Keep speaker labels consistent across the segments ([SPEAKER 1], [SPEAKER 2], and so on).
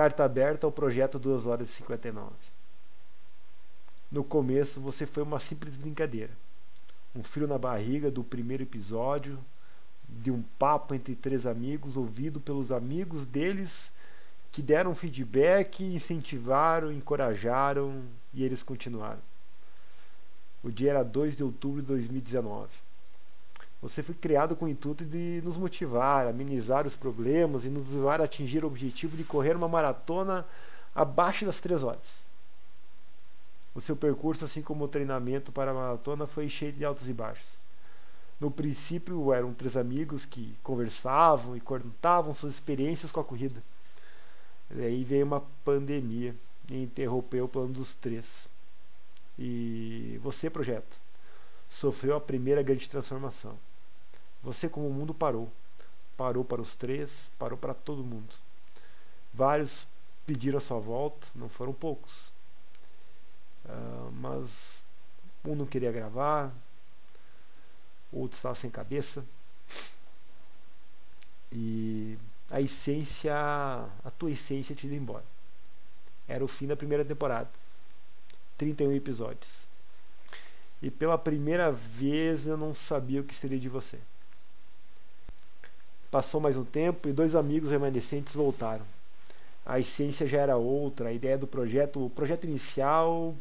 [SPEAKER 1] Carta aberta ao projeto 2 horas e 59. No começo você foi uma simples brincadeira. Um frio na barriga do primeiro episódio, de um papo entre três amigos, ouvido pelos amigos deles que deram feedback, incentivaram, encorajaram e eles continuaram. O dia era 2 de outubro de 2019. Você foi criado com o intuito de nos motivar, amenizar os problemas e nos levar a atingir o objetivo de correr uma maratona abaixo das 3 horas. O seu percurso, assim como o treinamento para a maratona, foi cheio de altos e baixos. No princípio, eram três amigos que conversavam e contavam suas experiências com a corrida. Daí veio uma pandemia e interrompeu o plano dos três. E você, projeto, sofreu a primeira grande transformação. Você, como o mundo, parou. Parou para os três, parou para todo mundo. Vários pediram a sua volta, não foram poucos. Uh, mas um não queria gravar, outro estava sem cabeça. E a essência, a tua essência te ido embora. Era o fim da primeira temporada. 31 episódios. E pela primeira vez eu não sabia o que seria de você. Passou mais um tempo e dois amigos remanescentes voltaram. A essência já era outra, a ideia do projeto, o projeto inicial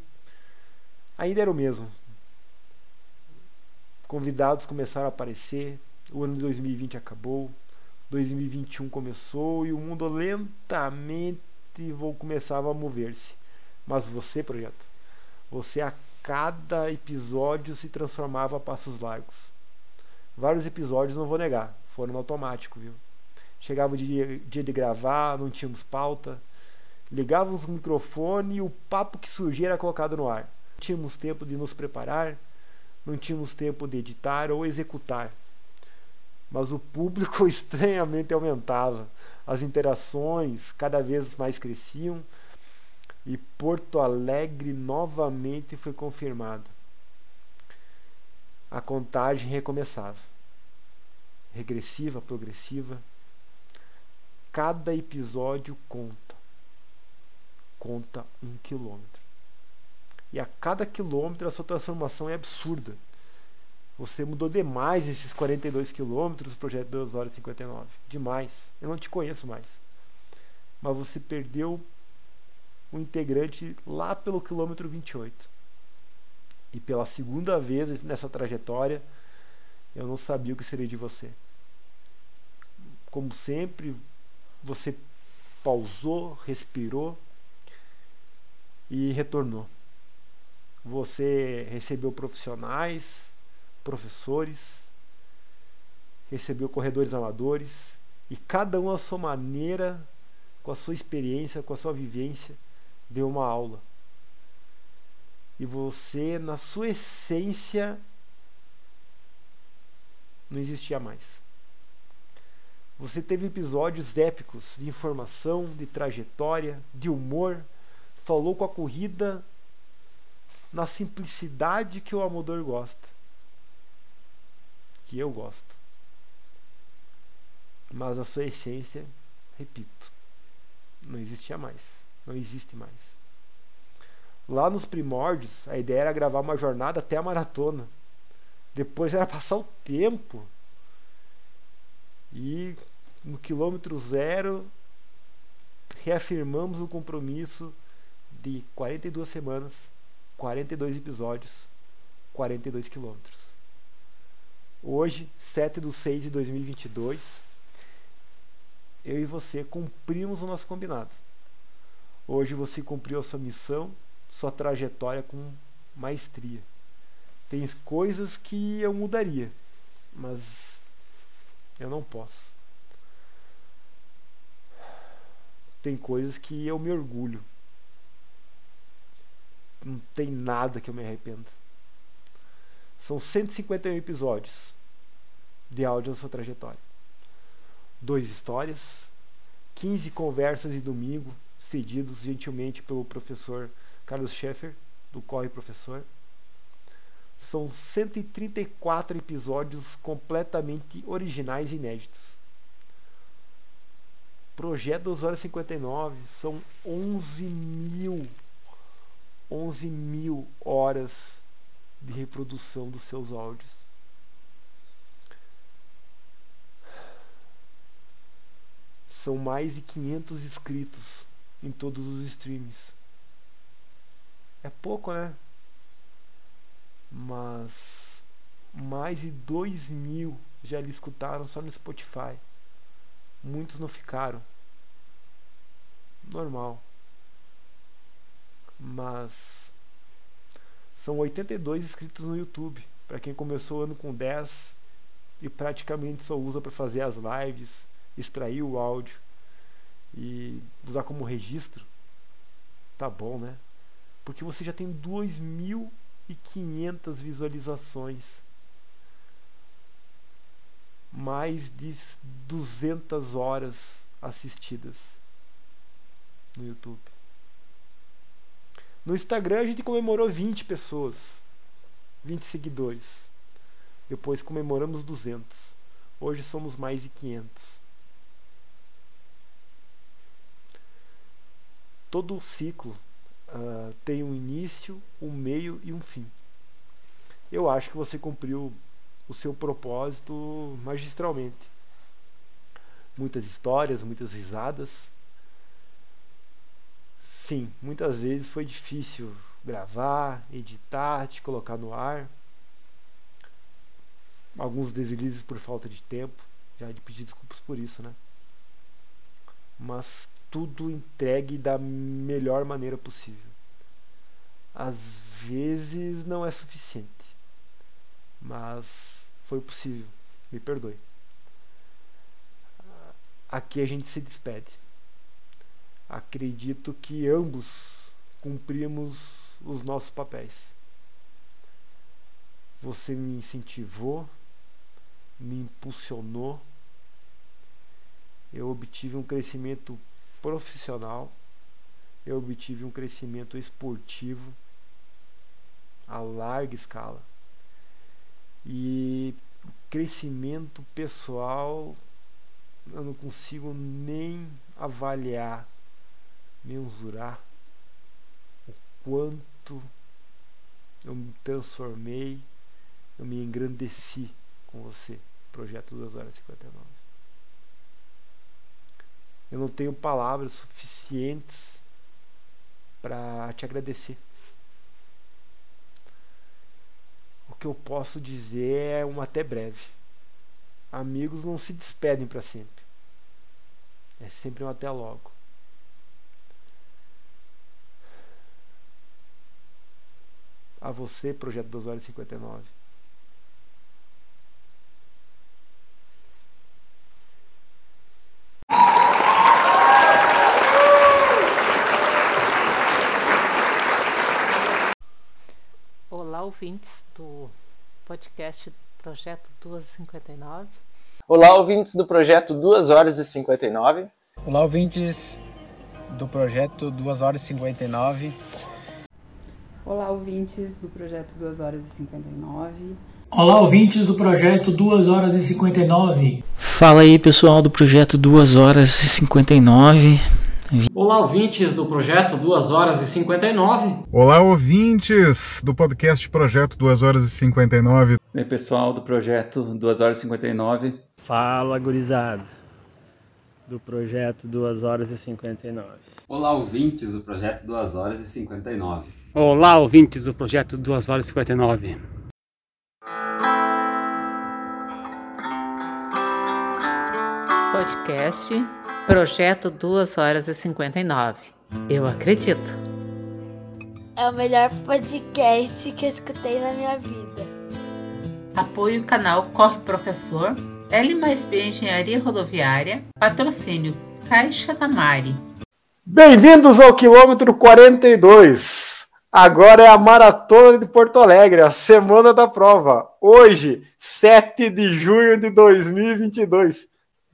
[SPEAKER 1] ainda era o mesmo. Convidados começaram a aparecer, o ano de 2020 acabou, 2021 começou e o mundo lentamente começava a mover-se. Mas você, projeto, você a cada episódio se transformava a passos largos. Vários episódios, não vou negar, foram no automático, viu? Chegava o dia, dia de gravar, não tínhamos pauta, ligávamos o microfone e o papo que surgia era colocado no ar. Não tínhamos tempo de nos preparar, não tínhamos tempo de editar ou executar. Mas o público estranhamente aumentava, as interações cada vez mais cresciam e Porto Alegre novamente foi confirmada. A contagem recomeçava regressiva, progressiva. Cada episódio conta. Conta um quilômetro. E a cada quilômetro a sua transformação é absurda. Você mudou demais esses 42 quilômetros do projeto 2 horas e 59. Demais. Eu não te conheço mais. Mas você perdeu um integrante lá pelo quilômetro 28. E pela segunda vez nessa trajetória, eu não sabia o que seria de você. Como sempre, você pausou, respirou e retornou. Você recebeu profissionais, professores, recebeu corredores amadores e cada um à sua maneira, com a sua experiência, com a sua vivência, deu uma aula. E você, na sua essência, não existia mais. Você teve episódios épicos de informação, de trajetória, de humor, falou com a corrida na simplicidade que o amador gosta. Que eu gosto. Mas a sua essência, repito, não existia mais. Não existe mais. Lá nos primórdios, a ideia era gravar uma jornada até a maratona. Depois era passar o tempo. E no quilômetro zero reafirmamos o compromisso de 42 semanas, 42 episódios, 42 quilômetros. Hoje, 7 de 6 de 2022, eu e você cumprimos o nosso combinado. Hoje você cumpriu a sua missão, sua trajetória com maestria. Tem coisas que eu mudaria, mas eu não posso. Tem coisas que eu me orgulho. Não tem nada que eu me arrependa. São 151 episódios de áudio na sua trajetória. Dois histórias, 15 conversas de domingo, cedidos gentilmente pelo professor Carlos Schaeffer, do Corre Professor são 134 episódios completamente originais e inéditos. Projeto 2 horas e 59 são 11 mil 11 mil horas de reprodução dos seus áudios. São mais de 500 inscritos em todos os streams. É pouco, né? Mas mais de 2 mil já lhe escutaram só no Spotify. Muitos não ficaram. Normal. Mas são 82 inscritos no YouTube. Para quem começou o ano com 10 e praticamente só usa para fazer as lives, extrair o áudio e usar como registro, tá bom, né? Porque você já tem 2.500 visualizações mais de 200 horas assistidas no YouTube. No Instagram a gente comemorou 20 pessoas, 20 seguidores. Depois comemoramos 200. Hoje somos mais de 500. Todo o ciclo uh, tem um início, um meio e um fim. Eu acho que você cumpriu o seu propósito magistralmente. Muitas histórias, muitas risadas. Sim, muitas vezes foi difícil gravar, editar, te colocar no ar. Alguns deslizes por falta de tempo, já de pedir desculpas por isso, né? Mas tudo entregue da melhor maneira possível. Às vezes não é suficiente, mas foi possível. Me perdoe. Aqui a gente se despede. Acredito que ambos cumprimos os nossos papéis. Você me incentivou, me impulsionou. Eu obtive um crescimento profissional. Eu obtive um crescimento esportivo a larga escala. E crescimento pessoal eu não consigo nem avaliar, mensurar o quanto eu me transformei, eu me engrandeci com você, projeto 2 horas e 59. Eu não tenho palavras suficientes para te agradecer. que eu posso dizer é um até breve. Amigos não se despedem para sempre. É sempre um até logo. A você, Projeto 2 horas e 59.
[SPEAKER 2] Olá, ouvintes do podcast Projeto 259.
[SPEAKER 3] Olá, ouvintes do projeto 2 horas e 59.
[SPEAKER 4] Olá, ouvintes do projeto 2 horas e 59.
[SPEAKER 5] Olá, ouvintes do projeto 2 horas e 59.
[SPEAKER 6] Olá, ouvintes do projeto 2 horas e 59.
[SPEAKER 7] Fala aí, pessoal do projeto 2 horas e 59.
[SPEAKER 8] Olá, ouvintes do projeto 2 horas e 59.
[SPEAKER 9] Olá, ouvintes do podcast Projeto 2 horas e 59.
[SPEAKER 10] E pessoal do projeto 2 horas e 59.
[SPEAKER 11] Fala, gurizada do projeto 2 horas e 59.
[SPEAKER 12] Olá, ouvintes do projeto 2 horas e 59.
[SPEAKER 13] Olá, ouvintes do projeto 2 horas e 59.
[SPEAKER 2] Podcast Projeto 2 horas e 59. Eu acredito.
[SPEAKER 14] É o melhor podcast que eu escutei na minha vida.
[SPEAKER 2] Apoio canal Corre Professor, L mais B Engenharia Rodoviária, patrocínio Caixa da Mari.
[SPEAKER 1] Bem-vindos ao quilômetro 42. Agora é a Maratona de Porto Alegre, a semana da prova. Hoje, 7 de junho de 2022.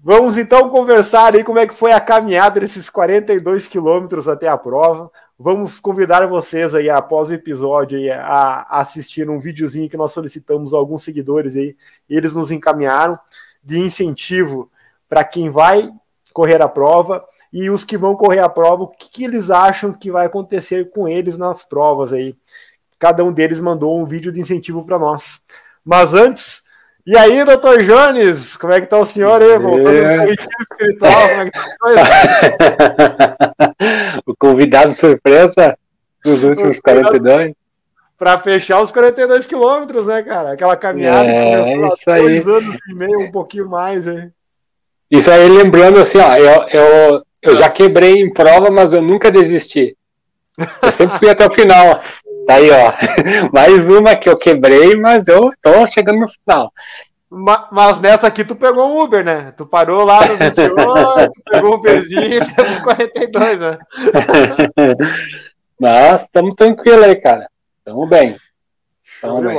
[SPEAKER 1] Vamos então conversar aí como é que foi a caminhada desses 42 quilômetros até a prova. Vamos convidar vocês aí, após o episódio, aí, a assistir um videozinho que nós solicitamos a alguns seguidores aí. Eles nos encaminharam de incentivo para quem vai correr a prova e os que vão correr a prova, o que, que eles acham que vai acontecer com eles nas provas aí. Cada um deles mandou um vídeo de incentivo para nós. Mas antes, e aí, doutor Jones, como é que tá o senhor aí? Voltando é. ao espiritual, como é que tá a
[SPEAKER 15] o convidado surpresa dos últimos 42.
[SPEAKER 1] Para fechar os 42 quilômetros, né, cara? Aquela caminhada
[SPEAKER 15] é, que começou há dois
[SPEAKER 1] anos e meio, um pouquinho mais, hein?
[SPEAKER 15] Isso aí, lembrando assim, ó, eu, eu, eu já quebrei em prova, mas eu nunca desisti. Eu sempre fui até o final. Tá aí, ó. Mais uma que eu quebrei, mas eu tô chegando no final.
[SPEAKER 1] Mas nessa aqui tu pegou um Uber, né? Tu parou lá no 28, tu pegou um Uberzinho e pegou 42, né?
[SPEAKER 15] Mas estamos tranquilos aí, cara. Tamo bem. Tamo bem.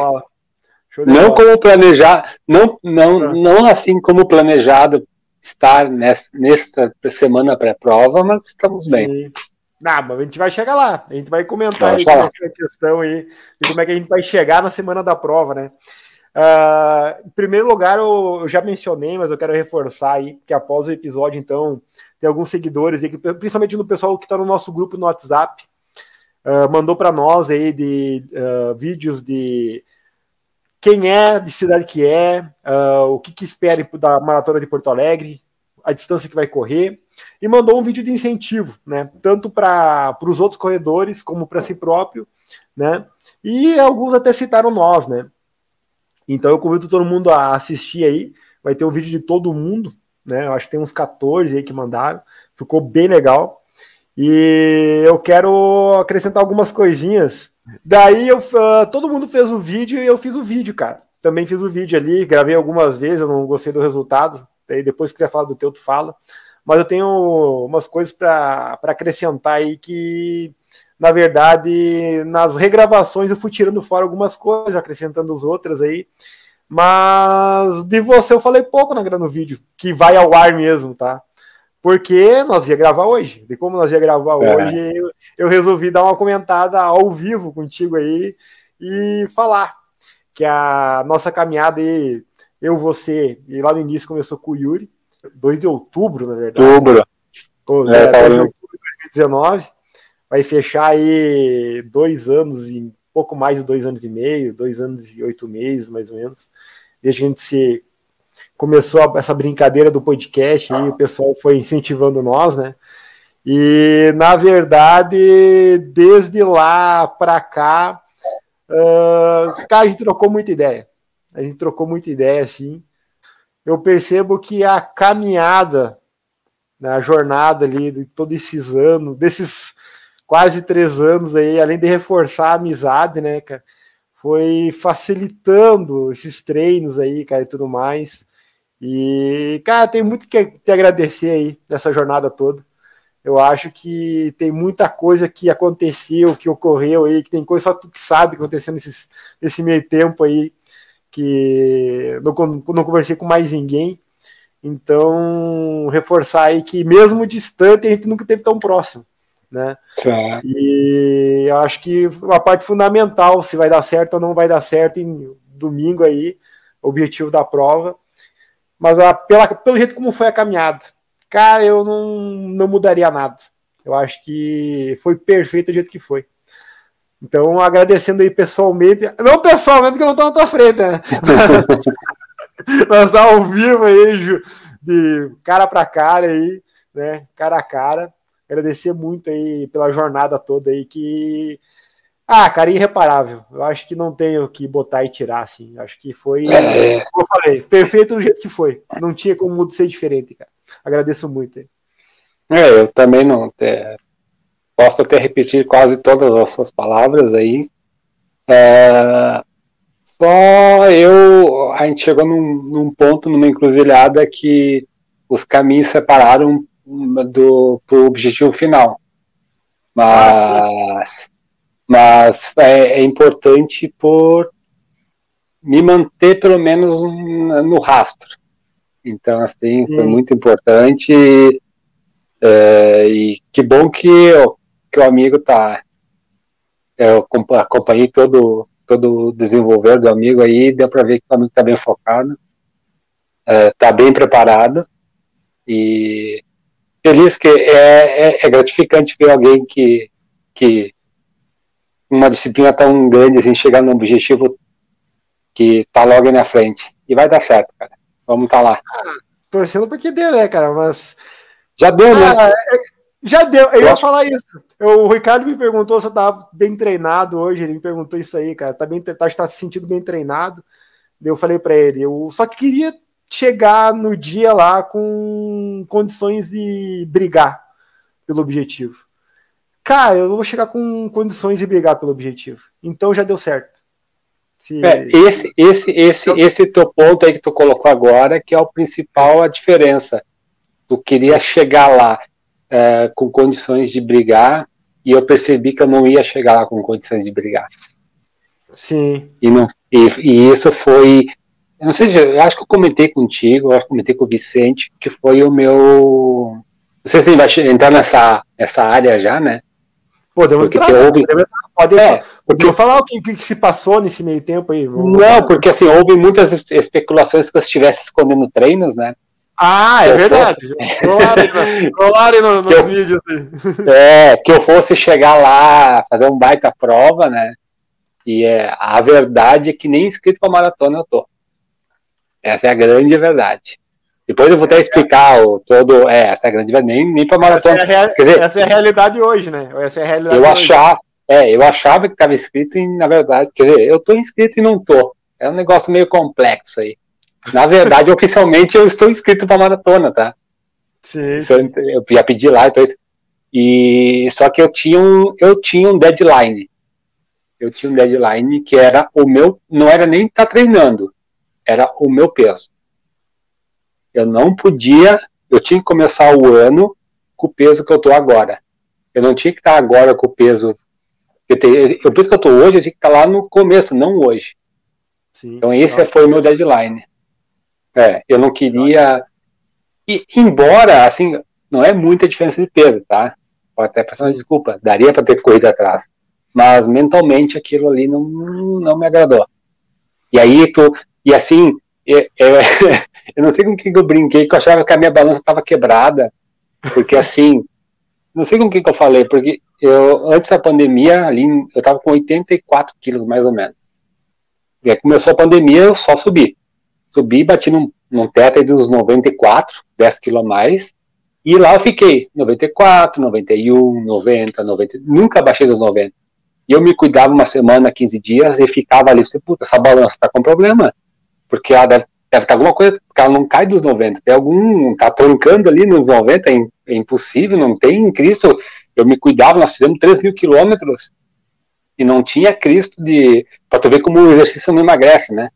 [SPEAKER 15] Não bola. como planejar, não, não, ah. não assim como planejado estar nessa, nesta semana pré-prova, mas estamos Sim. bem.
[SPEAKER 1] Não, mas a gente vai chegar lá. A gente vai comentar aí a questão aí de como é que a gente vai chegar na semana da prova, né? Uh, em primeiro lugar, eu, eu, já mencionei, mas eu quero reforçar aí que após o episódio, então, tem alguns seguidores, aí, principalmente no pessoal que está no nosso grupo no WhatsApp, uh, mandou para nós aí de uh, vídeos de quem é, de cidade que é, o que, que espera da maratona de Porto Alegre, a distância que vai correr, e mandou um vídeo de incentivo, né? Tanto para os outros corredores como para si próprio, né? E alguns até citaram nós, né? Então eu convido todo mundo a assistir aí. Vai ter um vídeo de todo mundo, né? Eu acho que tem uns 14 aí que mandaram. Ficou bem legal. E eu quero acrescentar algumas coisinhas. Daí eu, uh, todo mundo fez o vídeo e eu fiz o vídeo, cara. Também fiz o vídeo ali, gravei algumas vezes, eu não gostei do resultado. Daí depois que quiser falar do teu, tu fala. Mas eu tenho umas coisas para acrescentar aí que, na verdade, nas regravações eu fui tirando fora algumas coisas, acrescentando as outras aí. Mas de você eu falei pouco na, no vídeo, que vai ao ar mesmo, tá? Porque nós ia gravar hoje. E como nós ia gravar é. hoje, eu, eu resolvi dar uma comentada ao vivo contigo aí e falar que a nossa caminhada aí eu, você, e lá no início começou com o Yuri, 2 de outubro, na verdade.
[SPEAKER 15] Outubro.
[SPEAKER 1] Pô, é, 2 tá de outubro de 2019. Vai fechar aí dois anos e pouco mais de dois anos e meio, dois anos e oito meses, mais ou menos. Desde que a gente se começou essa brincadeira do podcast e o pessoal foi incentivando nós, né? E na verdade, desde lá para cá, uh, cara, a gente trocou muita ideia a gente trocou muita ideia assim. Eu percebo que a caminhada, né, a jornada ali de todos esses anos, desses quase três anos aí, além de reforçar a amizade, né, cara, foi facilitando esses treinos aí, cara, e tudo mais. E, cara, tem muito que te agradecer aí nessa jornada toda. Eu acho que tem muita coisa que aconteceu, que ocorreu aí, que tem coisa só tu que sabe nesses, nesse meio tempo aí, que não, não conversei com mais ninguém. Então, reforçar aí que mesmo distante, a gente nunca teve tão próximo. Né? E eu acho que uma parte fundamental, se vai dar certo ou não vai dar certo em domingo aí, objetivo da prova. Mas a, pela, pelo jeito como foi a caminhada, cara, eu não, não mudaria nada. Eu acho que foi perfeito do jeito que foi. Então, agradecendo aí pessoalmente, não pessoalmente que eu não estou na tua frente, né? Mas ao vivo aí, de cara para cara aí, né? Cara a cara. Agradecer muito aí pela jornada toda aí que. Ah, cara, irreparável. Eu acho que não tenho que botar e tirar, assim. Acho que foi, é. como eu falei, perfeito do jeito que foi. Não tinha como ser diferente, cara. Agradeço muito. Aí.
[SPEAKER 15] É, eu também não. É, posso até repetir quase todas as suas palavras aí. É, só eu, a gente chegou num, num, ponto, numa encruzilhada que os caminhos separaram do pro objetivo final. Mas, mas é, é importante por me manter pelo menos no rastro. Então, assim, Sim. foi muito importante. É, e que bom que eu que o amigo tá. Eu acompanhei todo, todo o desenvolver do amigo aí, deu para ver que o amigo tá bem focado, é, tá bem preparado e feliz que é, é, é gratificante ver alguém que, que uma disciplina tão grande assim, chegar num objetivo que tá logo aí na frente. E vai dar certo, cara. Vamos estar tá lá.
[SPEAKER 1] Ah, torcendo pra que dê, né, cara? Mas.
[SPEAKER 15] Já deu, né?
[SPEAKER 1] ah, né? Já deu. Eu, eu ia falar isso. Eu, o Ricardo me perguntou se eu tava bem treinado hoje. Ele me perguntou isso aí, cara. Tá, bem, tá, tá se sentindo bem treinado. Eu falei para ele. Eu só que queria chegar no dia lá com condições de brigar pelo objetivo. Cara, eu vou chegar com condições de brigar pelo objetivo. Então já deu certo.
[SPEAKER 15] Se... É, esse, esse, esse, esse teu ponto aí que tu colocou agora, que é o principal a diferença. Tu queria chegar lá é, com condições de brigar e eu percebi que eu não ia chegar lá com condições de brigar.
[SPEAKER 1] Sim.
[SPEAKER 15] E, não, e, e isso foi eu não sei, eu acho que eu comentei contigo, eu acho que comentei com o Vicente, que foi o meu. Não sei se ele vai entrar nessa, nessa área já, né?
[SPEAKER 1] Podemos porque
[SPEAKER 15] entrar, houve...
[SPEAKER 1] pode, é, porque eu falar o que, que, se passou nesse meio tempo aí.
[SPEAKER 15] Vamos... Não, porque assim, houve muitas especulações que eu estivesse escondendo treinos, né?
[SPEAKER 1] Ah, é verdade. Colarem no, nos eu, vídeos. Assim.
[SPEAKER 15] É, que eu fosse chegar lá, fazer um baita prova, né? E é, a verdade é que nem inscrito para maratona eu tô. Essa é a grande verdade. Depois eu vou até explicar o todo. É, essa é a grande verdade. Nem, nem para maratona.
[SPEAKER 1] Essa é, a, Quer dizer, essa é a realidade hoje, né? Essa é a realidade
[SPEAKER 15] eu
[SPEAKER 1] hoje.
[SPEAKER 15] achava, é, eu achava que estava inscrito e, na verdade, quer dizer, eu estou inscrito e não estou. É um negócio meio complexo aí. Na verdade, oficialmente eu estou inscrito para maratona, tá?
[SPEAKER 1] Sim.
[SPEAKER 15] Eu ia pedir lá, então, e só que eu tinha um, eu tinha um deadline. Eu tinha um deadline que era o meu, não era nem estar tá treinando, era o meu peso. Eu não podia, eu tinha que começar o ano com o peso que eu tô agora. Eu não tinha que estar agora com o peso. Eu tenho, o peso que eu tô hoje, eu tinha que estar lá no começo, não hoje. Sim, então esse foi o meu deadline. É, eu não queria. E, embora, assim, não é muita diferença de peso, tá? Pode até peço desculpa, daria para ter corrido atrás. Mas mentalmente aquilo ali não, não me agradou. E aí tu, e assim, eu, eu, eu não sei com que eu brinquei, que eu achava que a minha balança estava quebrada, porque assim, não sei com que eu falei, porque eu, antes da pandemia, ali, eu estava com 84 quilos mais ou menos. E aí começou a pandemia, eu só subi. Subi, bati num, num teto dos 94, 10 quilos a mais, e lá eu fiquei, 94, 91, 90, 90, nunca baixei dos 90. E eu me cuidava uma semana, 15 dias, e ficava ali, puta, essa balança tá com problema porque ela deve, deve estar alguma coisa, porque ela não cai dos 90, tem algum, tá trancando ali nos 90, é, é impossível, não tem Cristo, eu me cuidava, nós fizemos 3 mil quilômetros, e não tinha Cristo de, pra tu ver como o exercício não emagrece, né?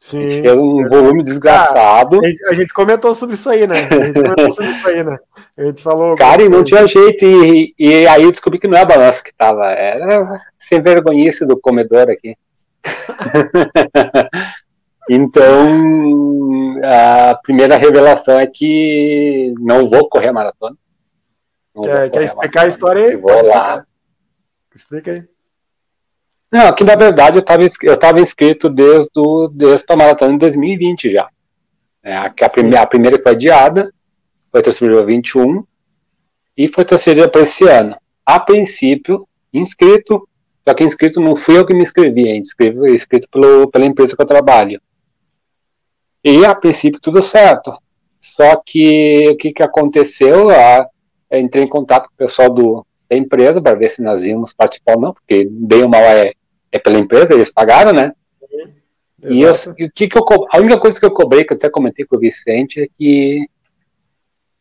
[SPEAKER 15] Sim. A gente fez um volume desgraçado.
[SPEAKER 1] Ah, a, gente, comentou sobre isso aí, né? A gente comentou sobre isso aí, né? A gente falou.
[SPEAKER 15] Cara, e não tinha jeito, e, e aí eu descobri que não é a balança que tava, era sem vergonhice do comedor aqui. Então, a primeira revelação é que não vou correr a maratona.
[SPEAKER 1] quer, quer explicar a, a história aí?
[SPEAKER 15] Vou lá.
[SPEAKER 1] Explica aí.
[SPEAKER 15] Não, que na verdade eu estava eu tava inscrito desde, o, desde a maratona em 2020 já. É, a, a, primeira, a primeira que foi adiada, foi transferida para 21 e foi transferida para esse ano. A princípio, inscrito, só que inscrito não fui eu que me inscrevi, é inscrito, inscrito pelo, pela empresa que eu trabalho. E a princípio tudo certo. Só que o que, que aconteceu? Ah, entrei em contato com o pessoal do, da empresa para ver se nós íamos participar ou não, porque bem ou mal é, é pela empresa, eles pagaram, né? e eu, o que, que eu, a única coisa que eu cobrei, que eu até comentei com o Vicente, é que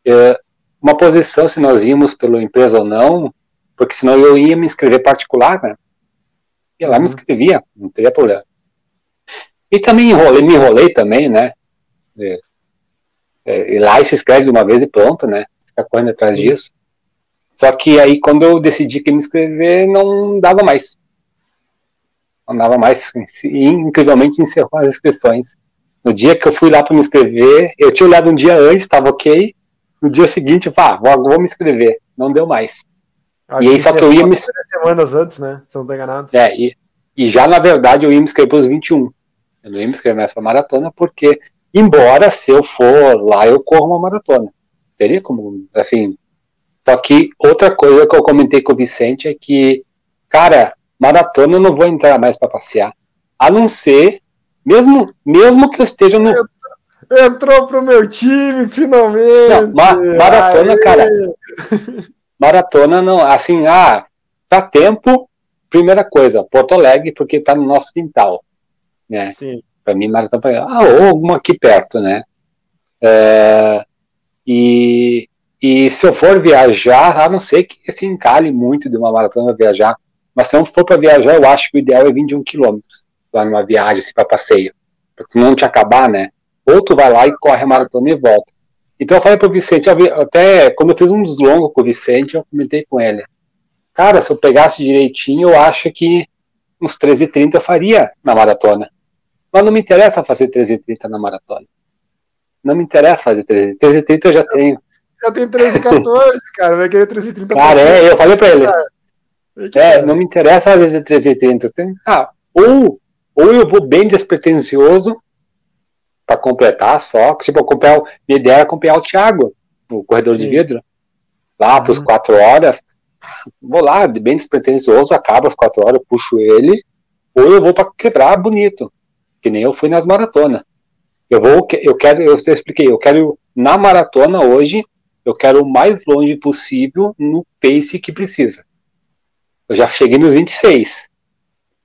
[SPEAKER 15] é, uma posição se nós íamos pela empresa ou não, porque senão eu ia me inscrever particular, né? Ia lá me uhum. inscrevia, não teria problema. E também enrolei, me enrolei também, né? É, é, e lá se escreve de uma vez e pronto, né? Fica correndo atrás Sim. disso. Só que aí quando eu decidi que me inscrever, não dava mais. Não dava mais. Incrivelmente encerrou as inscrições. No dia que eu fui lá para me inscrever, eu tinha olhado um dia antes, estava ok. No dia seguinte, eu falei, ah, vou, vou me inscrever. Não deu mais.
[SPEAKER 1] Acho e aí só que eu ia me. semanas antes, né? Se não tô enganado.
[SPEAKER 15] É, e, e já na verdade eu ia me inscrever para os 21. Eu não ia me inscrever mais para maratona, porque, embora se eu for lá, eu corro uma maratona. Teria como, assim. Só que outra coisa que eu comentei com o Vicente é que, cara, maratona eu não vou entrar mais para passear. A não ser, mesmo, mesmo que eu esteja no.
[SPEAKER 1] Entrou pro meu time, finalmente!
[SPEAKER 15] Não, ma maratona, Aê! cara. Maratona não, assim, ah, tá tempo, primeira coisa, Porto Alegre, porque tá no nosso quintal, né?
[SPEAKER 1] Sim.
[SPEAKER 15] Pra mim, maratona, ah, ou alguma aqui perto, né? É, e, e se eu for viajar, a não ser que se encalhe muito de uma maratona viajar, mas se eu for para viajar, eu acho que o ideal é 21 quilômetros lá numa viagem, assim, para passeio, para não te acabar, né? Ou tu vai lá e corre a maratona e volta. Então eu falei pro Vicente, até quando eu fiz uns longos com o Vicente, eu comentei com ele. Cara, se eu pegasse direitinho, eu acho que uns 13h30 eu faria na maratona. Mas não me interessa fazer 13h30 na maratona. Não me interessa fazer 13h30. 13h30 eu já tenho.
[SPEAKER 1] Já tenho 13h14, cara. Vai querer 13h30.
[SPEAKER 15] Cara, é, eu falei pra ele. É, não me interessa fazer 13h30. Ah, ou, ou eu vou bem despretensioso para completar só. Tipo, acompanhar, minha ideia era acompanhar o Thiago no corredor Sim. de vidro, lá para as uhum. quatro horas. Vou lá, bem despretensioso, acaba as quatro horas, puxo ele, ou eu vou para quebrar bonito, que nem eu fui nas maratonas. Eu vou, eu quero, eu expliquei, eu quero na maratona hoje, eu quero o mais longe possível no pace que precisa. Eu já cheguei nos 26.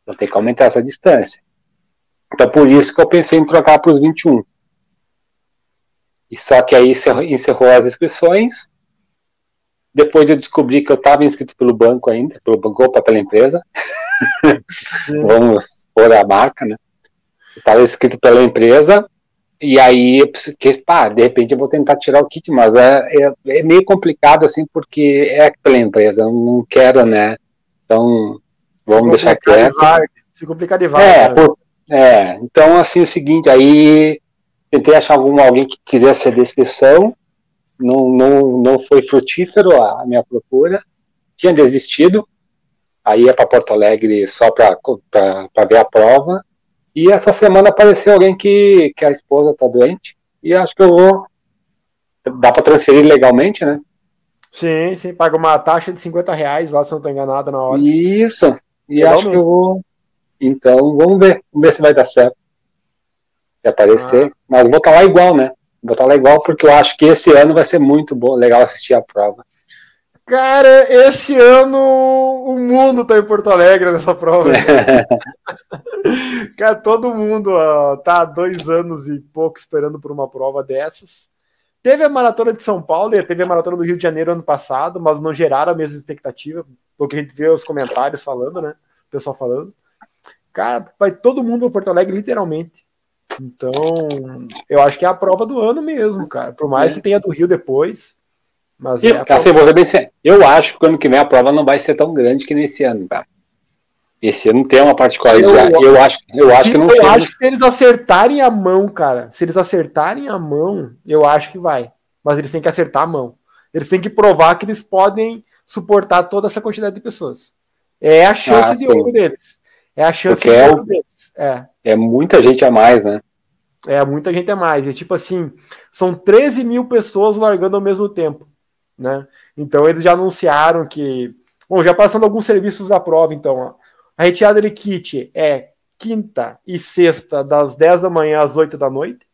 [SPEAKER 15] Vou ter que aumentar essa distância. Então por isso que eu pensei em trocar para os 21. E só que aí encerrou as inscrições. Depois eu descobri que eu estava inscrito pelo banco ainda, pelo banco, opa, pela empresa. Vamos pôr a marca, né? Estava inscrito pela empresa. E aí, que, pá, de repente eu vou tentar tirar o kit, mas é, é, é meio complicado, assim, porque é pela empresa, eu não quero, né? Então, vamos deixar quieto.
[SPEAKER 1] Se complicar de vaga.
[SPEAKER 15] É, né? por, é, então assim, o seguinte, aí tentei achar algum, alguém que quisesse ser descrição, não, não, não foi frutífero a minha procura, tinha desistido, aí ia para Porto Alegre só para ver a prova, e essa semana apareceu alguém que, que a esposa está doente, e acho que eu vou, dá para transferir legalmente, né?
[SPEAKER 1] Sim, sim, paga uma taxa de 50 reais lá, se não estou enganado, na hora.
[SPEAKER 15] Isso, e Legalmente. acho que eu vou, então, vamos ver, vamos ver se vai dar certo. Se aparecer. Ah. Mas vou estar lá igual, né? Vou estar lá igual porque eu acho que esse ano vai ser muito bom, legal assistir a prova.
[SPEAKER 1] Cara, esse ano o mundo tá em Porto Alegre nessa prova. Cara, todo mundo ó, tá há dois anos e pouco esperando por uma prova dessas. Teve a maratona de São Paulo e teve a maratona do Rio de Janeiro ano passado, mas não geraram a mesma expectativa, porque a gente vê os comentários falando, né? O pessoal falando. Cara, vai todo mundo para Porto Alegre, literalmente. Então, eu acho que é a prova do ano mesmo, cara. Por mais que tenha do Rio depois. Mas
[SPEAKER 15] eu, é vou bem, eu acho que ano que vem a prova não vai ser tão grande que nesse ano, cara. Esse ano tem uma particularidade. Eu, eu acho, eu acho que não
[SPEAKER 1] Eu acho que se eles acertarem a mão, cara, se eles acertarem a mão, eu acho que vai. Mas eles têm que acertar a mão. Eles têm que provar que eles podem suportar toda essa quantidade de pessoas. É a chance ah, de ouro deles. É a chance
[SPEAKER 15] Porque é, deles. É. é muita gente a mais, né?
[SPEAKER 1] É, muita gente a mais. É tipo assim, são 13 mil pessoas largando ao mesmo tempo, né? Então eles já anunciaram que... Bom, já passando alguns serviços da prova, então, ó. A retirada de kit é quinta e sexta, das 10 da manhã às 8 da noite,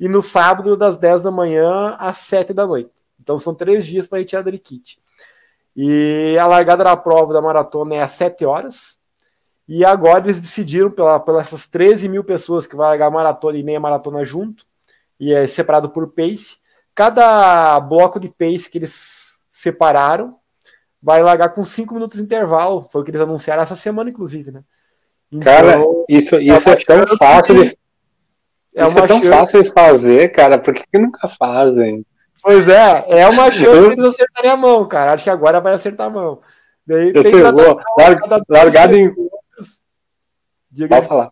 [SPEAKER 1] e no sábado, das 10 da manhã às 7 da noite. Então são três dias para retirada de kit. E a largada da prova da maratona é às 7 horas, e agora eles decidiram, pela, pelas essas 13 mil pessoas que vai largar maratona e meia maratona junto, e é separado por pace, cada bloco de pace que eles separaram vai largar com 5 minutos de intervalo. Foi o que eles anunciaram essa semana, inclusive, né?
[SPEAKER 15] Então, cara, isso, isso é, é tão fácil de. É isso é tão chance... fácil de fazer, cara. Por que, que nunca fazem?
[SPEAKER 1] Pois é, é uma chance de eles acertarem a mão, cara. Acho que agora vai acertar a mão.
[SPEAKER 15] Daí tem que largado em Diga Pode falar.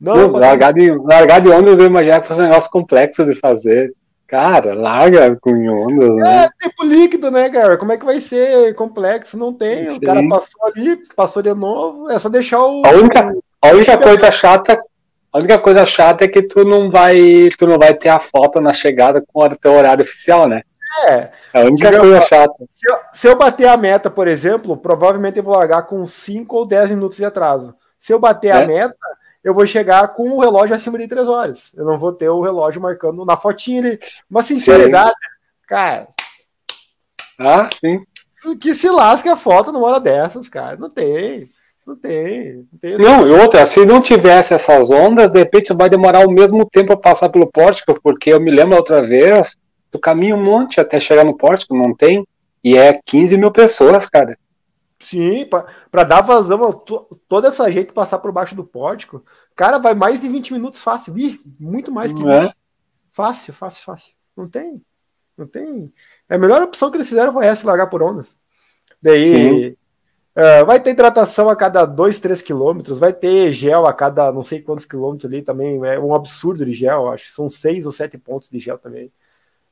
[SPEAKER 15] Não, não largar, de, largar de ondas eu imagino que fosse um negócio complexo de fazer. Cara, larga com ondas.
[SPEAKER 1] Né? É, tempo líquido, né, cara? Como é que vai ser complexo? Não tem. Sim. O cara passou ali, passou de novo. É só deixar o.
[SPEAKER 15] A única, a única coisa chata. A única coisa chata é que tu não vai, tu não vai ter a foto na chegada com o teu horário oficial, né?
[SPEAKER 1] É.
[SPEAKER 15] É a única coisa chata.
[SPEAKER 1] Se eu, se eu bater a meta, por exemplo, provavelmente eu vou largar com 5 ou 10 minutos de atraso. Se eu bater a
[SPEAKER 15] É.
[SPEAKER 1] meta, eu vou chegar com o relógio acima de 3 horas. Eu não vou ter o relógio marcando na fotinha ali. Uma sinceridade, cara,
[SPEAKER 15] Ah, sim.
[SPEAKER 1] que se lasca a foto numa hora dessas, cara. Não tem. Não tem. Não, tem
[SPEAKER 15] Não, e outra, se não tivesse essas ondas, de repente vai demorar o mesmo tempo para passar pelo pórtico, porque eu me lembro outra vez, tu caminha um monte até chegar no pórtico, não tem? E é 15 mil pessoas, cara.
[SPEAKER 1] Sim, pra dar vazão a to- toda essa gente passar por baixo do pórtico, cara, vai mais de 20 minutos fácil. Ih, muito mais que
[SPEAKER 15] é?
[SPEAKER 1] 20. Fácil, fácil, fácil. Não tem. Não tem. A melhor opção que eles fizeram foi essa, largar por ondas. Daí ah, vai ter hidratação a cada 2, 3 quilômetros, vai ter gel a cada não sei quantos quilômetros ali também. É um absurdo de gel, acho que são 6 ou 7 pontos de gel também.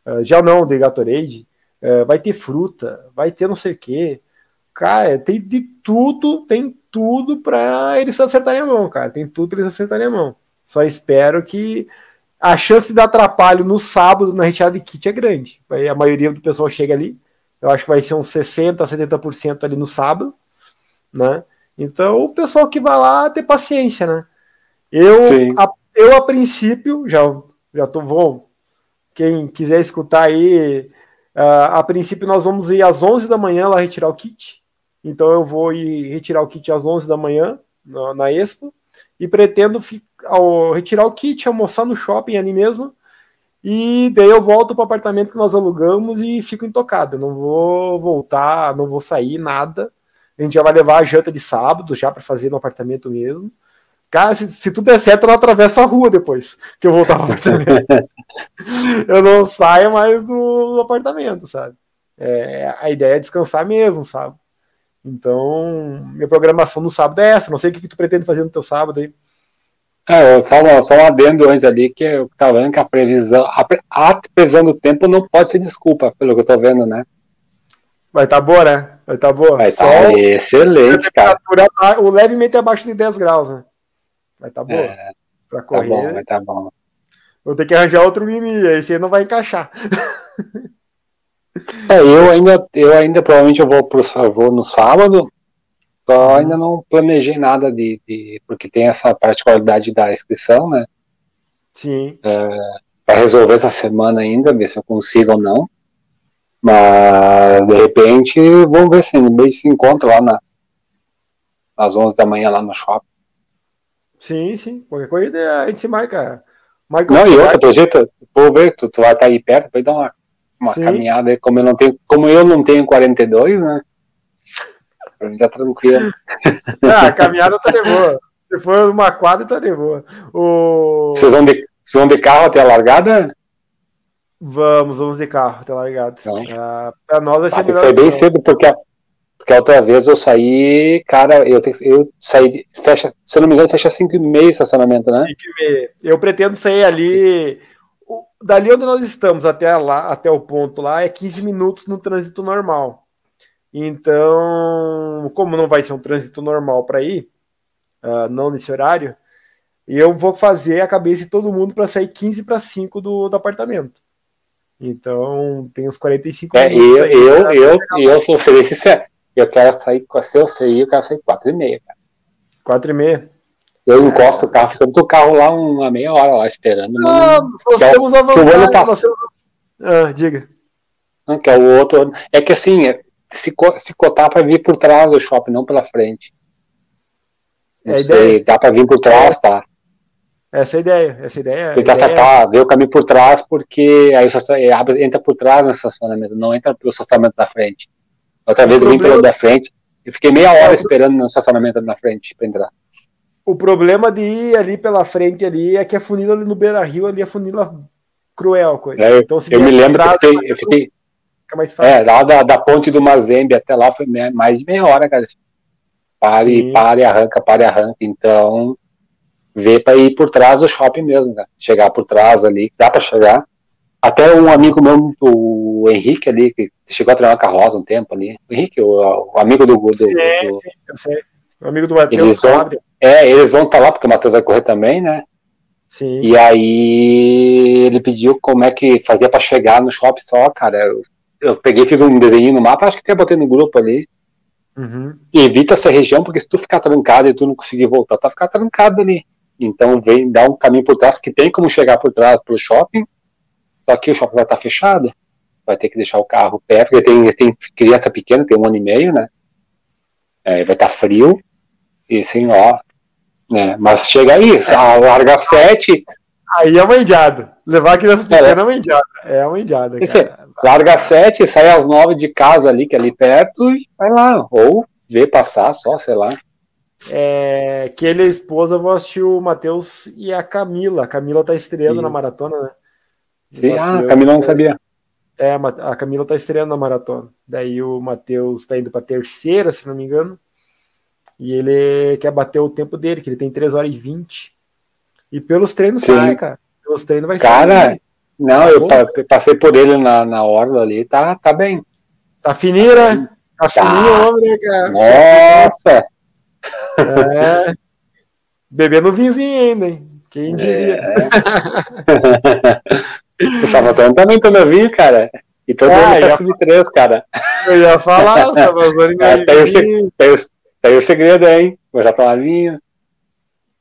[SPEAKER 1] Ah, gel não, de Gatorade. Ah, vai ter fruta, vai ter não sei o quê. Cara, tem de tudo, tem tudo para eles acertarem a mão, cara. Tem tudo pra eles acertarem a mão. Só espero que a chance de dar atrapalho no sábado na retirada de kit é grande. A maioria do pessoal chega ali. Eu acho que vai ser uns 60, 70% ali no sábado, né? Então o pessoal que vai lá ter paciência, né? Eu, a, eu a princípio, já, já tô, vou, quem quiser escutar aí, ah, a princípio nós vamos ir às 11 da manhã lá retirar o kit. Então eu vou ir retirar o kit às 11 da manhã na, na Expo e pretendo ao- retirar o kit, almoçar no shopping ali mesmo. E daí eu volto para o apartamento que nós alugamos e fico intocado. Eu não vou voltar, não vou sair, nada. A gente já vai levar a janta de sábado já para fazer no apartamento mesmo. Cara, se, se tudo der certo, eu atravesso a rua depois que eu voltar para o apartamento. eu não saio mais do, do apartamento, sabe? É, a ideia é descansar mesmo, sabe? Então, minha programação no sábado é essa. Não sei o que, que tu pretende fazer no teu sábado aí.
[SPEAKER 15] É, só, uma- só um adendo antes ali, que eu tava vendo que a previsão, a, a previsão do tempo não pode ser desculpa, pelo que eu tô vendo, né?
[SPEAKER 1] Vai estar boa, né? Vai estar boa.
[SPEAKER 15] Vai estar
[SPEAKER 1] o-
[SPEAKER 15] excelente, cara.
[SPEAKER 1] o levemente abaixo de 10 graus, né? Vai estar boa.
[SPEAKER 15] É,
[SPEAKER 1] pra
[SPEAKER 15] tá
[SPEAKER 1] correr.
[SPEAKER 15] bom, vai tá bom.
[SPEAKER 1] Vou ter que arranjar outro mimi, aí você não vai encaixar.
[SPEAKER 15] É, eu ainda, eu ainda provavelmente eu vou, pro, eu vou no sábado, só ainda não planejei nada de, de- porque tem essa particularidade da inscrição, né?
[SPEAKER 1] Sim.
[SPEAKER 15] Para resolver essa semana ainda, ver se eu consigo ou não. Mas de repente, vamos ver se a gente se encontra lá na, às 11 da manhã lá no shopping.
[SPEAKER 1] Sim, sim. Qualquer coisa a gente se marca. marca
[SPEAKER 15] Não, e outra, pelo jeito, vou ver, tu, tu vai estar aí perto, vai dar uma, uma
[SPEAKER 1] Sim.
[SPEAKER 15] caminhada como eu não tenho, como eu não tenho 42, né? Pra mim tá tranquilo.
[SPEAKER 1] Ah, a caminhada tá de boa. Se for uma quadra, tá de boa. O...
[SPEAKER 15] Vocês vão de, vocês vão de carro até a largada?
[SPEAKER 1] Vamos, vamos de carro, tá largado. Ah, pra nós vai ser
[SPEAKER 15] Ah,
[SPEAKER 1] a melhor
[SPEAKER 15] sair bem cedo, porque, a- porque a outra vez eu saí, cara, eu, tenho, eu saí, fecha, se eu não me engano, fecha 5 e meia estacionamento, né?
[SPEAKER 1] Cinco e meia. Eu pretendo sair ali. O- Dali onde nós estamos até lá, até o ponto lá, é 15 minutos no trânsito normal. Então, como não vai ser um trânsito normal para ir, ah, não nesse horário, eu vou fazer a cabeça de todo mundo para sair 15 para 5 do, do apartamento. Então, tem uns 45
[SPEAKER 15] É,
[SPEAKER 1] minutos.
[SPEAKER 15] eu, eu, eu, eu sou feliz sincero. Eu quero sair, se eu sair, eu quero sair 4 e meia, cara.
[SPEAKER 1] 4 e meia.
[SPEAKER 15] Eu encosto o carro, fica do carro lá uma meia hora lá esperando.
[SPEAKER 1] Ah,
[SPEAKER 15] não-
[SPEAKER 1] nós
[SPEAKER 15] que é o-
[SPEAKER 1] temos a
[SPEAKER 15] o ano
[SPEAKER 1] vantagem.
[SPEAKER 15] passado-
[SPEAKER 1] Ah, diga.
[SPEAKER 15] Não, que é o outro ano. É que assim, é, se, se cotar para vir por trás do shopping, não pela frente. Não
[SPEAKER 1] É
[SPEAKER 15] sei,
[SPEAKER 1] ideia.
[SPEAKER 15] dá para vir por trás, tá?
[SPEAKER 1] Essa é a ideia. Essa é ideia.
[SPEAKER 15] Tentar
[SPEAKER 1] ideia é
[SPEAKER 15] acertar, ver o caminho por trás, porque aí o é, abre- entra por trás no estacionamento, não entra pelo estacionamento da frente. Outra vez eu vim pelo da frente, eu fiquei meia hora esperando no estacionamento na frente para entrar.
[SPEAKER 1] O problema de ir ali pela frente ali é que a funila ali no Beira Rio ali é funila cruel, coisa.
[SPEAKER 15] É,
[SPEAKER 1] então, se
[SPEAKER 15] eu me lembro que eu
[SPEAKER 1] atrás,
[SPEAKER 15] fiquei, eu fiquei é, lá da, da ponte do Mazembe até lá foi mais de meia hora, cara. Pare,
[SPEAKER 1] Sim.
[SPEAKER 15] pare, arranca, pare, arranca. Então, vê para ir por trás do shopping mesmo, cara. Chegar por trás ali, dá para chegar. Até um amigo meu, o Henrique ali, que chegou a treinar com a Rosa um tempo ali. O Henrique, o, o amigo do, do, do-
[SPEAKER 1] sim, eu sei. O amigo do Matheus Fábio.
[SPEAKER 15] É, eles vão estar lá, porque o Matheus vai correr também, né?
[SPEAKER 1] Sim.
[SPEAKER 15] E aí ele pediu como é que fazia para chegar no shopping só, cara. Eu, eu peguei, fiz um desenho no mapa, acho que até botei no grupo ali.
[SPEAKER 1] Uhum.
[SPEAKER 15] Evita essa região, porque se tu ficar trancado e tu não conseguir voltar, tu vai ficar trancado ali. Então vem dar um caminho por trás, que tem como chegar por trás pro shopping, só que o shopping vai estar fechado. Vai ter que deixar o carro perto, porque tem, tem criança pequena, tem um ano e meio, né? É, vai estar frio. E assim, ó. Né? Mas chega aí, a larga 7.
[SPEAKER 1] Aí é uma indiada. Levar a criança pequena é, uma indiada. É uma indiada.
[SPEAKER 15] Larga 7, sai às 9 de casa ali, que é ali perto, e vai lá. Ou vê passar só, sei lá.
[SPEAKER 1] É, que ele e a esposa vão assistir o Matheus e a Camila. A Camila tá estreando Sim. na maratona, né?
[SPEAKER 15] Sim, ah, a Camila não sabia.
[SPEAKER 1] É, a Camila tá estreando na maratona. Daí o Matheus tá indo pra terceira, se não me engano. E ele quer bater o tempo dele, que ele tem 3 horas e 20. E pelos treinos Sim. sai, cara. Pelos treinos vai
[SPEAKER 15] cara, sair. Cara, não, tá eu pa passei por ele na, na orla ali, tá, tá bem.
[SPEAKER 1] Tá fininho, né? Tá, tá. fininho o homem, né, cara?
[SPEAKER 15] Nossa!
[SPEAKER 1] É. Bebendo vinzinho ainda, hein? Quem diria? É.
[SPEAKER 15] o Salvador também toma vinho, cara. E todo ah, mundo tá sub-3, cara.
[SPEAKER 1] Eu ia falar, o Salvador
[SPEAKER 15] Mas tem, tem, tem o segredo, hein? Eu já tomar vinho.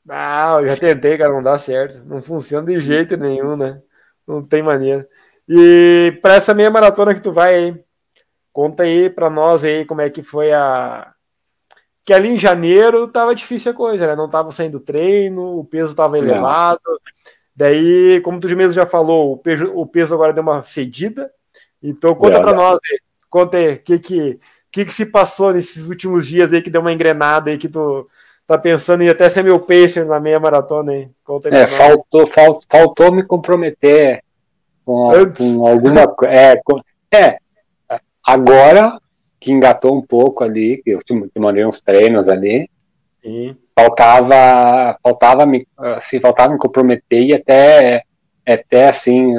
[SPEAKER 1] Ah, eu já tentei, cara, não dá certo. Não funciona de jeito nenhum, né? Não tem maneira. E para essa meia maratona que tu vai aí, conta aí para nós aí como é que foi a, que ali em janeiro tava difícil a coisa, né? Não tava saindo treino, o peso tava elevado. Não. Daí, como tu mesmo já falou, o peso, o peso agora deu uma cedida. Então conta para nós, aí, conta aí, o que que, que que se passou nesses últimos dias aí que deu uma engrenada aí que tu tá pensando em até ser meu pacer na meia maratona aí. Conta
[SPEAKER 15] é, faltou, faltou, faltou me comprometer com, com alguma coisa. É, é, agora que engatou um pouco ali, que eu te mandei uns treinos ali. Sim. Faltava, faltava me, assim, faltava me comprometer e até, até assim,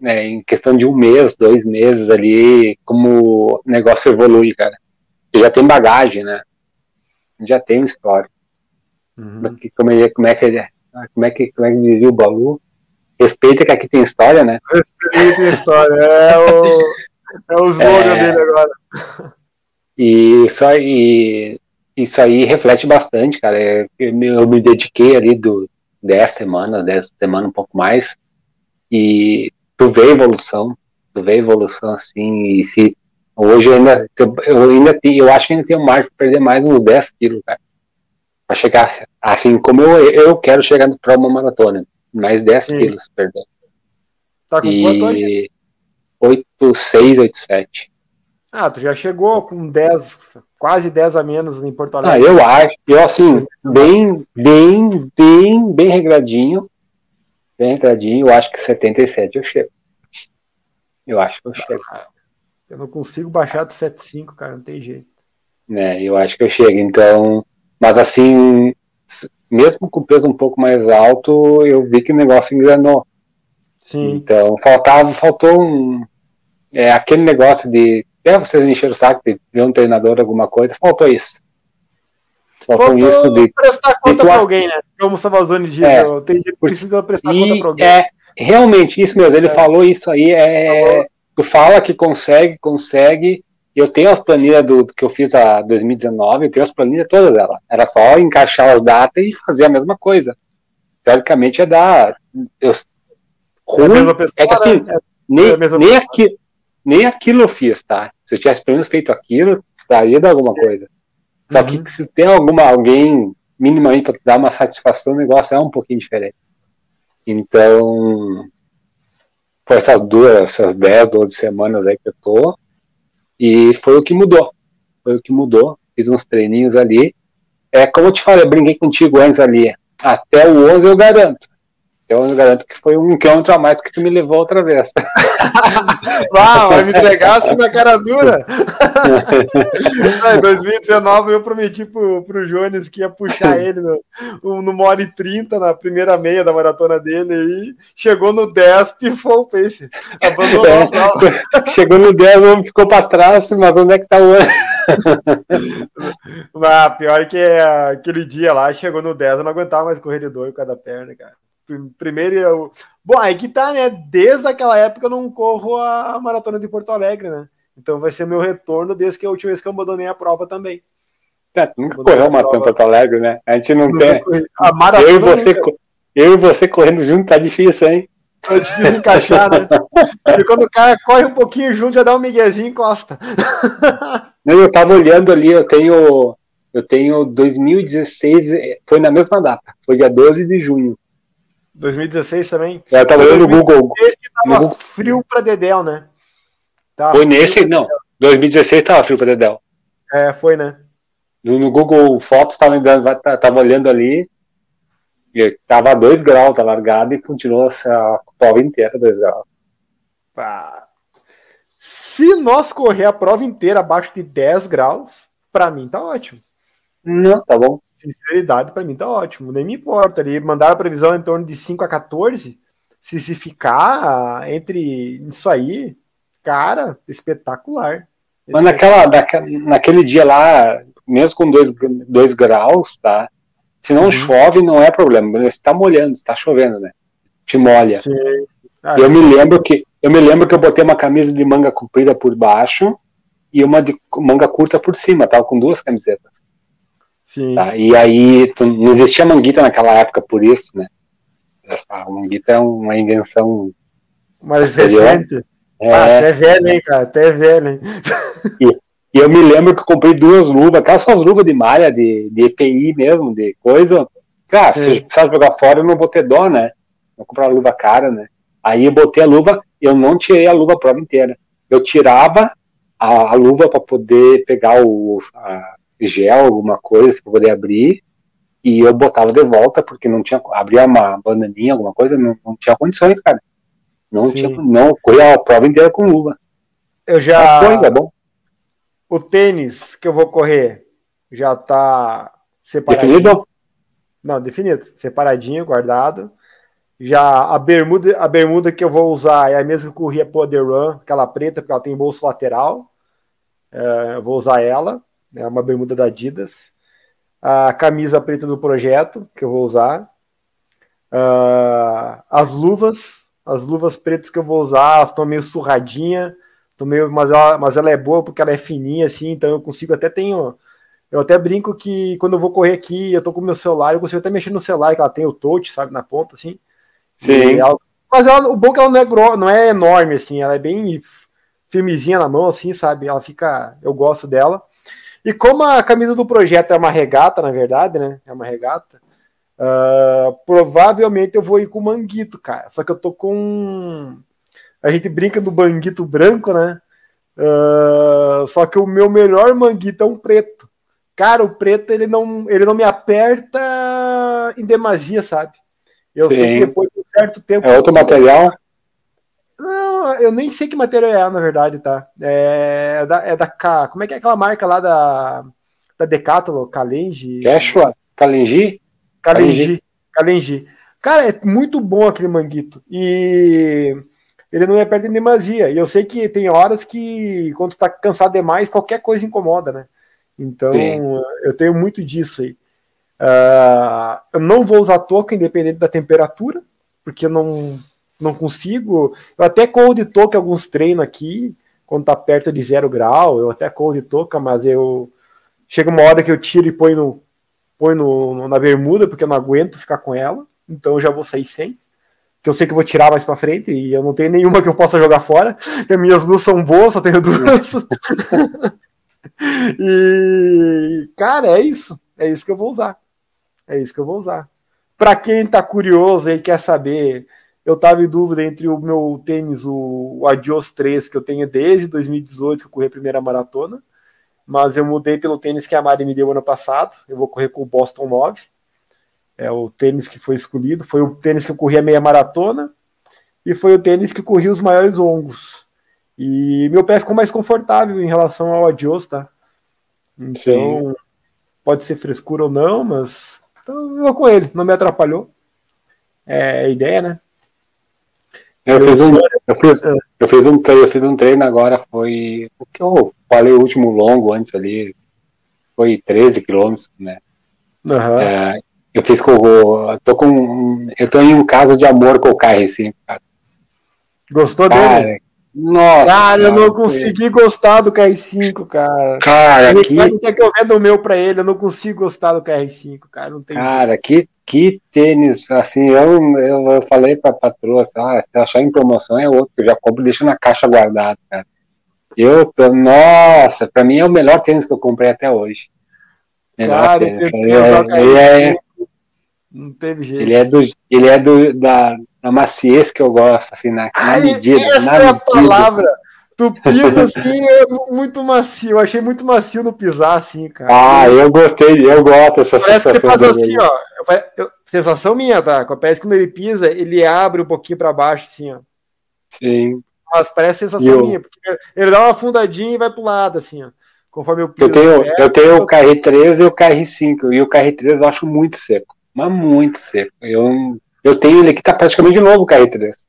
[SPEAKER 15] né, em questão de um mês, dois meses ali, como o negócio evolui, cara. Já tem bagagem, né? Já tem história. Uhum. Como, é, como é que ele como é que como é que dizia o Balu? Respeita que aqui tem história, né?
[SPEAKER 1] Respeita a história, é o, é o slogan é... dele agora.
[SPEAKER 15] E isso aí, isso aí reflete bastante, cara. É, eu me dediquei ali do 10 semanas, 10 semanas, um pouco mais, e tu vê evolução, tu vê evolução assim, e se hoje eu ainda, eu ainda tenho, eu acho que ainda tenho margem para perder mais uns 10 quilos, cara. Pra chegar, assim, como eu, eu quero chegar para uma maratona, mais 10 Sim. quilos, perdão.
[SPEAKER 1] Tá com e quanto hoje?
[SPEAKER 15] 8, 6, 8, 7.
[SPEAKER 1] Ah, tu já chegou com 10, quase 10 a menos em Porto Alegre.
[SPEAKER 15] Ah, eu acho. Eu, assim, bem, bem, bem, bem regradinho. Bem regradinho, eu acho que 77 eu chego. Eu acho que eu chego.
[SPEAKER 1] Eu não consigo baixar do 75, cara, não tem jeito.
[SPEAKER 15] Né, eu acho que eu chego. Então, mas assim, mesmo com peso um pouco mais alto, eu vi que o negócio engrenou. Sim. Então, faltava, faltou um. É aquele negócio de até vocês encheram o saco de ver um treinador alguma coisa, faltou isso.
[SPEAKER 1] Faltou, faltou isso de prestar conta para alguém, né? Como o Savazone diz, é, tem gente que precisa prestar
[SPEAKER 15] e
[SPEAKER 1] conta para alguém.
[SPEAKER 15] É, realmente, isso mesmo, ele é. falou isso aí, é, tu fala que consegue, consegue, eu tenho as planilhas do, do, que eu fiz a 2019, eu tenho as planilhas todas elas. Era só encaixar as datas e fazer a mesma coisa. Teoricamente é dar. Eu, ruim, é, pessoa, é que assim, né? nem, é nem, aqui, nem aquilo eu fiz, tá? Se eu tivesse pelo menos feito aquilo, daria de alguma coisa. Só uhum. que se tem alguma, alguém minimamente para dar uma satisfação, o negócio é um pouquinho diferente. Então, essas duas, essas 10, 12 semanas aí que eu tô, e foi o que mudou. Foi o que mudou. Fiz uns treininhos ali. É como eu te falei, eu brinquei contigo antes ali. Até o 11 eu garanto. Eu garanto que foi um quilômetro a mais que tu me levou outra vez.
[SPEAKER 1] Uau, vai me entregar assim na cara dura. em 2019 eu prometi pro, pro Jones que ia puxar ele no, no hora e 30 na primeira meia da maratona dele e chegou no 10, pifou o pace. Abandonou
[SPEAKER 15] é, Chegou no 10, o homem ficou para trás, mas onde é que tá o ano?
[SPEAKER 1] pior que aquele dia lá, chegou no 10, eu não aguentava mais correr de dor com cada perna, cara Primeiro eu. Bom, aí que tá, né? Desde aquela época eu não corro a maratona de Porto Alegre, né? Então vai ser meu retorno desde que a última vez que eu abandonei a prova também.
[SPEAKER 15] É, nunca correu maratona em Porto Alegre, né? A gente não
[SPEAKER 1] Nunca
[SPEAKER 15] tem.
[SPEAKER 1] A maratona
[SPEAKER 15] Eu e, você,
[SPEAKER 1] nunca.
[SPEAKER 15] eu e você correndo junto tá difícil, hein?
[SPEAKER 1] É difícil encaixar, né? Quando o cara corre um pouquinho junto, já dá um miguezinho e encosta.
[SPEAKER 15] Não, eu tava olhando ali, eu tenho. Eu tenho 2016, eh, foi na mesma data, foi dia 12 de junho.
[SPEAKER 1] 2016 também.
[SPEAKER 15] Eu tava olhando no Google.
[SPEAKER 1] Esse tava
[SPEAKER 15] Google.
[SPEAKER 1] frio pra Dedel, né? Tava
[SPEAKER 15] Foi
[SPEAKER 1] frio
[SPEAKER 15] nesse, não. 2016 tava frio pra Dedel.
[SPEAKER 1] É, foi, né?
[SPEAKER 15] No, no Google Fotos tava, tá- tava olhando ali, e tava a 2 graus a largada e continuou essa prova inteira 2 graus.
[SPEAKER 1] Pá. Se nós correr a prova inteira abaixo de 10 graus, pra mim tá ótimo.
[SPEAKER 15] Não, tá bom.
[SPEAKER 1] Sinceridade, pra mim tá ótimo. Nem me importa. Ali mandaram a previsão em torno de 5 a 14. Se se ficar entre isso aí, cara, espetacular.
[SPEAKER 15] Mas naquela, naque- naquele dia lá, mesmo com 2 graus, tá? Se
[SPEAKER 1] Uhum.
[SPEAKER 15] não chove, não é problema. Você tá molhando, se tá chovendo, né? Te molha.
[SPEAKER 1] Ah,
[SPEAKER 15] eu me lembro que eu me lembro que eu botei uma camisa de manga comprida por baixo e uma de manga curta por cima, tava com duas camisetas.
[SPEAKER 1] Sim.
[SPEAKER 15] Tá? E aí tu- não existia manguita naquela época por isso, né? A manguita é uma invenção
[SPEAKER 1] Mais recente.
[SPEAKER 15] É,
[SPEAKER 1] Ah, até velho, hein, cara? Até velho, hein?
[SPEAKER 15] e, e eu me lembro que eu comprei duas luvas, aquelas são as luvas de malha, de, de EPI mesmo, de coisa. Cara,
[SPEAKER 1] Sim.
[SPEAKER 15] se eu precisar jogar fora, eu não vou ter dó, né? Vou comprar uma luva cara, né? Aí eu botei a luva, eu não tirei a luva a prova inteira. Eu tirava a, a luva para poder pegar o a gel, alguma coisa, para poder abrir, e eu botava de volta, porque não tinha. Abria uma bananinha, alguma coisa, não, não tinha condições, cara. Não
[SPEAKER 1] Sim.
[SPEAKER 15] tinha. Não, corria a prova inteira com luva.
[SPEAKER 1] Eu já.
[SPEAKER 15] Mas foi, é bom.
[SPEAKER 1] O tênis que eu vou correr já tá separado.
[SPEAKER 15] Definido?
[SPEAKER 1] Não, definido. Separadinho, guardado. Já a bermuda, a bermuda que eu vou usar é a mesma que eu corri a Poder Run, aquela preta, porque ela tem bolso lateral. É, eu vou usar ela. É uma bermuda da Adidas. A camisa preta do projeto, que eu vou usar. Ah, as luvas, as luvas pretas que eu vou usar, elas estão meio surradinha, estão meio, mas ela, mas ela é boa porque ela é fininha assim, então eu consigo até tenho, eu até brinco que quando eu vou correr aqui, eu tô com o meu celular, eu consigo até mexer no celular, que ela tem o touch, sabe, na ponta assim.
[SPEAKER 15] Sim.
[SPEAKER 1] Ela- mas ela, o bom é que ela não é, gro- não é enorme assim, ela é bem firmezinha na mão assim, sabe? Ela fica, eu gosto dela. E como a camisa do projeto é uma regata, na verdade, né? É uma regata. ah, provavelmente eu vou ir com o manguito, cara. Só que eu tô com. A gente brinca do manguito branco, né? Ah, só que o meu melhor manguito é um preto. Cara, o preto ele não, ele não me aperta em demasia, sabe? Eu sei
[SPEAKER 15] Sim.
[SPEAKER 1] que depois de um certo tempo.
[SPEAKER 15] É outro material?
[SPEAKER 1] Não, eu nem sei que material é, na verdade, tá? É da, é da K. Como é que é aquela marca lá da, da Decathlon? Kalenji?
[SPEAKER 15] Quechua? Kalenji?
[SPEAKER 1] Kalenji. Kalenji. Cara, é muito bom aquele manguito. E ele não é perto de demasia. E eu sei que tem horas que, quando tá cansado demais, qualquer coisa incomoda, né? Então,
[SPEAKER 15] Sim.
[SPEAKER 1] eu tenho muito disso aí. Ah, eu não vou usar touca independente da temperatura, porque eu não, não consigo. Eu até corro de touca alguns treinos aqui, quando tá perto de zero grau, eu até corro de touca, mas eu. Chega uma hora que eu tiro e ponho, no, ponho no, na bermuda, porque eu não aguento ficar com ela, então eu já vou sair sem. Que eu sei que eu vou tirar mais pra frente e eu não tenho nenhuma que eu possa jogar fora, que as minhas duas são boas, só tenho duas. e, cara, é isso. É isso que eu vou usar. É isso que eu vou usar. Pra quem tá curioso e quer saber, eu tava em dúvida entre o meu tênis, o, o Adios 3, que eu tenho desde 2018, que eu corri a primeira maratona, mas eu mudei pelo tênis que a Mari me deu ano passado. Eu vou correr com o Boston 9. É o tênis que foi escolhido. Foi o tênis que eu corri a meia maratona e foi o tênis que corri os maiores longos. E meu pé ficou mais confortável em relação ao Adios, tá? Então, pode ser frescura ou não, mas então, eu vou com ele, não me atrapalhou. É a ideia, né?
[SPEAKER 15] Eu,
[SPEAKER 1] Eu
[SPEAKER 15] fiz um, eu, fiz, eu, fiz um treino, eu fiz um treino agora, foi o que eu falei o último longo antes ali, foi 13 quilômetros, né?
[SPEAKER 1] Aham.
[SPEAKER 15] É, Eu fiz com o. Tô com. Eu tô em um caso de amor com o KR5, cara.
[SPEAKER 1] Gostou
[SPEAKER 15] Cara,
[SPEAKER 1] dele?
[SPEAKER 15] Nossa.
[SPEAKER 1] Cara, eu não consegui gostar do KR5, cara.
[SPEAKER 15] Cara,
[SPEAKER 1] Ricardo quer que eu venda o meu pra ele, eu não consigo gostar do KR5, cara. Não tem
[SPEAKER 15] Cara, que, que tênis, assim, eu, eu, eu falei pra patroa, assim, ah, se achar em promoção é outro, eu já compro e deixo na caixa guardado, cara. Eu tô, nossa, pra mim é o melhor tênis que eu comprei até hoje. Melhor
[SPEAKER 1] eu
[SPEAKER 15] tênis. Ele é,
[SPEAKER 1] o KR5,
[SPEAKER 15] ele é,
[SPEAKER 1] Não teve jeito.
[SPEAKER 15] ele é, do, ele é do, da, da maciez que eu gosto, assim, na, na
[SPEAKER 1] Ai,
[SPEAKER 15] medida.
[SPEAKER 1] essa
[SPEAKER 15] na
[SPEAKER 1] é a
[SPEAKER 15] medida.
[SPEAKER 1] palavra. Tu pisa assim, é muito macio. Eu achei muito macio no pisar, assim, cara.
[SPEAKER 15] Ah, eu gostei, eu gosto dessa
[SPEAKER 1] Parece que ele
[SPEAKER 15] sensação
[SPEAKER 1] faz assim, ó. Eu sensação minha, tá? Parece que quando ele pisa, ele abre um pouquinho pra baixo, assim, ó.
[SPEAKER 15] Sim.
[SPEAKER 1] Mas parece sensação
[SPEAKER 15] eu-
[SPEAKER 1] minha, porque ele dá uma afundadinha e vai pro lado, assim, ó. Conforme eu piso.
[SPEAKER 15] Eu tenho,
[SPEAKER 1] É,
[SPEAKER 15] eu tenho o KR3 e o KR5, e o KR3 eu acho muito seco, mas muito seco. Eu, eu tenho ele aqui, tá praticamente novo o KR3.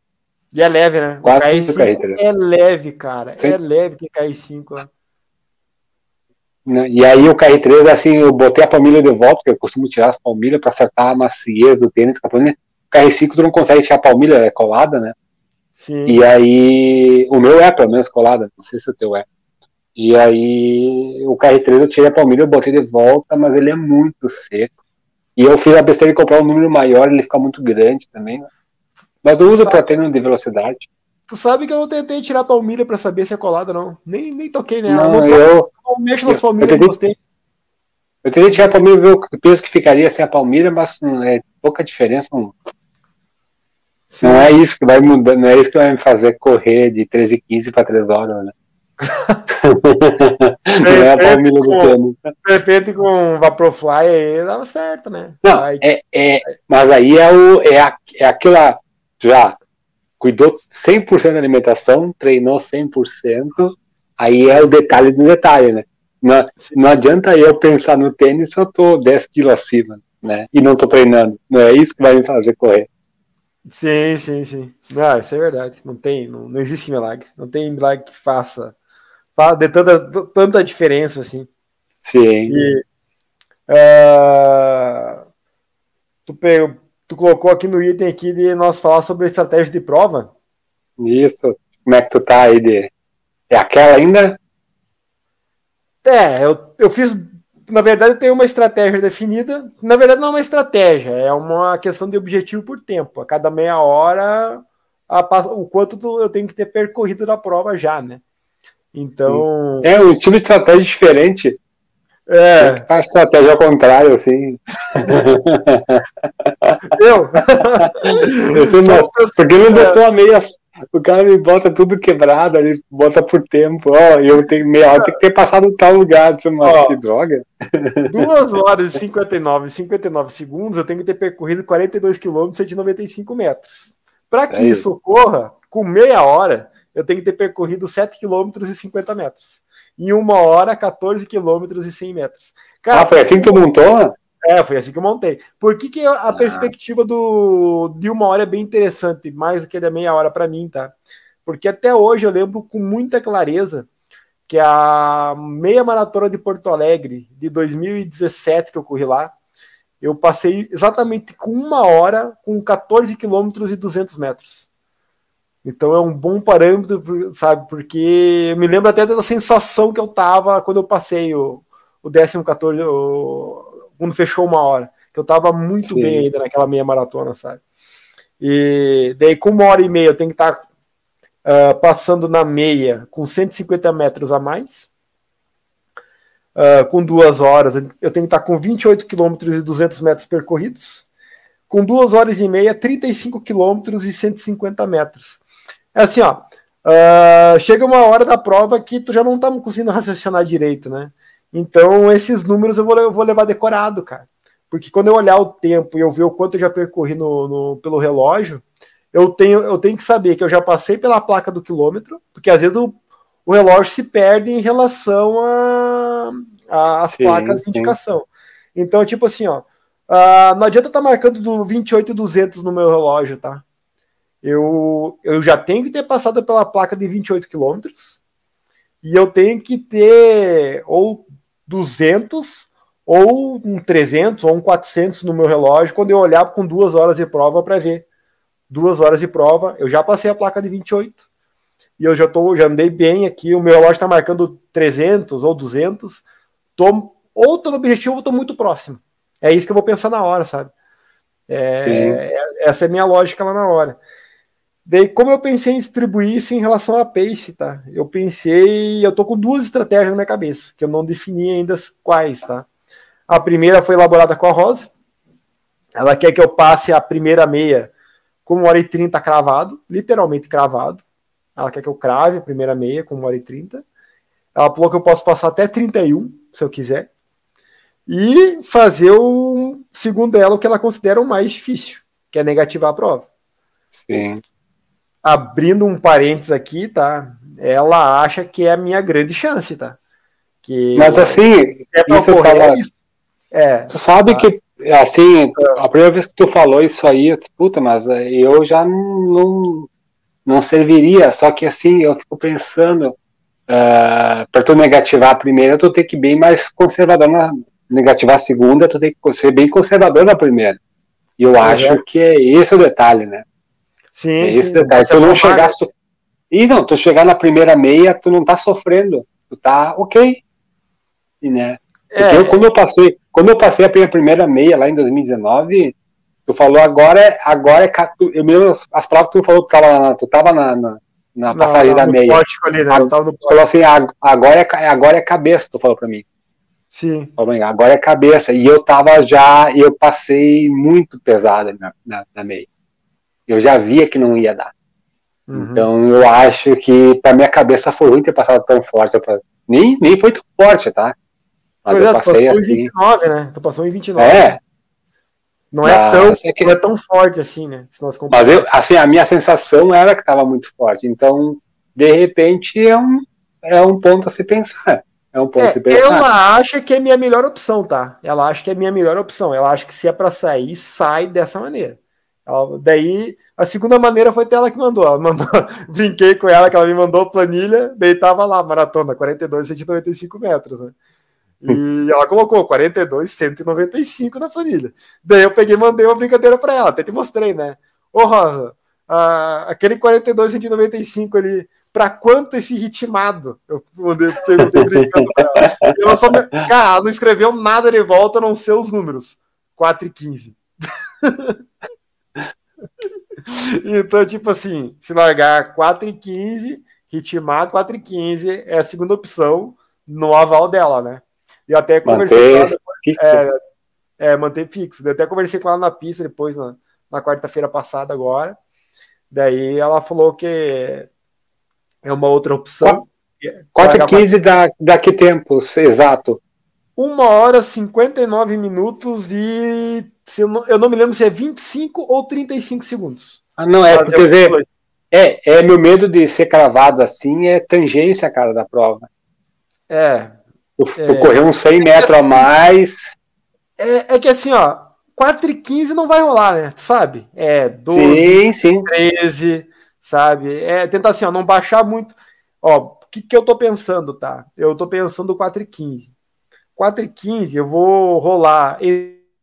[SPEAKER 1] E é leve, né? O
[SPEAKER 15] Quase
[SPEAKER 1] KR5
[SPEAKER 15] o KR3.
[SPEAKER 1] é leve, cara.
[SPEAKER 15] Sim.
[SPEAKER 1] É leve que KR5, ó.
[SPEAKER 15] né? E aí o KR3, assim, eu botei a palmilha de volta, porque eu costumo tirar as palmilhas para acertar a maciez do tênis com a palmilha. O KR5 tu não consegue tirar a palmilha, é colada, né?
[SPEAKER 1] Sim.
[SPEAKER 15] E aí, o meu é pelo menos colada, não sei se o teu é. E aí, o KR3 eu tirei a palmilha, eu botei de volta, mas ele é muito seco. E eu fiz a besteira de comprar um número maior, ele fica muito grande também, né? Mas eu uso treino de velocidade.
[SPEAKER 1] Tu sabe que eu não tentei tirar a palmilha pra saber se é colada, não. Nem, nem toquei nela.
[SPEAKER 15] Não,
[SPEAKER 1] Não,
[SPEAKER 15] eu,
[SPEAKER 1] não mexo nas
[SPEAKER 15] eu-
[SPEAKER 1] palmilhas,
[SPEAKER 15] eu tentei-
[SPEAKER 1] gostei.
[SPEAKER 15] eu tentei tirar a palmilha ver o peso que ficaria sem a palmilha, mas não é pouca diferença. Não, não é isso que vai mudar, não é isso que vai me fazer correr de 13 e 15 para 3 horas, né? não é a palmilha do tênis.
[SPEAKER 1] De repente com Vaporfly aí dava certo, né?
[SPEAKER 15] Não,
[SPEAKER 1] Aí-
[SPEAKER 15] é, é, mas aí é, o, é, a, é aquela. Já cuidou 100% da alimentação, treinou 100%, aí é o detalhe do detalhe, né? Não, não adianta eu pensar no tênis se eu tô 10 quilos acima, né? E não tô treinando. Não é isso que vai me fazer correr.
[SPEAKER 1] Sim, sim, sim. Não, isso é verdade. Não tem, não, não existe milagre. Não tem milagre que faça, faça de tanta, tanta diferença assim.
[SPEAKER 15] Sim.
[SPEAKER 1] E, ah, tu, pe- tu colocou aqui no item aqui de nós falar sobre estratégia de prova.
[SPEAKER 15] Isso. Como é que tu tá aí de. É aquela ainda?
[SPEAKER 1] É, eu, eu fiz. Na verdade, eu tenho uma estratégia definida. Na verdade, não é uma estratégia, é uma questão de objetivo por tempo. A cada meia hora, a o quanto tu- eu tenho que ter percorrido da prova já, né? Então.
[SPEAKER 15] É um estilo de estratégia diferente.
[SPEAKER 1] É.
[SPEAKER 15] Faz estratégia ao contrário, assim.
[SPEAKER 1] Eu?
[SPEAKER 15] Você não, porque ele não botou a meia. O cara me bota tudo quebrado ali, bota por tempo. Ó, eu tenho meia hora, tem que ter passado em tal lugar. Você, mas
[SPEAKER 1] Ó.
[SPEAKER 15] que droga.
[SPEAKER 1] 2 horas e 59 e 59 segundos, eu tenho que ter percorrido 42 km e 195 metros. Para que
[SPEAKER 15] É
[SPEAKER 1] isso ocorra, com meia hora, eu tenho que ter percorrido 7 km e 50 metros. Em uma hora, 14 km e 100 metros.
[SPEAKER 15] ah, foi assim que tu montou?
[SPEAKER 1] É, foi assim que eu montei. Por que, que a perspectiva do, de uma hora é bem interessante, mais do que da meia hora para mim, tá? Porque até hoje eu lembro com muita clareza que a meia maratona de Porto Alegre de 2017 que eu corri lá, eu passei exatamente com uma hora com 14 quilômetros e 200 metros. Então é um bom parâmetro, sabe? Porque eu me lembro até da sensação que eu tava quando eu passei o, o 14, o, quando fechou uma hora. Que eu tava muito
[SPEAKER 15] Sim.
[SPEAKER 1] bem ainda naquela meia maratona, sabe? E daí com uma hora e meia eu tenho que estar ah, passando na meia com 150 metros a mais. Ah, com duas horas, eu tenho que estar com 28 quilômetros e 200 metros percorridos. Com duas horas e meia, 35 quilômetros e 150 metros. É assim, ó. ah, chega uma hora da prova que tu já não tá conseguindo raciocinar direito, né? Então, esses números eu vou, eu vou levar decorado, cara. Porque quando eu olhar o tempo e eu ver o quanto eu já percorri no, no- pelo relógio, eu tenho, eu tenho que saber que eu já passei pela placa do quilômetro, porque às vezes o, o relógio se perde em relação às
[SPEAKER 15] Sim,
[SPEAKER 1] placas de
[SPEAKER 15] sim.
[SPEAKER 1] indicação. Então, tipo assim, ó, ah, não adianta estar marcando do 28,200 no meu relógio, tá? Eu, eu já tenho que ter passado pela placa de 28 quilômetros e eu tenho que ter ou 200 ou um 300 ou um 400 no meu relógio quando eu olhar com duas horas de prova para ver. Duas horas de prova, eu já passei a placa de 28 e eu já tô, já andei bem aqui. O meu relógio está marcando 300 ou 200. Tô, ou tô no objetivo, ou tô muito próximo. É isso que eu vou pensar na hora, sabe? É, essa é a minha lógica lá na hora. Daí, como eu pensei em distribuir isso em relação a pace, tá? Eu pensei, eu tô com duas estratégias na minha cabeça, que eu não defini ainda quais, tá? A primeira foi elaborada com a Rosa. Ela quer que eu passe a primeira meia com 1 hora e 30 cravado, literalmente cravado. Ela quer que eu crave a primeira meia com 1 hora e 30. Ela falou que eu posso passar até 31, se eu quiser. E fazer o segundo dela, o que ela considera o mais difícil, que é negativar a prova.
[SPEAKER 15] Sim.
[SPEAKER 1] Abrindo um parênteses aqui, tá? Ela acha que é a minha grande chance, tá? Que
[SPEAKER 15] Mas assim,
[SPEAKER 1] é
[SPEAKER 15] isso eu tava...
[SPEAKER 1] isso. É,
[SPEAKER 15] Tu sabe
[SPEAKER 1] tá?
[SPEAKER 15] que, assim, a primeira vez que tu falou isso aí, eu disse, puta, mas eh, eu já não, não serviria. Só que, assim, eu fico pensando, uh, para tu negativar a primeira, tu tem que ir bem mais conservador na negativar a segunda, tu tem que ser bem conservador na primeira. E eu acho
[SPEAKER 1] é.
[SPEAKER 15] que é esse o detalhe, né?
[SPEAKER 1] Sim,
[SPEAKER 15] É esse
[SPEAKER 1] sim,
[SPEAKER 15] o detalhe. Tu não
[SPEAKER 1] não
[SPEAKER 15] chegar. So... E não, tu chegar na primeira meia, tu não tá sofrendo. Tu tá ok. E, né? Porque
[SPEAKER 1] É.
[SPEAKER 15] eu, quando eu passei, quando eu passei a primeira meia lá em 2019, tu falou agora, é- agora é. Eu me lembro as, as provas que tu falou tu tava, na- tu tava na, na, na
[SPEAKER 1] Não,
[SPEAKER 15] passagem
[SPEAKER 1] não,
[SPEAKER 15] da
[SPEAKER 1] no
[SPEAKER 15] meia.
[SPEAKER 1] ali, né?
[SPEAKER 15] Ah,
[SPEAKER 1] no
[SPEAKER 15] Tu falou assim, "Ag- agora é, agora é cabeça, tu falou pra mim.
[SPEAKER 1] Sim.
[SPEAKER 15] Agora é cabeça. E eu tava já, eu passei muito pesada na, na, na meia. Eu já via que não ia dar.
[SPEAKER 1] Uhum.
[SPEAKER 15] Então eu acho que pra minha cabeça foi ruim ter passado tão forte. Nem, nem foi tão forte, tá? Mas eu
[SPEAKER 1] é, tu
[SPEAKER 15] passei
[SPEAKER 1] passou em
[SPEAKER 15] assim.
[SPEAKER 1] 29, né? Tu passou em 29.
[SPEAKER 15] É,
[SPEAKER 1] Não é,
[SPEAKER 15] Mas
[SPEAKER 1] tão,
[SPEAKER 15] é que-
[SPEAKER 1] não é tão forte assim, né? Se nós
[SPEAKER 15] mas eu, assim, a minha sensação era que estava muito forte. Então, de repente, é um, é um ponto a se pensar. É um ponto a se
[SPEAKER 1] É,
[SPEAKER 15] pensar.
[SPEAKER 1] ela acha que é minha melhor opção, tá? Ela acha que é minha melhor opção. Ela acha que se é pra sair, sai dessa maneira. Ela- daí, a segunda maneira foi até ela que mandou. Ela mandou. Brinquei com ela que ela me mandou planilha, daí tava lá, maratona, 42, 195 metros, né? E ela colocou 42, 195 na planilha. Daí eu peguei e mandei uma brincadeira pra ela, até te mostrei, né? Ô Rosa, ah, aquele 42, 195 ali, pra quanto esse ritmado? Eu mandei, perguntei brincando pra ela. Ela só me... Cara, ela não escreveu nada de volta a não ser os números. 4 e 15. então, tipo assim, se largar 4 e 15, ritmar 4 e 15 é a segunda opção no aval dela, né? E eu até conversei com ela
[SPEAKER 15] Manter fixo.
[SPEAKER 1] é, é, manter fixo. Eu até conversei com ela na pista depois, na, na quarta-feira passada agora. Daí ela falou que é uma outra opção.
[SPEAKER 15] 4 e
[SPEAKER 1] Largar
[SPEAKER 15] 15 dá, dá que tempo? Exato.
[SPEAKER 1] Uma hora, 59 minutos e se eu, não, eu não me lembro se é 25 ou 35 segundos.
[SPEAKER 15] Ah, não, é,
[SPEAKER 1] os
[SPEAKER 15] dizer, é, é meu medo de ser cravado assim, é tangência, cara, da prova.
[SPEAKER 1] É.
[SPEAKER 15] Tu, tu
[SPEAKER 1] É.
[SPEAKER 15] correu uns 100 metros a mais.
[SPEAKER 1] É, é que assim, ó, 4 e 15 não vai rolar, né? Tu sabe? É 12,
[SPEAKER 15] Sim, sim.
[SPEAKER 1] 13, sabe? É tentar assim, ó, não baixar muito. Ó, o que, que eu tô pensando, tá? Eu tô pensando 4 e 15. 4 e 15 eu vou rolar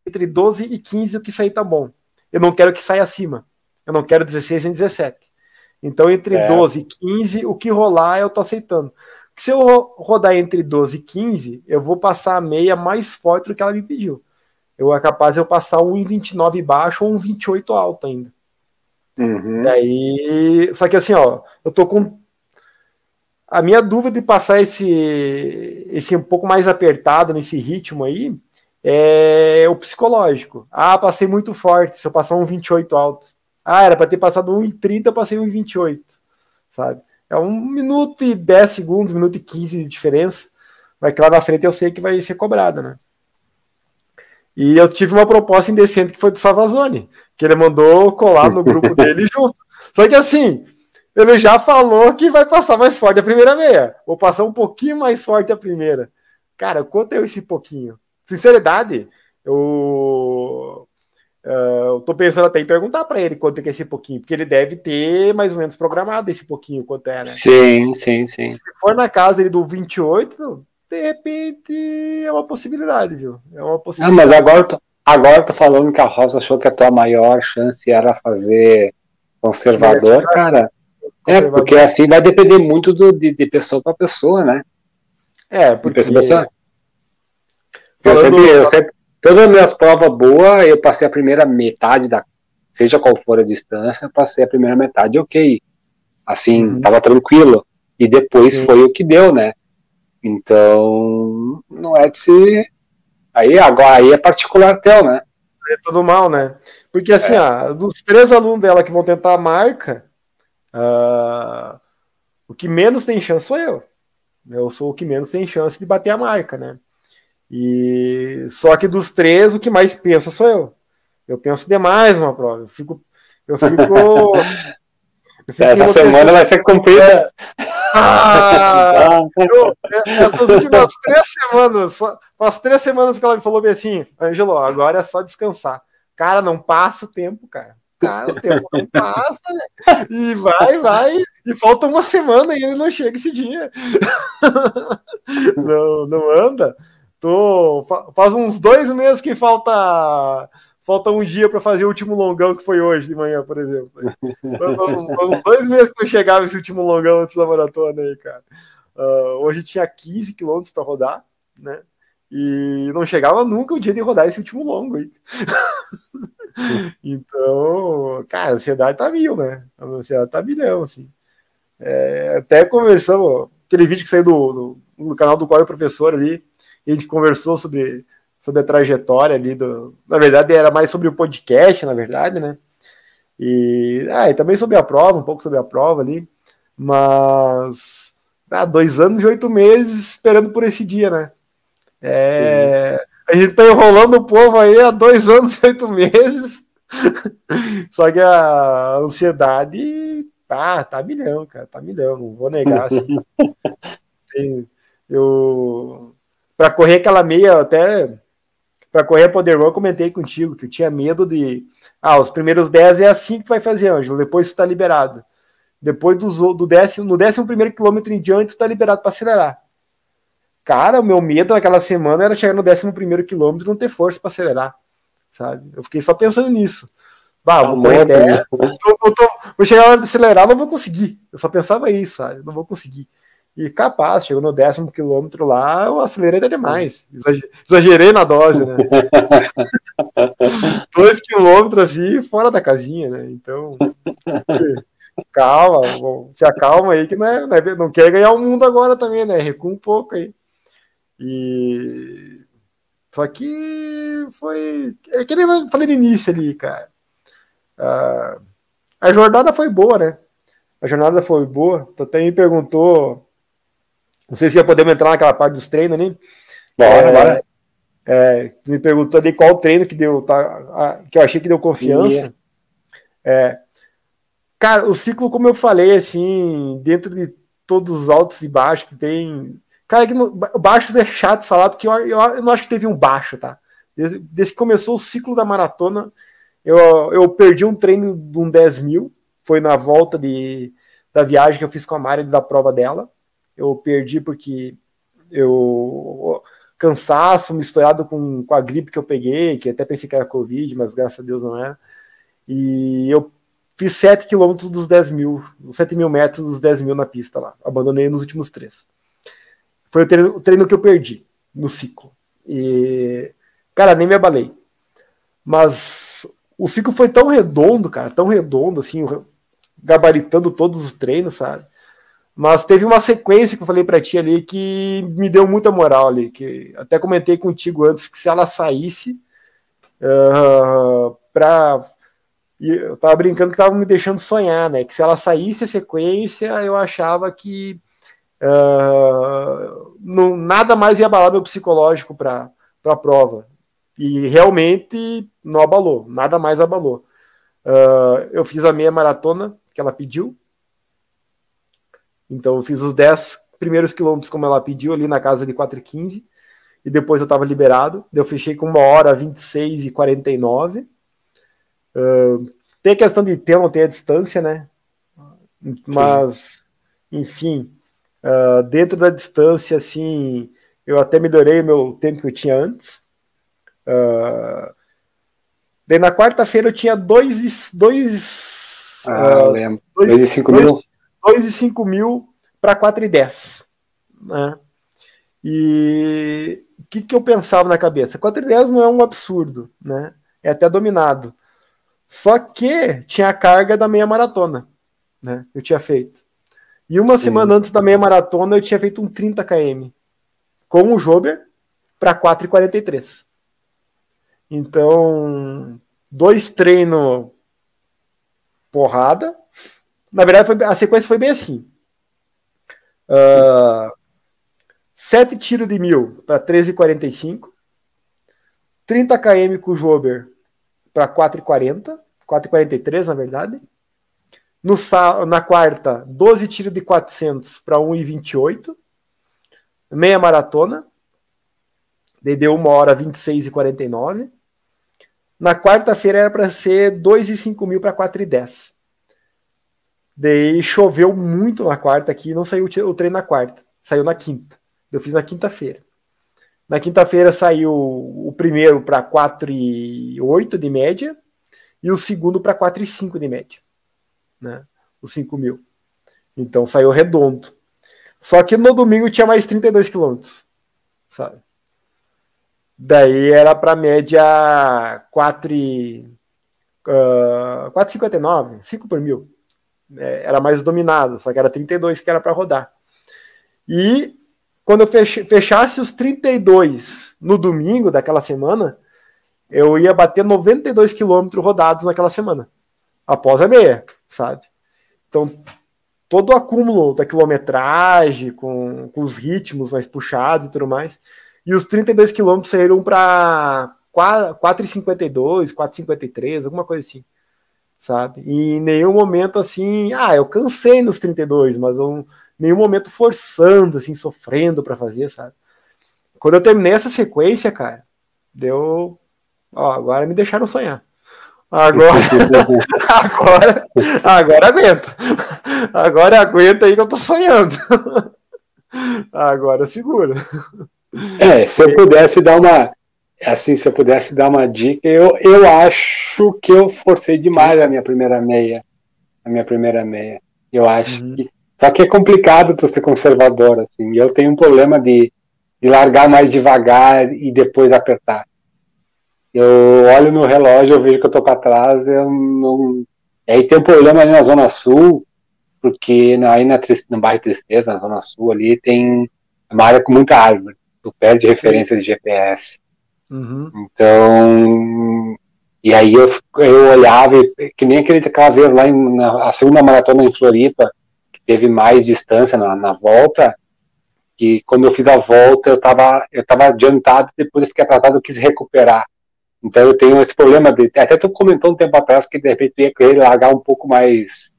[SPEAKER 1] entre 12 e 15, o que sair tá bom. Eu não quero que saia acima. Eu não quero 16 nem 17. Então, entre
[SPEAKER 15] É.
[SPEAKER 1] 12 e 15, o que rolar eu tô aceitando. Porque se eu ro- rodar entre 12 e 15, eu vou passar a meia mais forte do que ela me pediu. Eu é capaz de eu passar um em 29 baixo ou um 28 alto ainda.
[SPEAKER 15] Uhum.
[SPEAKER 1] Daí, só que assim, ó, eu tô com a minha dúvida de passar esse esse um pouco mais apertado nesse ritmo aí é o psicológico. Ah, passei muito forte, se eu passar um 28 alto. Ah, era para ter passado um em 30, eu passei um em 28, sabe? É um minuto e 10 segundos, um minuto e 15 de diferença, mas que lá na frente eu sei que vai ser cobrada, né? E eu tive uma proposta indecente que foi do Savazone, que ele mandou colar no grupo dele junto. Só que assim, ele já falou que vai passar mais forte a primeira meia. Vou passar um pouquinho mais forte a primeira. Cara, quanto é esse pouquinho? Sinceridade, eu, eh, eu tô pensando até em perguntar para ele quanto é que é esse pouquinho, porque ele deve ter mais ou menos programado esse pouquinho quanto é, né?
[SPEAKER 15] Sim, sim, sim.
[SPEAKER 1] Se for na casa ele do 28, de repente é uma possibilidade, viu? É uma
[SPEAKER 15] Ah,
[SPEAKER 1] possibilidade.
[SPEAKER 15] mas agora, tu- agora tu falando que a Rosa achou que a tua maior chance era fazer conservador, cara. É, porque assim vai depender muito do, de, de pessoa para pessoa, né?
[SPEAKER 1] É,
[SPEAKER 15] De
[SPEAKER 1] porque
[SPEAKER 15] pessoa pra pessoa. Eu sempre, eu sempre, todas as minhas provas boas, eu passei a primeira metade da, seja qual for a distância, eu passei a primeira metade, ok. Assim,
[SPEAKER 1] Uhum.
[SPEAKER 15] tava tranquilo. E depois
[SPEAKER 1] Sim.
[SPEAKER 15] foi o que deu, né? Então, não é de se. Aí agora aí é particular teu, né?
[SPEAKER 1] é tudo mal, né? Porque assim,
[SPEAKER 15] É.
[SPEAKER 1] ó, dos três alunos dela que vão tentar a marca, ah, o que menos tem chance sou eu. Eu sou o que menos tem chance de bater a marca, né? E só que dos três, o que mais pensa sou eu. Eu penso demais numa prova. Eu fico. Eu fico. eu fico
[SPEAKER 15] Essa semana vai ser cumprida.
[SPEAKER 1] Ah, eu- essas últimas três semanas, só- faz três semanas que ela me falou bem assim, Angelo, agora é só descansar. Cara, não passa o tempo, cara. Cara, o tempo não passa? E vai, vai, e falta uma semana e ainda não chega esse dia. Não, não anda. Tô, fa- faz uns dois meses que falta falta um dia para fazer o último longão que foi hoje de manhã, por exemplo. Faz uns dois meses que eu chegava esse último longão antes da maratona aí, cara. Ah, hoje tinha 15 quilômetros para rodar, né? E não chegava nunca o dia de rodar esse último longo aí. então, cara, a ansiedade tá mil, né? A ansiedade tá milhão, assim. É, até conversamos, aquele vídeo que saiu do, do, do canal do Qual é o Professor ali, e a gente conversou sobre, sobre a trajetória ali do. Na verdade, era mais sobre o podcast, na verdade, né? E, ah, e também sobre a prova, um pouco sobre a prova ali, mas ah, dois anos e oito meses esperando por esse dia, né? É, a gente tá enrolando o povo aí há dois anos e oito meses. Só que a ansiedade tá, tá milhão, cara, tá milhão, não vou negar. Assim. Eu para correr aquela meia, até para correr a Poder Run, eu comentei contigo que eu tinha medo de. Ah, os primeiros 10 é assim que tu vai fazer, Ângelo, depois tu tá liberado. Depois dos, do décimo, no décimo primeiro quilômetro em diante, tu tá liberado para acelerar. Cara, o meu medo naquela semana era chegar no décimo primeiro quilômetro e não ter força para acelerar, sabe? Eu fiquei só pensando nisso. Bah, vou correr
[SPEAKER 15] Amor,
[SPEAKER 1] 10, eu- eu tô- vou chegar na hora de acelerar, não vou conseguir. Eu só pensava isso, sabe? Não vou conseguir. E capaz, chegou no décimo quilômetro lá, eu acelerei até demais. Exagerei, na dose, né? Dois quilômetros assim, fora da casinha, né? Então, calma, bom, se acalma aí, que não, é, não, é- não quer ganhar o mundo agora também, né? Recua um pouco aí. E. Só que foi. É que eu falei no início ali, cara. Ah, a jornada foi boa, né? A jornada foi boa. Tu até me perguntou. Não sei se já podemos entrar naquela parte dos treinos ali.
[SPEAKER 15] Bora,
[SPEAKER 1] É,
[SPEAKER 15] bora.
[SPEAKER 1] é, tu me perguntou ali qual treino que deu, tá, que eu achei que deu confiança. É, cara, o ciclo, como eu falei, assim, dentro de todos os altos e baixos que tem. Cara, baixos é chato falar, porque eu, eu, eu não acho que teve um baixo, tá? Desde, desde que começou o ciclo da maratona, eu, eu perdi um treino de um 10 mil, foi na volta de, da viagem que eu fiz com a Mari da prova dela. Eu perdi porque eu cansaço misturado com, com a gripe que eu peguei, que até pensei que era Covid, mas graças a Deus não era. E eu fiz 7 quilômetros dos 10 mil, 7 mil metros dos 10 mil na pista lá. Abandonei nos últimos três. Foi o treino, o treino que eu perdi no ciclo. E, cara, nem me abalei. Mas o ciclo foi tão redondo, cara, tão redondo, assim, gabaritando todos os treinos, sabe? Mas teve uma sequência que eu falei pra ti ali que me deu muita moral ali, que até comentei contigo antes que se ela saísse uh, pra. e Eu tava brincando que tava me deixando sonhar, né? Que se ela saísse a sequência, eu achava que uh, não, nada mais ia abalar meu psicológico para a prova. E realmente não abalou, nada mais abalou. Uh, eu fiz a meia maratona que ela pediu, então eu fiz os 10 primeiros quilômetros como ela pediu ali na casa de 4,15 e depois eu estava liberado. Eu fechei com uma hora 26 e 49. Uh, tem a questão de ter ou não ter a distância, né? Mas, enfim, uh, dentro da distância, assim, Eu até melhorei o meu tempo que eu tinha antes. Uh, daí na quarta-feira eu tinha 2 dois,
[SPEAKER 15] ah, uh, lembro. 2 e 5 mil?
[SPEAKER 1] 2 e 5 mil para 4 e 10. Né? E o que, que eu pensava na cabeça? 4 e 10 não é um absurdo, né? É até dominado. Só que tinha a carga da meia maratona, né? Eu tinha feito. E uma Sim. semana antes da meia maratona eu tinha feito um 30 km com o Jober para 4,43. Então, dois treinos porrada. Na verdade, foi, a sequência foi bem assim. Uh, sete tiros de mil para 13,45. 30 km com o Jober para 4,40. 4,43 na verdade. No, na quarta, 12 tiros de 400 para 1,28 meia maratona. Daí deu 1 hora 26 e 49. Na quarta-feira era para ser 2 e 5 mil para 4 e 10. Daí choveu muito na quarta aqui, não saiu o treino na quarta, saiu na quinta. Eu fiz na quinta-feira. Na quinta-feira saiu o primeiro para 4 e 8 de média e o segundo para 4 e 5 de média, né? Os 5 mil. Então saiu redondo. Só que no domingo tinha mais 32 quilômetros, sabe? Daí era para média 4 e, uh, 4,59, 5 por mil. É, era mais dominado, só que era 32 que era para rodar. E quando eu fechasse os 32 no domingo daquela semana, eu ia bater 92 quilômetros rodados naquela semana, após a meia, sabe? Então todo o acúmulo da quilometragem, com, com os ritmos mais puxados e tudo mais. E os 32 quilômetros saíram para 4,52, 4,53, alguma coisa assim, sabe? E em nenhum momento assim, ah, eu cansei nos 32, mas nenhum momento forçando, assim, sofrendo para fazer, sabe? Quando eu terminei essa sequência, cara, deu. Ó, agora me deixaram sonhar. Agora, agora, agora aguenta. Agora aguenta aí que eu tô sonhando. Agora segura.
[SPEAKER 15] É, se eu pudesse dar uma. Assim, se eu pudesse dar uma dica, eu, eu acho que eu forcei demais a minha primeira meia. A minha primeira meia. Eu acho uhum. que. Só que é complicado tu ser conservador, assim. Eu tenho um problema de, de largar mais devagar e depois apertar. Eu olho no relógio, eu vejo que eu tô para trás, eu não. E aí tem um problema ali na Zona Sul, porque aí na, no bairro Tristeza, na Zona Sul, ali tem uma área com muita árvore. Tu perde referência de GPS.
[SPEAKER 1] Uhum.
[SPEAKER 15] Então. E aí eu, eu olhava, que nem aquele, aquela vez lá em, na a segunda maratona em Floripa, que teve mais distância na, na volta, que quando eu fiz a volta eu estava eu tava adiantado, depois eu fiquei atrasado, eu quis recuperar. Então eu tenho esse problema de. Até tu comentou um tempo atrás que de repente eu ia querer largar um pouco mais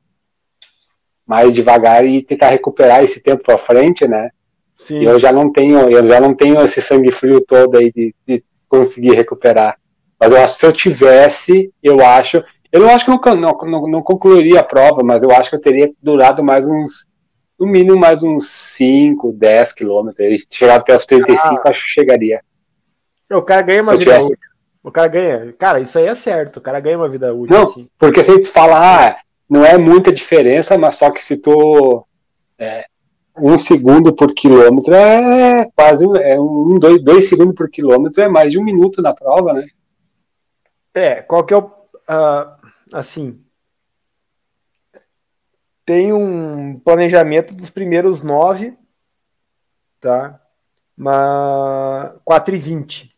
[SPEAKER 15] mais devagar e tentar recuperar esse tempo para frente, né? Sim. E eu já não tenho, eu já não tenho esse sangue frio todo aí de, de conseguir recuperar. Mas eu acho que se eu tivesse, eu acho, eu não acho que não, não, não, concluiria a prova, mas eu acho que eu teria durado mais uns, no mínimo mais uns 5, 10 quilômetros. Chegado até os 35, ah. acho que chegaria.
[SPEAKER 1] O cara ganha uma vida útil. O cara ganha. Cara, isso aí é certo. O cara ganha uma vida útil.
[SPEAKER 15] Não,
[SPEAKER 1] assim.
[SPEAKER 15] porque se a gente falar, ah, não é muita diferença, mas só que se tu. É, um segundo por quilômetro é quase é um, dois, dois segundos por quilômetro é mais de um minuto na prova, né?
[SPEAKER 1] É, qual que é o. Uh, assim. Tem um planejamento dos primeiros nove, tá? Mas 4 e 20.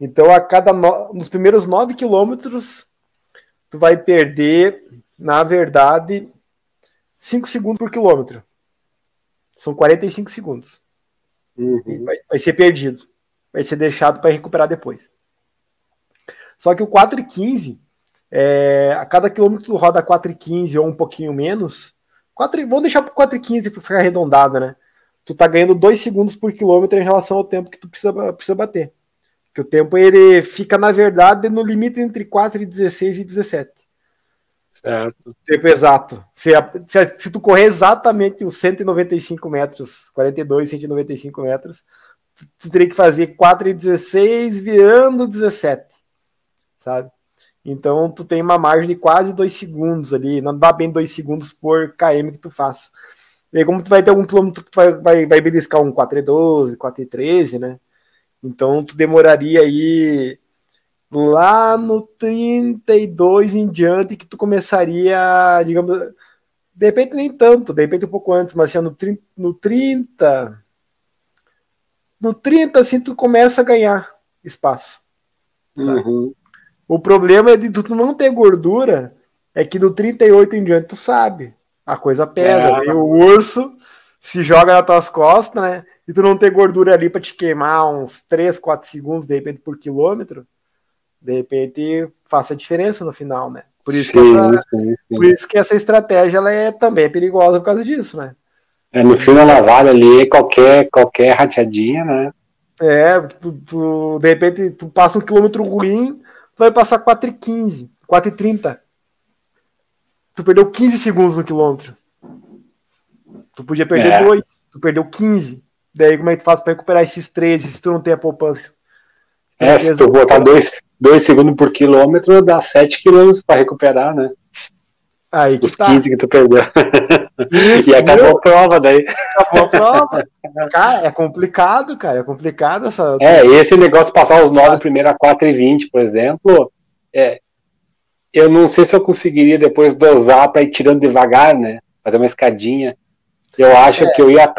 [SPEAKER 1] Então, a cada no... nos primeiros 9 quilômetros, tu vai perder, na verdade, 5 segundos por quilômetro. São 45 segundos.
[SPEAKER 15] Uhum.
[SPEAKER 1] Vai, vai, ser perdido. Vai ser deixado para recuperar depois. Só que o 4 e 15, é, a cada quilômetro tu roda 4 e 15 ou um pouquinho menos, 4, vamos deixar para 4 e 15 para ficar arredondado, né? Tu tá ganhando 2 segundos por quilômetro em relação ao tempo que tu precisa, precisa bater. Que o tempo ele fica, na verdade, no limite entre 4 e 16 e 17.
[SPEAKER 15] Certo.
[SPEAKER 1] Tempo exato. Se, se, se tu correr exatamente os 195 metros, 42, 195 metros, tu teria que fazer 4,16 virando 17, sabe? Então tu tem uma margem de quase 2 segundos ali, não dá bem 2 segundos por km que tu faça. E aí, como tu vai ter algum quilômetro que tu vai, vai, vai beliscar um 4,12, 4,13, né? Então tu demoraria aí lá no 32 em diante que tu começaria, digamos, de repente nem tanto, de repente um pouco antes, mas assim, no 30, no 30, no 30 assim tu começa a ganhar espaço.
[SPEAKER 15] Uhum.
[SPEAKER 1] O problema é de tu não ter gordura, é que do 38 em diante tu sabe, a coisa pega, é. o urso se joga nas tuas costas, né? E tu não ter gordura ali para te queimar uns 3, 4 segundos de repente por quilômetro, de repente faça a diferença no final, né? Por isso, sim, que, essa, sim, sim. Por isso que essa estratégia ela é também perigosa por causa disso, né?
[SPEAKER 15] É, no fim da navalha ali, qualquer, qualquer rateadinha, né?
[SPEAKER 1] É, tu, tu, de repente tu passa um quilômetro ruim, tu vai passar 4,15, 4,30. Tu perdeu 15 segundos no quilômetro. Tu podia perder é. 2, tu perdeu 15. Daí como é que tu faz pra recuperar esses 13 se tu não tem a poupança?
[SPEAKER 15] É, se tu botar 2 segundos por quilômetro, dá 7 quilômetros para recuperar, né?
[SPEAKER 1] Aí que
[SPEAKER 15] Os
[SPEAKER 1] tá.
[SPEAKER 15] 15 que tu perdeu. Isso, e acabou viu? a prova daí.
[SPEAKER 1] Acabou a prova. cara, é complicado, cara. É complicado essa.
[SPEAKER 15] É, esse negócio de passar os 9 primeiro a 4 e 20, por exemplo, é, eu não sei se eu conseguiria depois dosar para ir tirando devagar, né? Fazer uma escadinha. Eu acho é. que eu ia,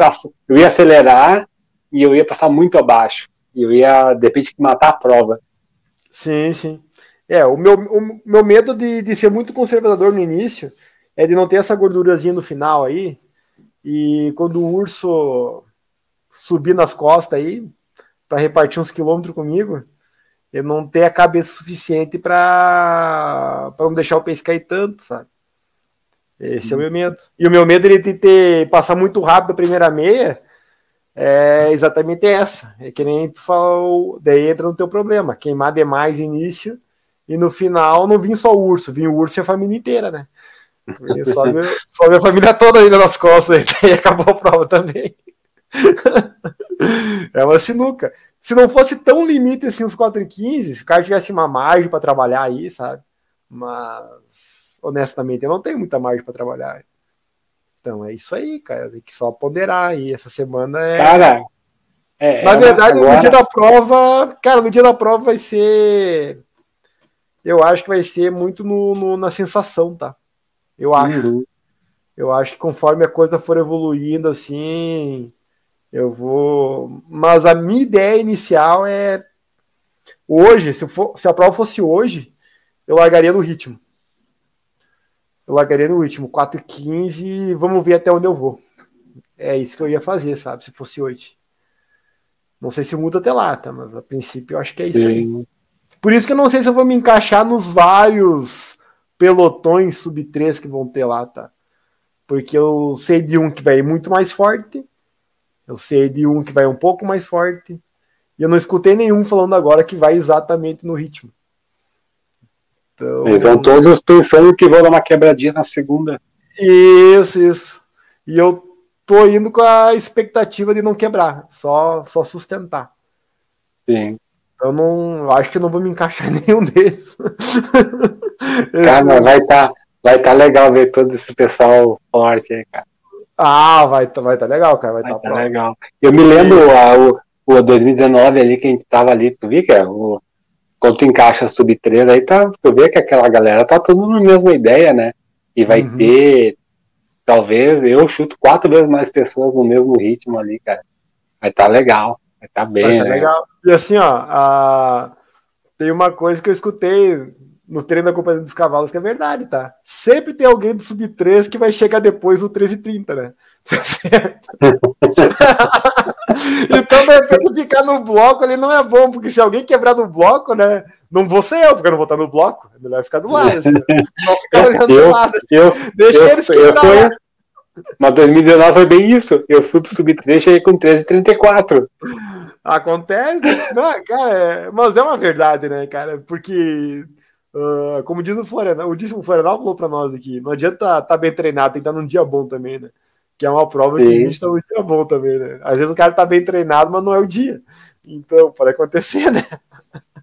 [SPEAKER 15] eu ia acelerar e eu ia passar muito abaixo. E eu ia, de repente, matar a prova.
[SPEAKER 1] Sim, sim. É, o meu, o meu medo de, de ser muito conservador no início é de não ter essa gordurazinha no final aí. E quando o urso subir nas costas aí, para repartir uns quilômetros comigo, eu não ter a cabeça suficiente para não deixar o peixe cair tanto, sabe? Esse hum. é o meu medo. E o meu medo é de ter passar muito rápido a primeira meia é exatamente essa. É que nem tu falou, daí entra no teu problema, queimar demais início e no final não vim só o urso, vim o urso e a família inteira, né? Só, meu, só minha família toda ainda nas costas, e acabou a prova também. é uma sinuca. Se não fosse tão limite assim os 4 e 15, se o cara tivesse uma margem para trabalhar aí, sabe? Mas honestamente eu não tenho muita margem para trabalhar. Então é isso aí, cara. Tem que só ponderar aí. Essa semana é.
[SPEAKER 15] Cara, é,
[SPEAKER 1] na verdade, agora... no dia da prova, cara, no dia da prova vai ser. Eu acho que vai ser muito no, no na sensação, tá? Eu acho. Uhum. Eu acho que conforme a coisa for evoluindo, assim, eu vou. Mas a minha ideia inicial é. Hoje, se, for, se a prova fosse hoje, eu largaria no ritmo eu largaria no ritmo 4,15 e vamos ver até onde eu vou. É isso que eu ia fazer, sabe? Se fosse hoje. Não sei se muda até lá, tá? Mas a princípio eu acho que é isso Sim. aí. Por isso que eu não sei se eu vou me encaixar nos vários pelotões sub 3 que vão ter lá, tá? Porque eu sei de um que vai muito mais forte, eu sei de um que vai um pouco mais forte, e eu não escutei nenhum falando agora que vai exatamente no ritmo.
[SPEAKER 15] Então, Eles vão todos pensando que vão dar uma quebradinha na segunda.
[SPEAKER 1] Isso, isso. E eu tô indo com a expectativa de não quebrar, só, só sustentar.
[SPEAKER 15] Sim.
[SPEAKER 1] Eu não acho que não vou me encaixar em nenhum desses.
[SPEAKER 15] Cara, vai estar tá, vai tá legal ver todo esse pessoal forte aí, cara.
[SPEAKER 1] Ah, vai tá, vai tá legal, cara. Vai,
[SPEAKER 15] vai
[SPEAKER 1] tá,
[SPEAKER 15] tá legal. Eu me lembro a, o, o 2019 ali que a gente tava ali, tu viu que é o quando tu encaixa sub 3, aí tá, tu vê que aquela galera tá tudo na mesma ideia, né? E vai uhum. ter, talvez, eu chuto quatro vezes mais pessoas no mesmo ritmo ali, cara. Vai tá legal, vai tá bem, vai tá né? legal.
[SPEAKER 1] E assim, ó, a... tem uma coisa que eu escutei no treino da Companhia dos Cavalos que é verdade, tá? Sempre tem alguém do sub 3 que vai chegar depois do 1330, né? Certo? então, de repente, ficar no bloco ali não é bom, porque se alguém quebrar no bloco, né? Não vou ser eu, porque eu não vou estar no bloco. É melhor ficar do lado. Assim, não ficar olhando
[SPEAKER 15] eu,
[SPEAKER 1] do lado.
[SPEAKER 15] Assim. Eu, Deixa eu, eles quebrar. Mas 2019 foi bem isso. Eu fui pro sub-3 e cheguei com 13,34.
[SPEAKER 1] Acontece. Não, cara, é, mas é uma verdade, né, cara? Porque. Uh, como diz o Florianal, o, o Florianal falou pra nós aqui, não adianta estar tá bem treinado, tem que estar num dia bom também, né? Que é uma prova Sim. que existe no dia bom também, né? Às vezes o cara tá bem treinado, mas não é o dia. Então, pode acontecer, né?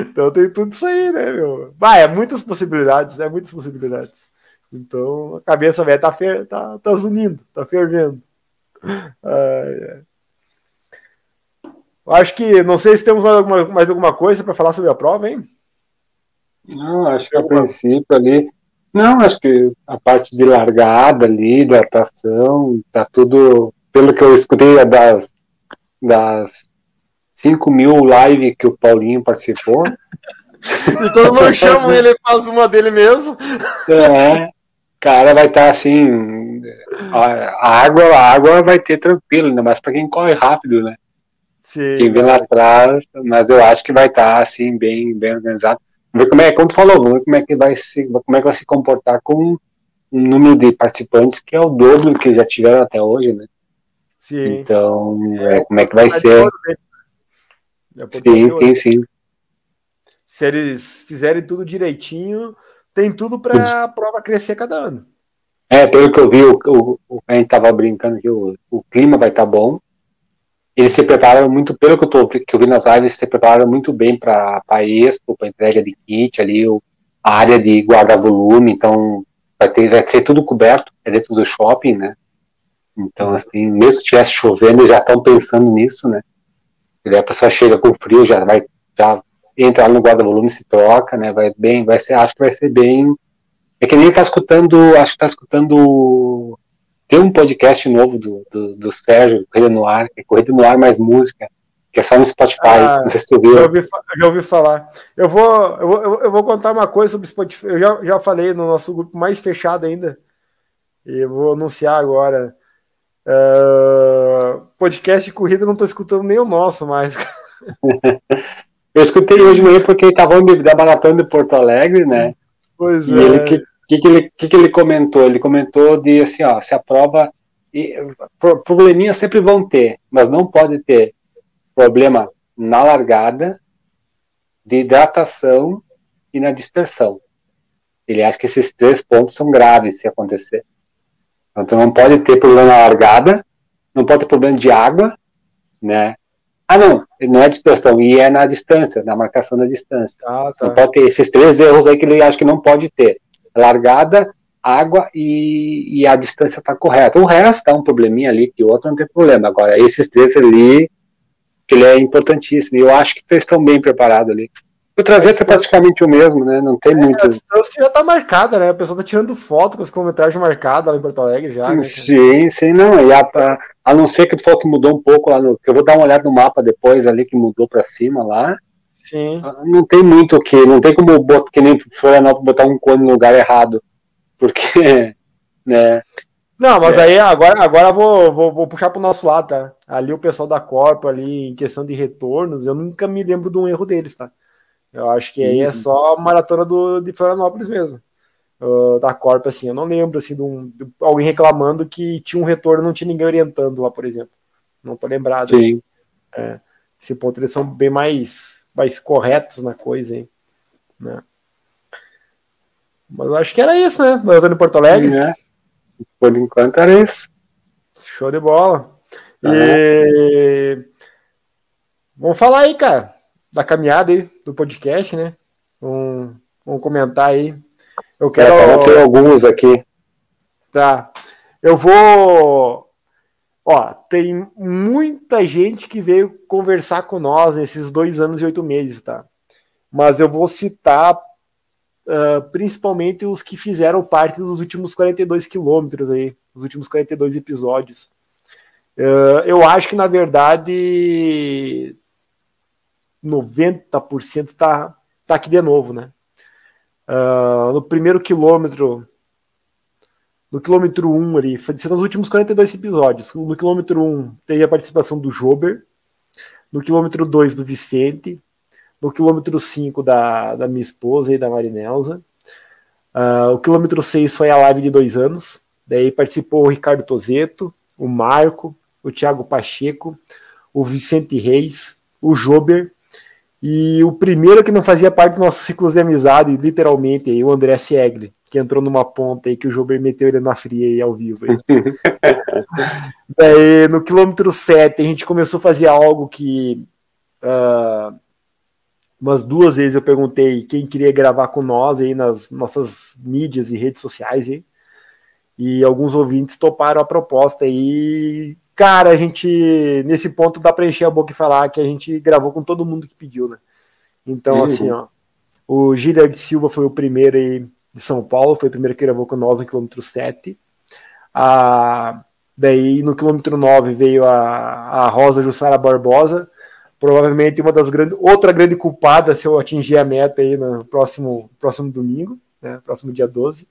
[SPEAKER 1] Então tem tudo isso aí, né, meu? Vai, é muitas possibilidades, é muitas possibilidades. Então a cabeça velha tá, fer tá, tá zunindo, tá fervendo. Ah, Acho que, não sei se temos mais alguma, mais alguma coisa para falar sobre a prova, hein?
[SPEAKER 15] Não, acho que a princípio ali. Não, acho que a parte de largada ali, da atuação, tá tudo. Pelo que eu escutei das, das 5 mil lives que o Paulinho participou.
[SPEAKER 1] e quando não chamam ele, faz uma dele mesmo.
[SPEAKER 15] É, cara vai estar tá assim. A água, a água vai ter tranquilo, ainda mais para quem corre rápido, né? Sim, quem vem lá atrás, mas eu acho que vai estar tá, assim, bem, bem organizado. Ver como é, como tu falou, vamos ver como é que vai se, como é que vai se comportar com um número de participantes que é o dobro que já tiveram até hoje, né? Sim. Então, é, como é que vai ser?
[SPEAKER 1] Né? Sim, sim, sim. Se eles fizerem tudo direitinho, tem tudo para a prova crescer cada ano.
[SPEAKER 15] É, pelo que eu vi, o, o, a gente tava brincando que o, o clima vai estar tá bom, eles se prepararam muito, pelo que eu, tô, que eu vi nas lives, se prepararam muito bem para a Expo, para entrega de kit ali, o, a área de guarda-volume, então vai, ter, vai ser tudo coberto é dentro do shopping, né? Então, assim, mesmo que estivesse chovendo, já estão pensando nisso, né? E daí a pessoa chega com frio, já vai, já entra no guarda-volume, se troca, né? Vai bem, vai ser, acho que vai ser bem. É que nem tá escutando, acho que tá escutando tem um podcast novo do, do, do Sérgio, Corrida no Ar, que é Corrida no Ar mais música, que é só no Spotify. Ah, não sei se tu viu.
[SPEAKER 1] Já ouvi, já ouvi falar. Eu vou, eu, vou, eu vou contar uma coisa sobre Spotify. Eu já, já falei no nosso grupo mais fechado ainda. E eu vou anunciar agora. Uh, podcast de corrida, não estou escutando nem o nosso mais.
[SPEAKER 15] eu escutei hoje mesmo porque ele estava da maratona de Porto Alegre, né?
[SPEAKER 1] Pois
[SPEAKER 15] e
[SPEAKER 1] é.
[SPEAKER 15] Ele que, que, que, ele, que, que ele comentou? Ele comentou de assim, ó, se a prova. E, probleminhas sempre vão ter, mas não pode ter problema na largada, de hidratação e na dispersão. Ele acha que esses três pontos são graves se acontecer. Então não pode ter problema na largada, não pode ter problema de água, né? Ah, não, não é dispersão, e é na distância, na marcação da distância. Ah, tá. Não pode ter esses três erros aí que ele acha que não pode ter largada, água e, e a distância está correta. O resto tá um probleminha ali que o outro não tem problema. Agora, esses três ali, que ele é importantíssimo. E eu acho que eles estão bem preparados ali. O trajeto é praticamente o mesmo, né? Não tem é, muito. A
[SPEAKER 1] distância já tá marcada, né? A pessoa tá tirando foto com as quilometragens marcadas lá em Porto Alegre já. Né?
[SPEAKER 15] Sim, sim, não. E a, a, a, não ser que tu falou que mudou um pouco lá no. Que eu vou dar uma olhada no mapa depois ali que mudou para cima lá.
[SPEAKER 1] Sim.
[SPEAKER 15] Não tem muito o que, não tem como botar, que nem Florianópolis botar um cone no lugar errado. Porque, né?
[SPEAKER 1] Não, mas é. aí agora, agora vou, vou, vou puxar pro nosso lado, tá? Ali o pessoal da Corpo, ali, em questão de retornos, eu nunca me lembro de um erro deles, tá? Eu acho que aí é uhum. só a maratona do, de Florianópolis mesmo. Uh, da Corpo, assim, eu não lembro assim, de, um, de alguém reclamando que tinha um retorno não tinha ninguém orientando lá, por exemplo. Não tô lembrado.
[SPEAKER 15] Sim. Assim.
[SPEAKER 1] É, esse ponto eles são bem mais mais corretos na coisa, hein? Né? Mas eu acho que era isso, né? Maratona em Porto Alegre.
[SPEAKER 15] É. Por enquanto era isso.
[SPEAKER 1] Show de bola. Ah, e... Vamos falar aí, cara, da caminhada aí, do podcast, né? Vamos, vamos comentar aí. Eu quero.
[SPEAKER 15] É, ter alguns aqui.
[SPEAKER 1] Tá. Eu vou Ó, tem muita gente que veio conversar com nós nesses dois anos e oito meses, tá? Mas eu vou citar uh, principalmente os que fizeram parte dos últimos 42 quilômetros aí, os últimos 42 episódios. Uh, eu acho que, na verdade, 90% tá, tá aqui de novo, né? Uh, no primeiro quilômetro no quilômetro 1 ali, foi nos últimos 42 episódios. No quilômetro 1 teve a participação do Jober, no quilômetro 2 do Vicente, no quilômetro 5 da, da minha esposa e da Marinelza. Uh, o quilômetro 6 foi a live de dois anos, daí participou o Ricardo Tozeto, o Marco, o Thiago Pacheco, o Vicente Reis, o Jober, e o primeiro que não fazia parte dos nossos ciclos de amizade, literalmente, o André Siegli. Que entrou numa ponta aí que o Jober meteu ele na fria aí ao vivo. Aí. Daí, no quilômetro 7, a gente começou a fazer algo que uh, umas duas vezes eu perguntei quem queria gravar com nós aí nas nossas mídias e redes sociais aí. E alguns ouvintes toparam a proposta aí. Cara, a gente, nesse ponto, dá para encher a boca e falar que a gente gravou com todo mundo que pediu, né? Então, uhum. assim, ó, o Gilliard Silva foi o primeiro aí de São Paulo, foi o primeiro que gravou com nós no quilômetro 7. A, daí, no quilômetro 9, veio a, a Rosa Jussara Barbosa, provavelmente uma das grandes, outra grande culpada se eu atingir a meta aí no próximo, próximo domingo, né, próximo dia 12.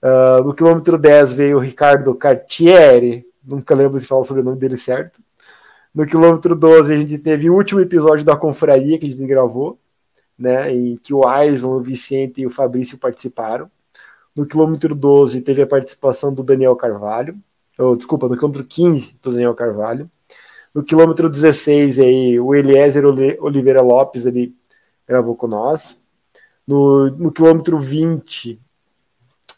[SPEAKER 1] Uh, no quilômetro 10 veio o Ricardo Cartieri, nunca lembro de falar sobre o nome dele certo. No quilômetro 12 a gente teve o último episódio da confraria que a gente gravou, né, em que o Aison, o Vicente e o Fabrício participaram. No quilômetro 12 teve a participação do Daniel Carvalho, ou, desculpa, no quilômetro 15 do Daniel Carvalho. No quilômetro 16 aí, o Eliezer Oliveira Lopes ele gravou com nós. No, no quilômetro 20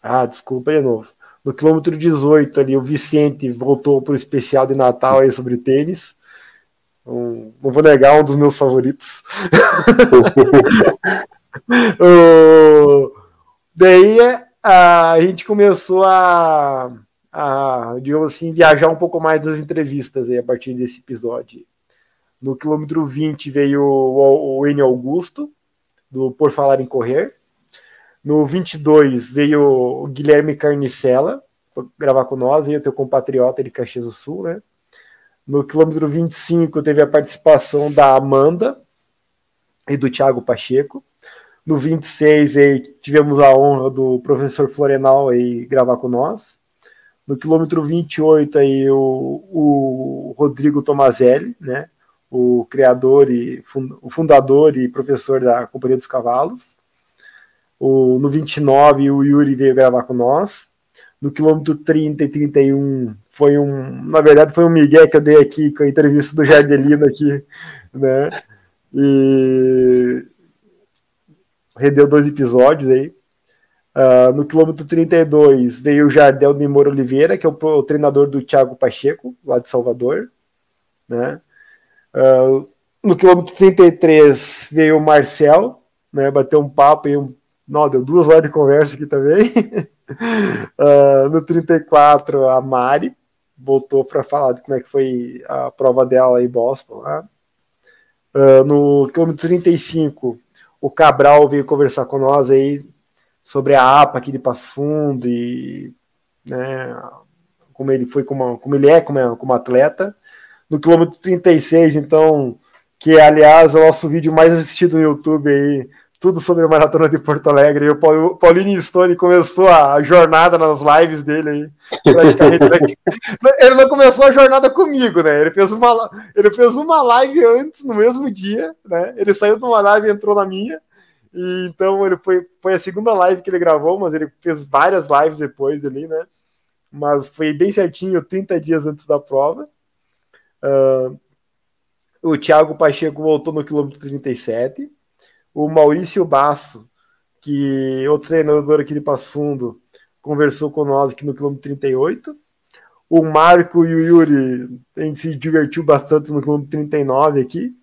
[SPEAKER 1] ah, desculpa de novo. No quilômetro 18 ali, o Vicente voltou para o especial de Natal aí sobre tênis. Um, não vou negar, um dos meus favoritos. o, daí a, a gente começou a, a, digamos assim, viajar um pouco mais das entrevistas aí a partir desse episódio. No quilômetro 20 veio o, o Enio Augusto, do Por Falar em Correr. No 22 veio o Guilherme Carnicella gravar com nós, e o teu compatriota de Caxias do Sul, né? No quilômetro 25 teve a participação da Amanda e do Thiago Pacheco. No 26 aí, tivemos a honra do professor Florenal aí gravar com nós. No quilômetro 28 aí o, o Rodrigo Tomazelli, né? O criador e o fundador e professor da Companhia dos Cavalos. O, no 29, o Yuri veio gravar com nós. No quilômetro 30 e 31, foi um. Na verdade, foi um migué que eu dei aqui com a entrevista do Jardelino aqui, né? E. Rendeu dois episódios aí. Uh, no quilômetro 32 veio o Jardel Nimor Oliveira, que é o, o, treinador do Thiago Pacheco, lá de Salvador. Né? Uh, no quilômetro 33 veio o Marcel, né? bateu um papo e um não, deu duas horas de conversa aqui também. uh, no 34, a Mari voltou para falar de como é que foi a prova dela em Boston. Né? Uh, no quilômetro 35, o Cabral veio conversar com nós aí sobre a APA aqui de Passo Fundo e né, como ele foi como, como ele é como, como atleta. No quilômetro 36, então, que aliás é o nosso vídeo mais assistido no YouTube aí, tudo sobre a Maratona de Porto Alegre. E o Paulinho Stone começou a jornada nas lives dele aí. Ele não começou a jornada comigo, né? Ele fez, uma, ele fez uma live antes, no mesmo dia, né? Ele saiu de uma live e entrou na minha. E então ele foi, foi a segunda live que ele gravou, mas ele fez várias lives depois ali, né? Mas foi bem certinho, 30 dias antes da prova. Uh, o Thiago Pacheco voltou no quilômetro 37 o Maurício Basso, que outro treinador aqui de Passo Fundo, conversou com nós aqui no quilômetro 38. O Marco e o Yuri, se divertiu bastante no quilômetro 39 aqui.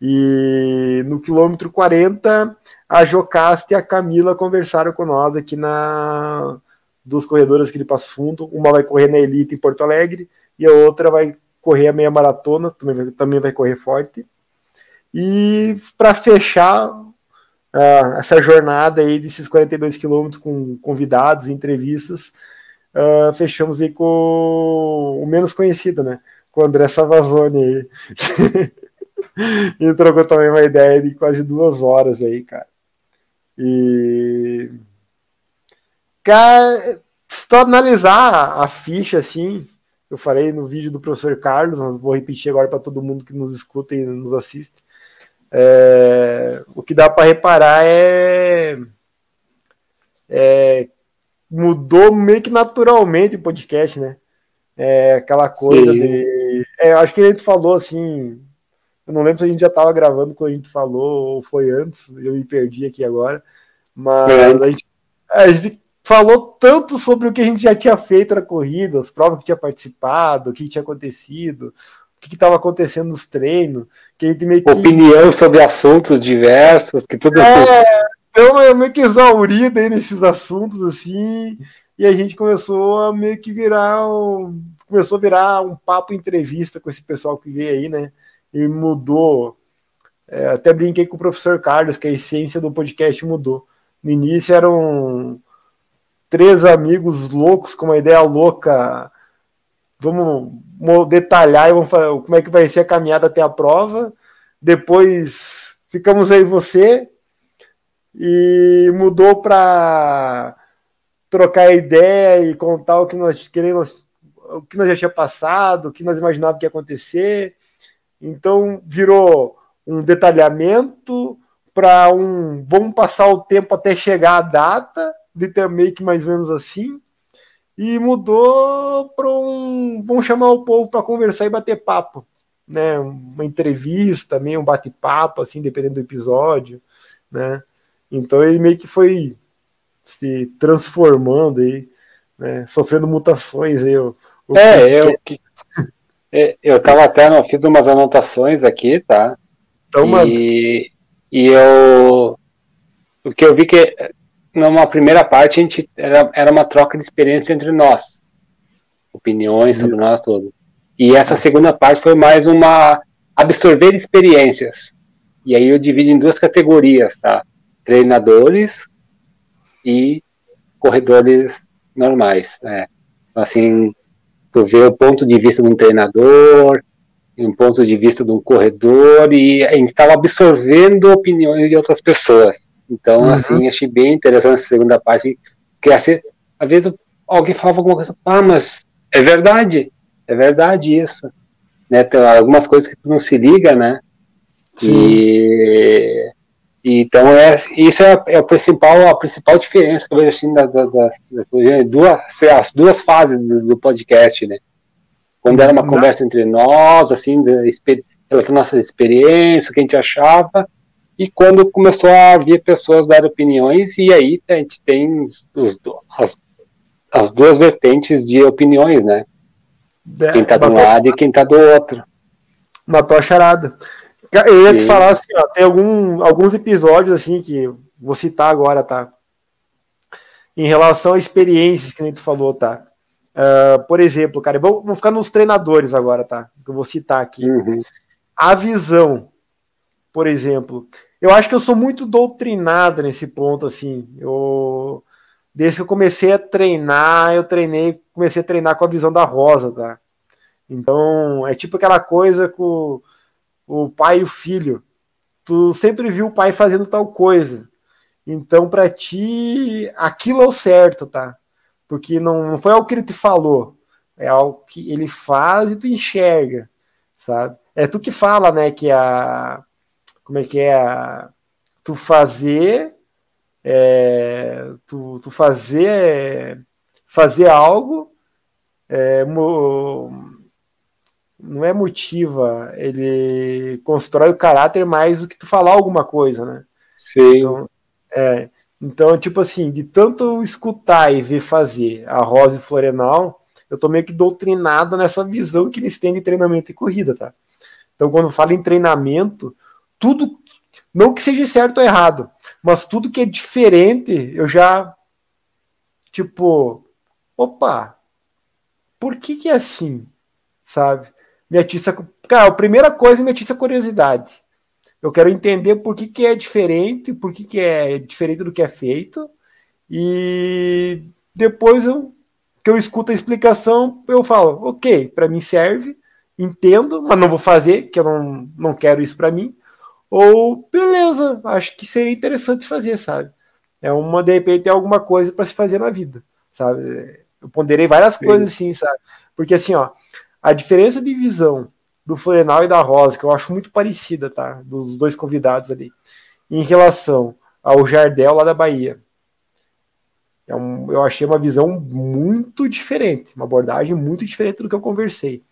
[SPEAKER 1] E no quilômetro 40, a Jocasta e a Camila conversaram com nós aqui na dos corredores aqui de Passo Fundo. Uma vai correr na Elite em Porto Alegre e a outra vai correr a meia maratona, também vai, também vai correr forte. E para fechar uh, essa jornada aí desses 42 quilômetros com convidados, entrevistas, uh, fechamos aí com o menos conhecido, né? Com o André Savazone aí. e trocou também uma ideia de quase duas horas aí, cara. E. Cara, se tu analisar a ficha assim, eu falei no vídeo do professor Carlos, mas vou repetir agora para todo mundo que nos escuta e nos assiste. É, o que dá para reparar é, é, mudou meio que naturalmente o podcast, né? É, aquela coisa Sim. de. É, acho que a gente falou assim. Eu não lembro se a gente já estava gravando quando a gente falou ou foi antes, eu me perdi aqui agora. Mas a gente, a gente falou tanto sobre o que a gente já tinha feito na corrida, as provas que tinha participado, o que tinha acontecido, o que estava acontecendo nos treinos, que a gente meio que...
[SPEAKER 15] Opinião sobre assuntos diversos, que tudo
[SPEAKER 1] é, deu meio que exaurida aí nesses assuntos, assim, e a gente começou a meio que virar um, começou a virar um papo entrevista com esse pessoal que veio aí, né? E mudou. É, até brinquei com o professor Carlos que a essência do podcast mudou. No início eram três amigos loucos com uma ideia louca vamos detalhar e vamos fazer, como é que vai ser a caminhada até a prova. Depois ficamos aí você e mudou para trocar ideia e contar o que nós queremos, o que nós já tinha passado, o que nós imaginávamos que ia acontecer. Então virou um detalhamento para um vamos passar o tempo até chegar a data, meio que mais ou menos assim e mudou para um. Vamos chamar o povo para conversar e bater papo. Né? Uma entrevista, meio um bate-papo, assim, dependendo do episódio. Né? Então ele meio que foi se transformando aí, né? sofrendo mutações aí. O,
[SPEAKER 15] o é, eu, que... É, eu tava até, não, fiz umas anotações aqui, tá? Então, e, e eu o que eu vi que numa primeira parte a gente era, era uma troca de experiência entre nós, opiniões sobre nós tudo. E essa segunda parte foi mais uma absorver experiências. E aí eu divido em duas categorias, tá? Treinadores e corredores normais. Né? Assim, tu vê o ponto de vista de um treinador, um ponto de vista de um corredor, e a gente estava absorvendo opiniões de outras pessoas. Então, uhum. assim, achei bem interessante essa segunda parte, que assim, às vezes alguém falava alguma coisa, ah, mas é verdade, é verdade isso. Né? Tem algumas coisas que tu não se liga, né? Sim. E, e então é, isso é, é, a principal a principal diferença que eu vejo assim da, da, da, da duas as duas fases do, do, podcast, né? Quando era uma conversa entre nós, assim, pelas nossas experiências, o que a gente achava, e quando começou a vir pessoas dar opiniões, e aí a gente tem os, as, as duas vertentes de opiniões, né? É, quem tá de um lado e quem tá do outro.
[SPEAKER 1] Matou a charada. Eu ia te falar assim, ó, tem algum, alguns episódios assim que vou citar agora, tá? Em relação a experiências que a gente falou, tá? Uh, por exemplo, cara, vamos, vamos ficar nos treinadores agora, tá? Que eu vou citar aqui. Uhum. A visão, por exemplo. Eu acho que eu sou muito doutrinado nesse ponto, assim. Eu, desde que eu comecei a treinar, eu treinei, comecei a treinar com a visão da rosa, tá? Então, é tipo aquela coisa com o pai e o filho. Tu sempre viu o pai fazendo tal coisa. Então, para ti, aquilo é o certo, tá? Porque não, não foi algo que ele te falou. É algo que ele faz e tu enxerga, sabe? É tu que fala, né, que a como é que é tu fazer é, tu, tu fazer fazer algo é, mo, não é motiva ele constrói o caráter mais do que tu falar alguma coisa né?
[SPEAKER 15] Sim.
[SPEAKER 1] Então, é, então tipo assim de tanto escutar e ver fazer a Rosa e Florenal eu tô meio que doutrinado nessa visão que eles têm de treinamento e corrida tá? Então quando fala em treinamento tudo, não que seja certo ou errado, mas tudo que é diferente, eu já, tipo, opa, por que que é assim, sabe? Me atiça, cara, a primeira coisa me atiça curiosidade. Eu quero entender por que que é diferente, por que que é diferente do que é feito, e depois eu, que eu escuto a explicação, eu falo, ok, para mim serve, entendo, mas não vou fazer, que eu não, não quero isso para mim. Ou, beleza, acho que seria interessante fazer, sabe? É uma, de repente, é alguma coisa para se fazer na vida, sabe? Eu ponderei várias Sim. coisas assim, sabe? Porque assim, ó, a diferença de visão do Florenal e da Rosa, que eu acho muito parecida, tá? Dos dois convidados ali, em relação ao Jardel lá da Bahia. É um, eu achei uma visão muito diferente, uma abordagem muito diferente do que eu conversei.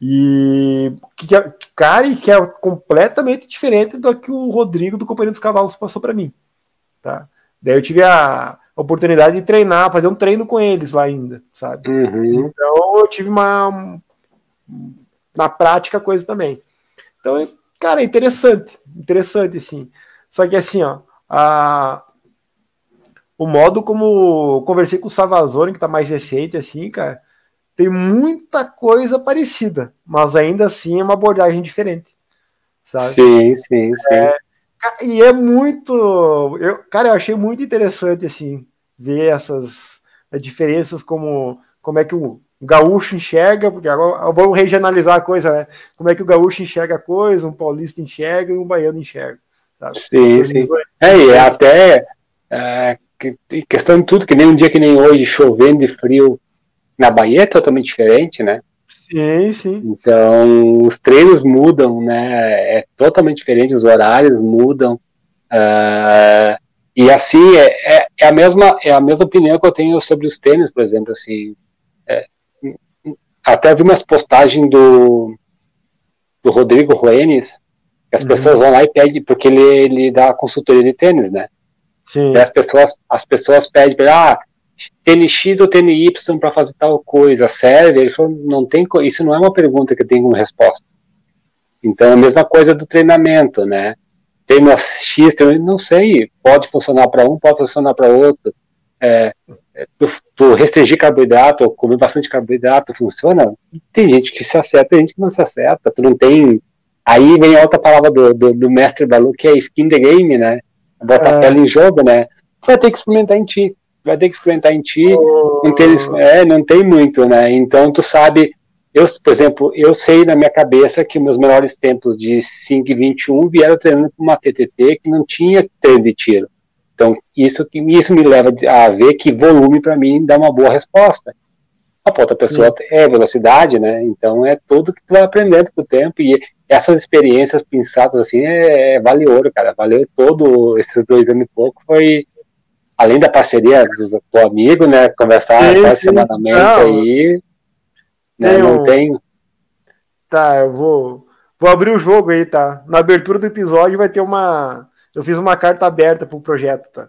[SPEAKER 1] E que, é, cara, que é completamente diferente do que o Rodrigo do Companhia dos Cavalos passou para mim. Tá? Daí eu tive a a oportunidade de treinar, fazer um treino com eles lá ainda, sabe?
[SPEAKER 15] Uhum.
[SPEAKER 1] Então eu tive uma na prática coisa também. Então, cara, é interessante, interessante assim. Só que assim, ó, a, o modo como conversei com o Savazone, que tá mais recente, assim, cara, tem muita coisa parecida, mas ainda assim é uma abordagem diferente. Sabe?
[SPEAKER 15] Sim, sim, sim.
[SPEAKER 1] É, e é muito. Eu, cara, eu achei muito interessante, assim, ver essas diferenças, como, como é que o gaúcho enxerga, porque agora vamos regionalizar a coisa, né? Como é que o gaúcho enxerga a coisa, um paulista enxerga e um baiano enxerga. Sabe?
[SPEAKER 15] Sim, sim. É, e até é, questão de tudo, que nem um dia que nem hoje, chovendo e frio na Bahia é totalmente diferente, né?
[SPEAKER 1] Sim, sim.
[SPEAKER 15] Então, os treinos mudam, né? É totalmente diferente, os horários mudam. Uh, e assim, é, é, é, a mesma, é a mesma opinião que eu tenho sobre os tênis, por exemplo, assim. É, até vi umas postagens do, do Rodrigo Ruenes, que as uhum. pessoas vão lá e pedem, porque ele, ele dá consultoria de tênis, né?
[SPEAKER 1] Sim.
[SPEAKER 15] E as pessoas, as pessoas pedem ah, tênis X ou tênis Y para fazer tal coisa, serve? Ele falou, não tem, isso não é uma pergunta que tem como resposta. Então, a mesma coisa do treinamento, né? Treino X, treino, não sei, pode funcionar para um, pode funcionar para outro. É, tu, tu, restringir carboidrato ou comer bastante carboidrato funciona? Tem gente que se acerta, tem gente que não se acerta. Tu não tem. Aí vem a outra palavra do, do, do mestre Balu, que é skin the game, né? Bota é. a pele em jogo, né? Tu vai ter que experimentar em ti vai ter que experimentar em ti, oh. não, tem, é, não tem muito, né? Então tu sabe, eu, por exemplo, eu sei na minha cabeça que meus melhores tempos de 5 e 21 vieram treinando com uma TTT que não tinha treino de tiro. Então isso, isso me leva a ver que volume para mim dá uma boa resposta. A outra pessoa Sim. é velocidade, né? Então é tudo que tu vai aprendendo com o tempo e essas experiências pensadas assim é, é vale ouro, cara. Valeu todo esses dois anos e pouco. Foi além da parceria do, amigo, né? Conversar sim, sim. semanalmente não, aí. Né, não tem.
[SPEAKER 1] Tá, eu vou. Vou abrir o jogo aí, tá? Na abertura do episódio vai ter uma. Eu fiz uma carta aberta pro projeto, tá?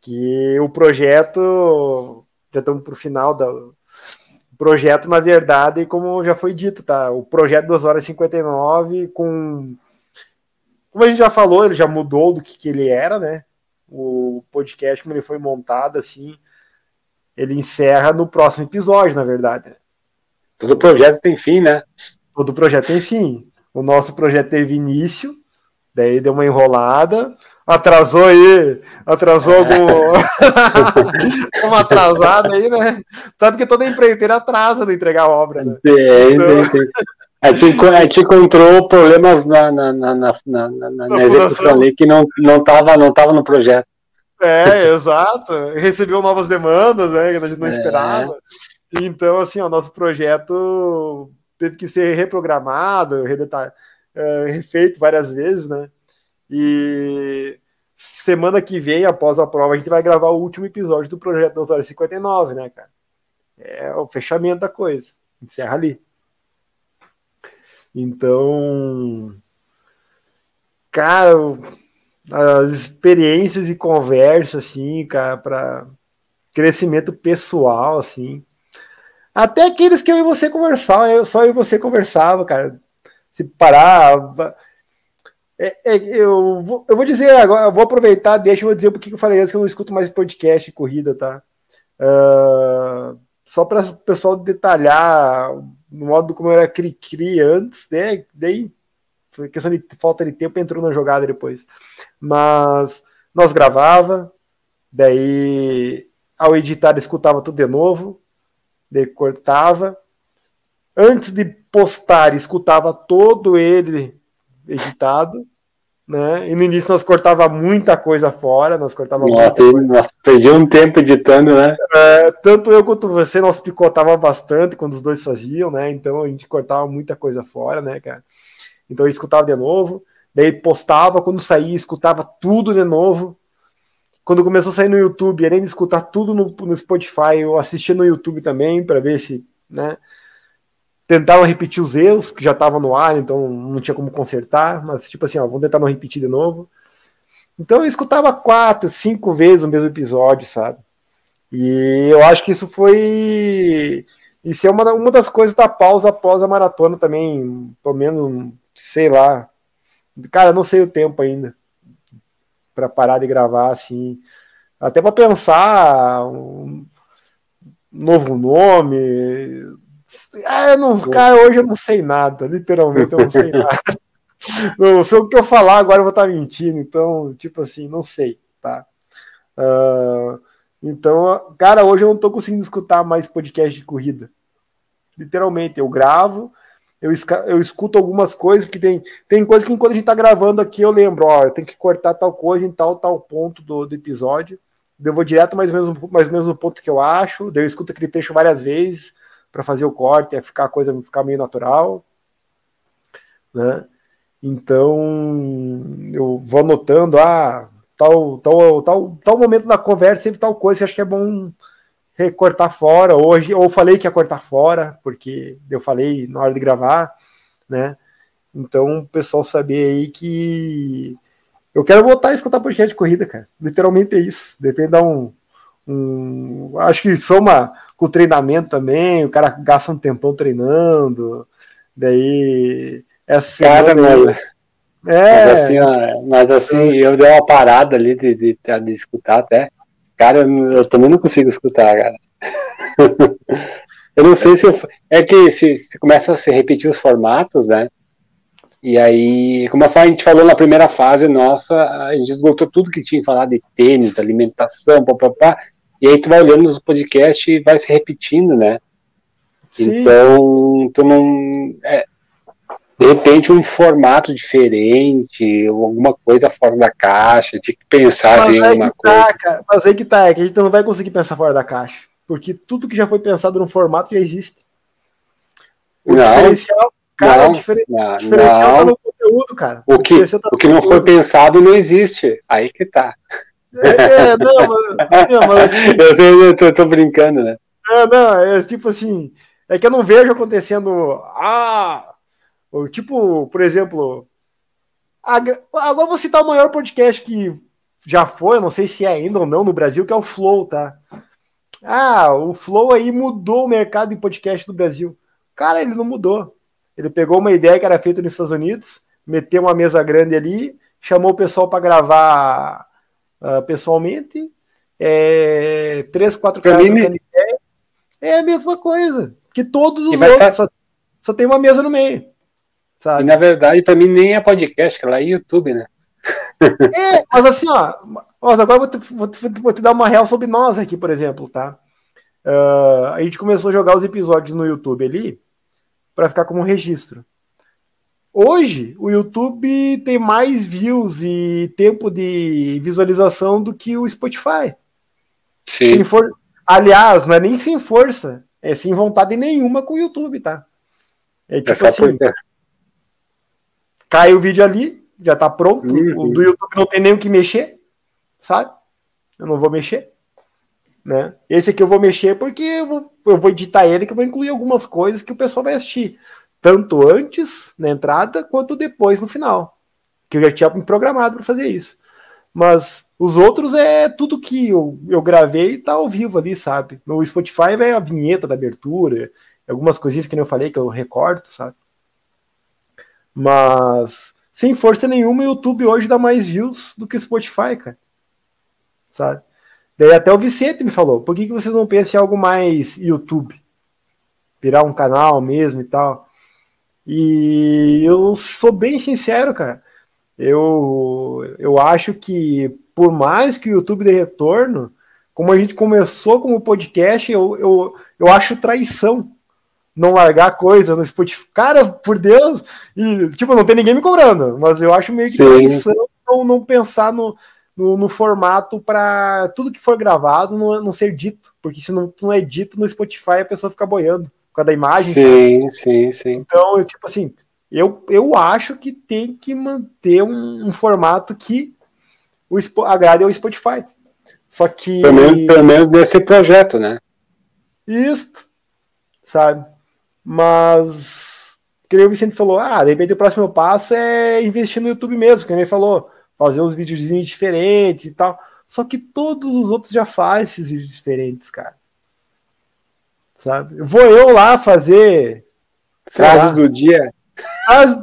[SPEAKER 1] Que o projeto. Já estamos pro final do projeto, na verdade, como já foi dito, tá? O projeto 2 horas e 59 com. Como a gente já falou, ele já mudou do que, que ele era, né? O podcast, como ele foi montado, assim, ele encerra no próximo episódio, na verdade.
[SPEAKER 15] Todo projeto tem fim, né?
[SPEAKER 1] Todo projeto tem fim. O nosso projeto teve início, daí deu uma enrolada, atrasou aí, atrasou algum. uma atrasada aí, né? Sabe que toda empreiteira atrasa de entregar a obra, né?
[SPEAKER 15] Sim, então... sim, sim. A gente, a gente encontrou problemas na, na, na, na, na, na execução ali que não estava não tava no projeto.
[SPEAKER 1] É, exato. Recebeu novas demandas, né? Que a gente não é. esperava. Então, assim, o nosso projeto teve que ser reprogramado, redetalhado, é, refeito várias vezes, né? E semana que vem, após a prova, a gente vai gravar o último episódio do projeto 2 horas e 59, né, cara? É o fechamento da coisa. Encerra ali. Então, cara, as experiências e conversas, assim, cara, para crescimento pessoal, assim. Até aqueles que eu e você conversava, eu, só eu e você conversava, cara. Se parar. É, é, eu, vou, eu vou dizer agora, eu vou aproveitar, deixa eu dizer porque eu falei antes que eu não escuto mais podcast corrida, tá? Uh, só para o pessoal detalhar no modo como eu era cri-cri antes, né? Daí, questão de falta de tempo, entrou na jogada depois. Mas nós gravava, daí ao editar escutava tudo de novo, daí cortava. Antes de postar, escutava todo ele editado né? E no início nós cortava muita coisa fora, nós cortava
[SPEAKER 15] nossa, nós perdi um tempo editando, né?
[SPEAKER 1] É, tanto eu quanto você, nós picotava bastante quando os dois faziam, né? Então a gente cortava muita coisa fora, né, cara? Então eu escutava de novo, daí postava, quando saía, escutava tudo de novo. Quando começou a sair no YouTube, além de escutar tudo no, no Spotify, eu assistia no YouTube também para ver se, né? Tentavam repetir os erros, que já estavam no ar, então não tinha como consertar, mas tipo assim, ó, vamos tentar não repetir de novo. Então eu escutava quatro, cinco vezes o mesmo episódio, sabe? E eu acho que isso foi. Isso é uma, uma das coisas da pausa após a maratona também, pelo menos, sei lá. Cara, não sei o tempo ainda para parar de gravar assim. Até para pensar um novo nome. Ah, não, cara, hoje eu não sei nada, literalmente eu não sei nada. não, se o que eu falar agora eu vou estar mentindo, então, tipo assim, não sei, tá? Uh, então, cara, hoje eu não tô conseguindo escutar mais podcast de corrida. Literalmente, eu gravo, eu, eu escuto algumas coisas, que tem, tem coisas que enquanto a gente tá gravando aqui eu lembro, ó, eu tenho que cortar tal coisa em tal, tal ponto do, do episódio. Eu vou direto mais ou, menos, mais ou menos no ponto que eu acho, daí eu escuto aquele trecho várias vezes para fazer o corte, é ficar a coisa ficar meio natural, né? Então eu vou anotando, ah, tal, tal, tal, tal momento da conversa, sempre tal coisa, acho que é bom recortar fora. Hoje, ou falei que ia cortar fora, porque eu falei na hora de gravar, né? Então, o pessoal saber aí que eu quero voltar a escutar podcast de corrida, cara. Literalmente é isso. Depende de um, um. Acho que soma com o treinamento também. O cara gasta um tempão treinando. Daí. Essa
[SPEAKER 15] cara, mano. É. Mas assim, mas assim eu dei uma parada ali de, de, de, escutar até. Cara, eu também não consigo escutar, cara. eu não sei se eu, é que se, se, começa a se repetir os formatos, né? E aí, como a gente falou na primeira fase, nossa, a gente esgotou tudo que tinha falado de tênis, alimentação, papapá. E aí tu vai olhando nos podcasts e vai se repetindo, né? Sim. Então, tu não. É, de repente um formato diferente, alguma coisa fora da caixa, tinha que pensar mas em alguma tá, coisa.
[SPEAKER 1] Tá, cara, mas aí que tá, é que a gente não vai conseguir pensar fora da caixa, porque tudo que já foi pensado no formato já existe.
[SPEAKER 15] O não, diferencial, cara, não, o diferen, não, diferencial tá no conteúdo, cara. O, o que, tá o que não foi pensado não existe, aí que tá. É, é não, mas, não, mas eu, tô, eu, tô, eu tô brincando, né?
[SPEAKER 1] É, não, é tipo assim, é que eu não vejo acontecendo, ah, Tipo, por exemplo, agora vou citar o maior podcast que já foi, eu não sei se é ainda ou não no Brasil, que é o Flow, tá? Ah, o Flow aí mudou o mercado de podcast do Brasil. Cara, ele não mudou. Ele pegou uma ideia que era feita nos Estados Unidos, meteu uma mesa grande ali, chamou o pessoal para gravar uh, pessoalmente, é, três, quatro caras mim... ideia. É a mesma coisa. Que todos os outros só, só tem uma mesa no meio.
[SPEAKER 15] Sabe? E na verdade, para mim, nem é podcast, que lá é YouTube, né?
[SPEAKER 1] É, mas assim, ó, agora vou te, vou, te, vou te dar uma real sobre nós aqui, por exemplo, tá? Uh, a gente começou a jogar os episódios no YouTube ali para ficar como registro. Hoje, o YouTube tem mais views e tempo de visualização do que o Spotify. Sim. Sem for... Aliás, não é nem sem força, é sem vontade nenhuma com o YouTube, tá? É tipo é assim, cai o vídeo ali, já tá pronto. Uhum. O do YouTube não tem nem o que mexer, sabe? Eu não vou mexer. Né? Esse aqui eu vou mexer porque eu vou, eu vou editar ele, que eu vou incluir algumas coisas que o pessoal vai assistir. Tanto antes, na entrada, quanto depois no final. Que eu já tinha programado para fazer isso. Mas os outros é tudo que eu, eu gravei e tá ao vivo ali, sabe? No Spotify vai a vinheta da abertura, algumas coisinhas que eu falei que eu recordo, sabe? Mas, sem força nenhuma, o YouTube hoje dá mais views do que o Spotify, cara. Sabe? Daí até o Vicente me falou, por que, que vocês não pensam em algo mais YouTube? Virar um canal mesmo e tal. E eu sou bem sincero, cara. Eu, eu acho que, por mais que o YouTube dê retorno, como a gente começou como podcast, eu, eu, eu acho traição não largar coisa no Spotify. Cara, por Deus! E, tipo, não tem ninguém me cobrando, mas eu acho meio que traição não, não pensar no, no, no formato para tudo que for gravado não, não ser dito. Porque se não, não é dito no Spotify, a pessoa fica boiando por causa da imagem.
[SPEAKER 15] Sim, sabe? sim, sim.
[SPEAKER 1] Então, eu, tipo assim, eu, eu acho que tem que manter um, um formato que o, agrade ao Spotify. Só que.
[SPEAKER 15] Pelo menos, pelo menos nesse projeto, né?
[SPEAKER 1] Isso, sabe? Mas, que o Vicente falou, ah, de repente o próximo passo é investir no YouTube mesmo, que ele falou, fazer uns videozinhos diferentes e tal. Só que todos os outros já fazem esses vídeos diferentes, cara. Sabe? Vou eu lá fazer.
[SPEAKER 15] Frase do dia.
[SPEAKER 1] As...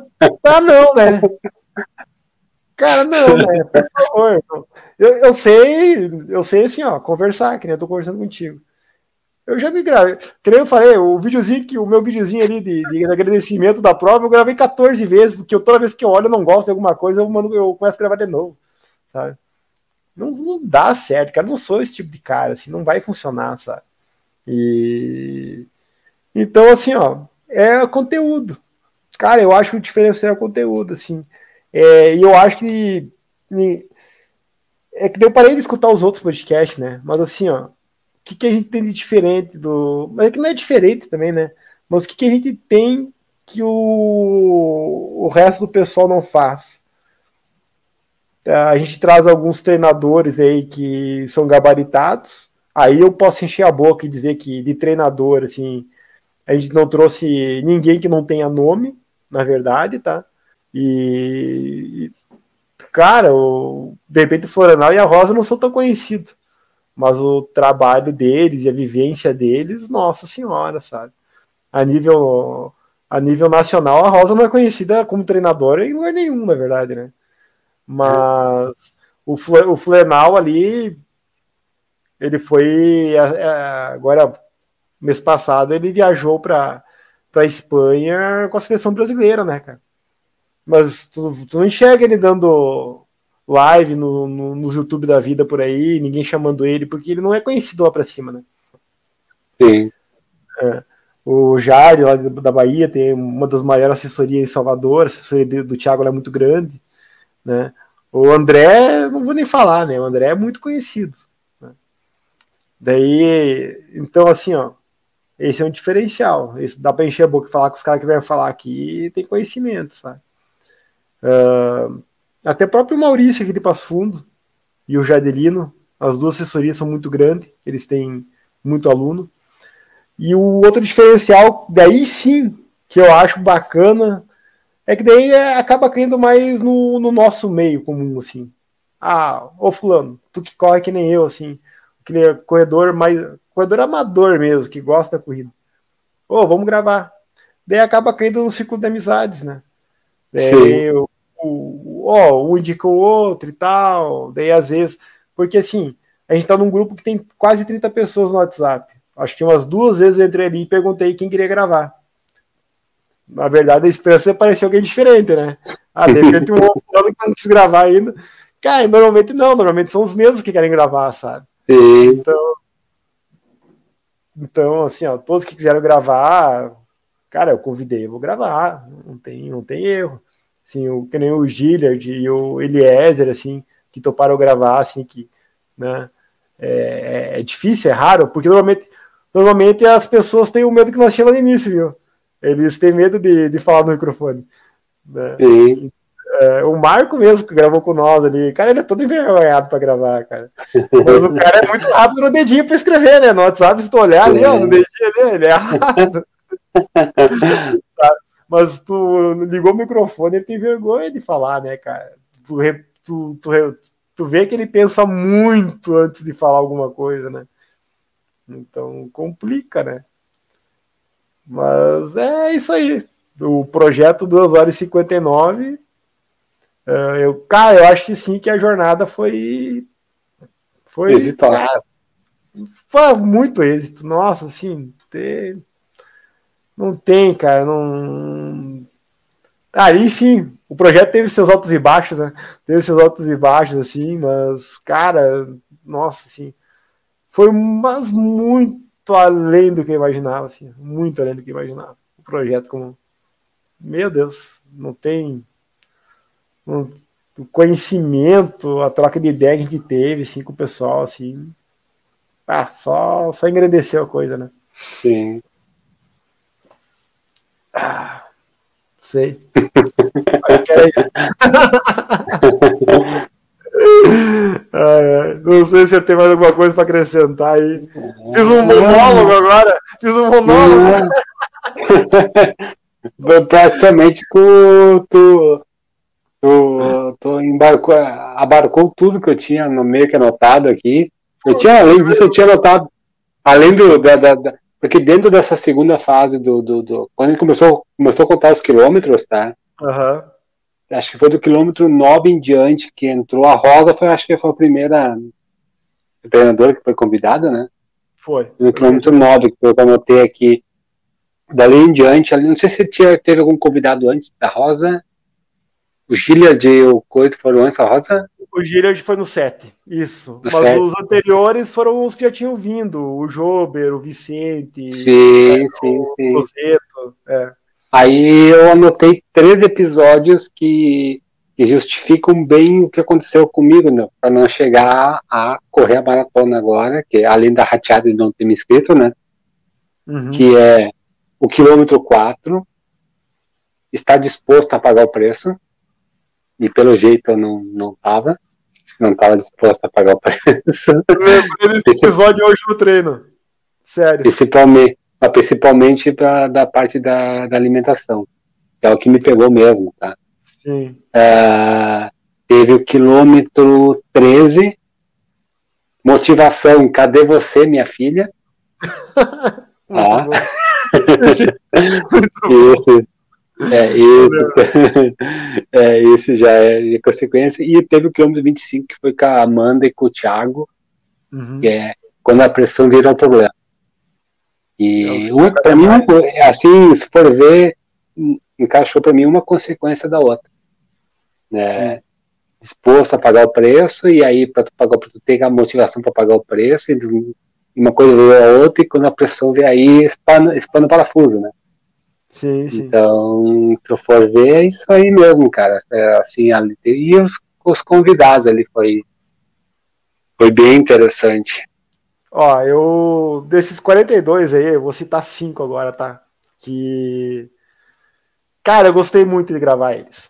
[SPEAKER 1] Ah, não, né? Cara, não, né? Por favor. Eu, eu sei, eu sei assim, ó, conversar, que nem eu tô conversando contigo. Eu já me gravei. Que nem eu falei, o videozinho que o meu videozinho ali de, de, agradecimento da prova, eu gravei 14 vezes, porque eu, toda vez que eu olho, eu não gosto de alguma coisa, eu, mando, eu começo a gravar de novo, sabe? Não, não dá certo, cara. Eu não sou esse tipo de cara, assim, não vai funcionar, sabe? E então, assim, ó, é conteúdo. Cara, eu acho que o diferencial é o conteúdo, assim. É, e eu acho que. É que eu parei de escutar os outros podcasts, né? Mas assim, ó, o que, que a gente tem de diferente do. Mas é que não é diferente também, né? Mas o que, que a gente tem que o, o resto do pessoal não faz? A gente traz alguns treinadores aí que são gabaritados. Aí eu posso encher a boca e dizer que de treinador, assim, a gente não trouxe ninguém que não tenha nome, na verdade, tá? E, cara, o, de repente o Florenal e a Rosa não são tão conhecidos, mas o trabalho deles e a vivência deles, nossa senhora, sabe? A nível, a nível nacional, a Rosa não é conhecida como treinadora em lugar nenhum, na verdade, né? Mas o, o Flenal ali, ele foi agora mês passado ele viajou para para Espanha com a seleção brasileira, né, cara? Mas tu, tu não enxerga ele dando live no, no, nos YouTube da vida por aí, ninguém chamando ele, porque ele não é conhecido lá pra cima, né?
[SPEAKER 15] Sim.
[SPEAKER 1] É. O Jari, lá da Bahia, tem uma das maiores assessorias em Salvador, a assessoria do Thiago é muito grande, né? O André, não vou nem falar, né? O André é muito conhecido. Daí, então assim, ó, esse é um diferencial. Esse, dá para encher a boca e falar com os caras que vêm falar aqui tem conhecimento, sabe? Uh, até próprio Maurício aqui de Passo Fundo e o Jadelino, as duas assessorias são muito grandes, eles têm muito aluno. E o outro diferencial, daí sim, que eu acho bacana, é que daí é, acaba caindo mais no, no nosso meio comum, assim. Ah, ô fulano, tu que corre que nem eu, assim, aquele corredor mais corredor amador mesmo, que gosta da corrida. Ô, oh, vamos gravar. Daí acaba caindo no ciclo de amizades, né? Daí o, o, oh, um indica o outro e tal. Daí às vezes. Porque assim, a gente tá num grupo que tem quase 30 pessoas no WhatsApp. Acho que umas duas vezes eu entrei ali e perguntei quem queria gravar. Na verdade, a esperança parecia alguém diferente, né? Ah, de repente um outro que não quis gravar ainda. Cara, normalmente não, normalmente são os mesmos que querem gravar, sabe?
[SPEAKER 15] Sim.
[SPEAKER 1] Então, então, assim, ó, todos que quiseram gravar, cara, eu convidei, eu vou gravar, não tem, não tem erro. Assim, o, que nem o Gillard e o Eliezer, assim, que toparam gravar, assim, que, né, é, é difícil, é raro, porque normalmente, normalmente as pessoas têm o medo que nós tínhamos no início, viu? Eles têm medo de, de falar no microfone. Né?
[SPEAKER 15] Sim.
[SPEAKER 1] É, o Marco mesmo que gravou com nós ali, cara, ele é todo envergonhado pra gravar, cara. Mas o cara é muito rápido no dedinho pra escrever, né? No WhatsApp, se tu olhar ali, ó, no dedinho ali, ele é rápido. Mas tu ligou o microfone, ele tem vergonha de falar, né, cara? Tu, tu, tu, tu vê que ele pensa muito antes de falar alguma coisa, né? Então complica, né? Mas é isso aí. O projeto 2 horas e 59 Uh, eu, cara, eu acho que sim, que a jornada foi. Foi. Cara, foi muito êxito. Nossa, assim, ter, não tem, cara. Não. Aí sim, o projeto teve seus altos e baixos, né? Teve seus altos e baixos, assim, mas, cara, nossa, assim, foi mas muito além do que eu imaginava, assim, muito além do que eu imaginava. O projeto como. Meu Deus, não tem o conhecimento, a troca de ideia que a gente teve assim, com o pessoal, assim. Ah, só, só engrandeceu a coisa, né?
[SPEAKER 15] Sim.
[SPEAKER 1] Ah, sei. não sei se eu tenho mais alguma coisa para acrescentar aí. Fiz um monólogo agora. Fiz um monólogo.
[SPEAKER 15] Praticamente tu, tu, tu tô embarcou, abarcou tudo que eu tinha no meio que anotado aqui. Eu tinha, além disso, eu tinha anotado, além do, da, da, da porque dentro dessa segunda fase do, do, do, quando ele começou, começou a contar os quilômetros, tá?
[SPEAKER 1] Uhum.
[SPEAKER 15] Acho que foi do quilômetro 9 em diante que entrou. A Rosa foi, acho que foi a primeira treinadora que foi convidada, né?
[SPEAKER 1] Foi.
[SPEAKER 15] No quilômetro 9, que eu anotei aqui. Dali em diante, ali, não sei se tinha, teve algum convidado antes da Rosa. O Gilliard e o Coito foram antes da Rosa?
[SPEAKER 1] O Gilliard foi no 7, isso.
[SPEAKER 15] No
[SPEAKER 1] Mas
[SPEAKER 15] sete.
[SPEAKER 1] os anteriores foram os que já tinham vindo. O Jober, o Vicente,
[SPEAKER 15] Sim,
[SPEAKER 1] é,
[SPEAKER 15] sim,
[SPEAKER 1] o
[SPEAKER 15] sim.
[SPEAKER 1] Roseto. É.
[SPEAKER 15] Aí eu anotei três episódios que, que justificam bem o que aconteceu comigo, né? Para não chegar a correr a maratona agora, que além da rateada de não ter me inscrito, né?
[SPEAKER 1] Uhum.
[SPEAKER 15] Que é o quilômetro 4, está disposto a pagar o preço, e pelo jeito eu não, não tava, não tava disposto a pagar o preço.
[SPEAKER 1] Lembrei desse episódio hoje no treino. Sério.
[SPEAKER 15] Principalmente, principalmente pra, da parte da, da alimentação, que é o que me pegou mesmo, tá?
[SPEAKER 1] Sim.
[SPEAKER 15] Ah, teve o quilômetro 13, motivação, cadê você, minha filha?
[SPEAKER 1] Muito
[SPEAKER 15] Ah.
[SPEAKER 1] bom.
[SPEAKER 15] É, isso. é, isso já é consequência. E teve o quilômetro 25, que foi com a Amanda e com o Thiago,
[SPEAKER 1] Uhum.
[SPEAKER 15] que é quando a pressão vira um problema. E
[SPEAKER 1] É,
[SPEAKER 15] uma, pra mim, assim, se for ver, en- encaixou para mim uma consequência da outra. Né? Disposto a pagar o preço, e aí para tu pagar, tu ter a motivação para pagar o preço, e uma coisa veio a outra, e quando a pressão vem aí, espana, espana o parafuso, né?
[SPEAKER 1] Sim, sim.
[SPEAKER 15] Então, se eu for ver, é isso aí mesmo, cara. É, assim, ali, e os, os convidados ali foi, foi bem interessante.
[SPEAKER 1] Ó, eu. Desses 42 aí, eu vou citar cinco agora, tá? Que. Cara, eu gostei muito de gravar eles.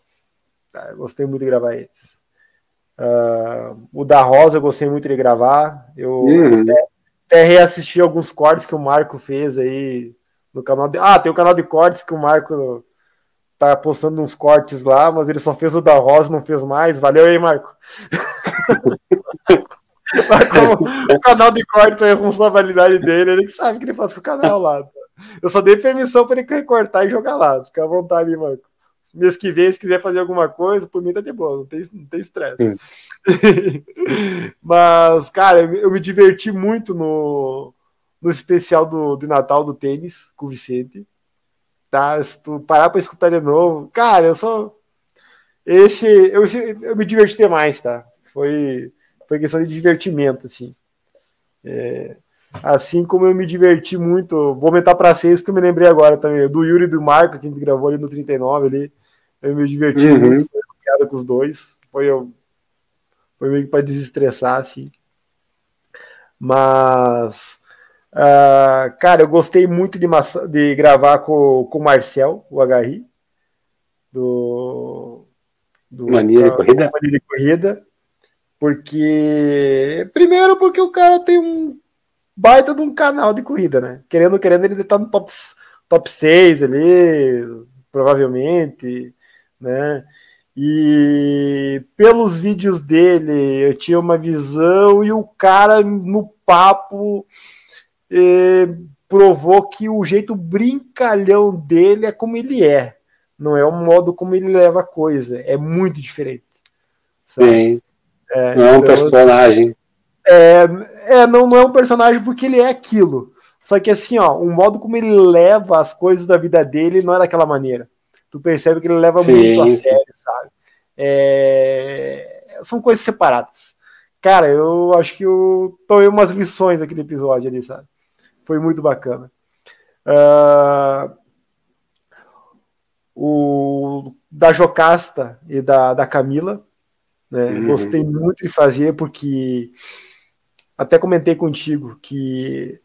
[SPEAKER 1] Tá? Eu gostei muito de gravar eles. Ah, o da Rosa eu gostei muito de gravar. Eu
[SPEAKER 15] Uhum.
[SPEAKER 1] até, até reassisti alguns cortes que o Marco fez aí no canal de. Ah, tem o canal de cortes que o Marco tá postando uns cortes lá, mas ele só fez o da Rosa, não fez mais. Valeu aí, Marco. O canal de cortes é a responsabilidade dele, ele que sabe o que ele faz com o canal lá. Eu só dei permissão para ele recortar e jogar lá. Fica à vontade, aí, Marco. Mês que vem, se quiser fazer alguma coisa, por mim tá de boa, não tem, não tem estresse. Mas, cara, eu me diverti muito no, no especial do, de Natal do tênis com o Vicente. Tá? Se tu parar pra escutar de novo, cara, eu só. Esse. Eu, eu me diverti demais, tá? Foi, foi questão de divertimento, assim. É, assim como eu me diverti muito, vou aumentar para seis, porque eu me lembrei agora também, do Yuri e do Marco, que a gente gravou ali no 39 ali. Eu me diverti
[SPEAKER 15] Uhum.
[SPEAKER 1] muito, foi piada com os dois. Foi, eu, foi meio que para desestressar, assim. Mas, ah, cara, eu gostei muito de, de gravar com, com o Marcel, o HRI, do, do
[SPEAKER 15] Mania de corrida?
[SPEAKER 1] Mania de corrida, porque primeiro porque o cara tem um baita de um canal de corrida, né? Querendo, querendo, ele tá no top, top 6 ali, provavelmente, né? E pelos vídeos dele, eu tinha uma visão e o cara no papo eh, provou que o jeito brincalhão dele é como ele é, não é o modo como ele leva a coisa, é muito diferente. sabe?
[SPEAKER 15] Sim.
[SPEAKER 1] É,
[SPEAKER 15] Não é um
[SPEAKER 1] então,
[SPEAKER 15] personagem.
[SPEAKER 1] é, é, não, não é um personagem porque ele é aquilo. Só que assim, ó, o modo como ele leva as coisas da vida dele não é daquela maneira. Tu percebe que ele leva
[SPEAKER 15] Sim,
[SPEAKER 1] muito a
[SPEAKER 15] sim.
[SPEAKER 1] sério, sabe? É, são coisas separadas. Cara, eu acho que eu tomei umas lições naquele episódio ali, sabe? Foi muito bacana. Ah, o da Jocasta e da, da Camila, né?
[SPEAKER 15] Uhum.
[SPEAKER 1] Gostei muito de fazer porque até comentei contigo que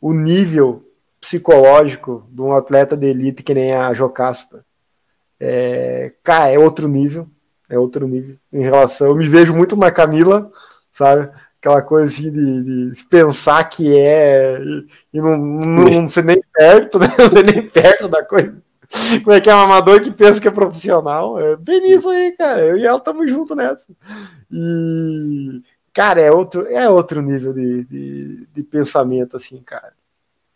[SPEAKER 1] o nível psicológico de um atleta de elite que nem a Jocasta é, cara, é outro nível, é outro nível em relação. Eu me vejo muito na Camila, sabe? Aquela coisa assim de, de pensar que é e, e não, não, não ser nem perto, né? Não ser nem perto da coisa. Como é que é um amador que pensa que é profissional? É bem nisso aí, cara. Eu e ela estamos juntos nessa. E, cara, é outro, é outro nível de, de, de pensamento, assim, cara.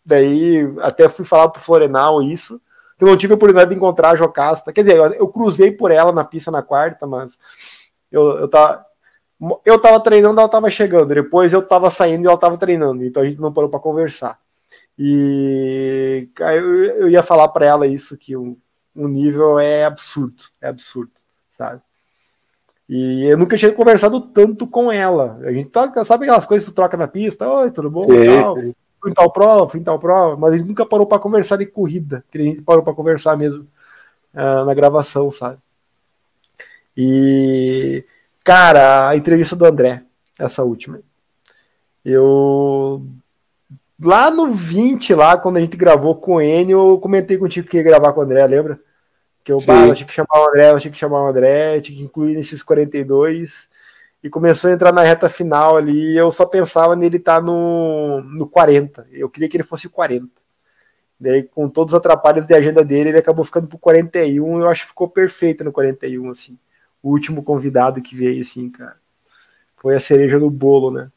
[SPEAKER 1] Daí até fui falar pro Florenal isso. Eu não tive a oportunidade de encontrar a Jocasta. Quer dizer, eu cruzei por ela na pista na quarta, mas eu, eu tava. Eu tava treinando, ela tava chegando. Depois eu tava saindo e ela tava treinando. Então a gente não parou para conversar. E eu, eu ia falar para ela isso, que o, o nível é absurdo. É absurdo, sabe? E eu nunca tinha conversado tanto com ela. A gente toca, sabe aquelas coisas que tu troca na pista? Oi, tudo bom? Sim, tal. Sim fui em tal prova, fui em tal prova, mas ele nunca parou para conversar de corrida, que a gente parou para conversar mesmo uh, na gravação, sabe? E, cara, a entrevista do André, essa última, eu. Lá no 20, lá, quando a gente gravou com o Enio, eu comentei contigo que ia gravar com o André, lembra? Que eu, bah, eu tinha que chamar o André, eu tinha que chamar o André, tinha que incluir nesses 42 e começou a entrar na reta final ali, eu só pensava nele estar tá no, no 40. Eu queria que ele fosse 40. Daí, com todos os atrapalhos de agenda dele, ele acabou ficando pro 41. Eu acho que ficou perfeito no 41, assim. O último convidado que veio, assim, cara. Foi a cereja no bolo, né?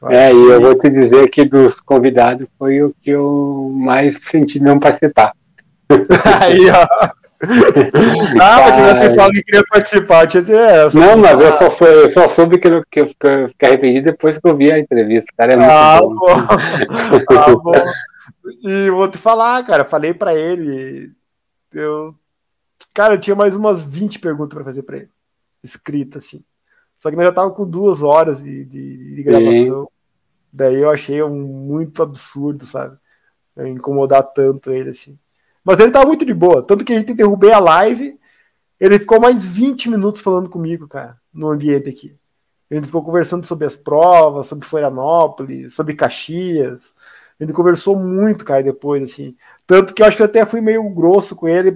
[SPEAKER 15] Eu é, e que... eu vou te dizer que dos convidados foi o que eu mais senti não participar.
[SPEAKER 1] Aí, ó. ah, mas tivesse falado que queria participar, tinha é,
[SPEAKER 15] Não, mas eu só, sou, eu só soube que eu, que eu fiquei arrependido depois que eu vi a entrevista. Cara, é
[SPEAKER 1] ah,
[SPEAKER 15] bom.
[SPEAKER 1] bom. ah, bom. E vou te falar, cara, falei pra ele. Eu. Cara, eu tinha mais umas 20 perguntas pra fazer pra ele. Escrita, assim. Só que nós já tava com duas horas de, de, de gravação. Sim. Daí eu achei um muito absurdo, sabe? Incomodar tanto ele, assim. Mas ele tava muito de boa. Tanto que a gente derrubei a live. Ele ficou mais 20 minutos falando comigo, cara, no ambiente aqui. A gente ficou conversando sobre as provas, sobre Florianópolis, sobre Caxias. A gente conversou muito, cara, depois, assim. Tanto que eu acho que eu até fui meio grosso com ele,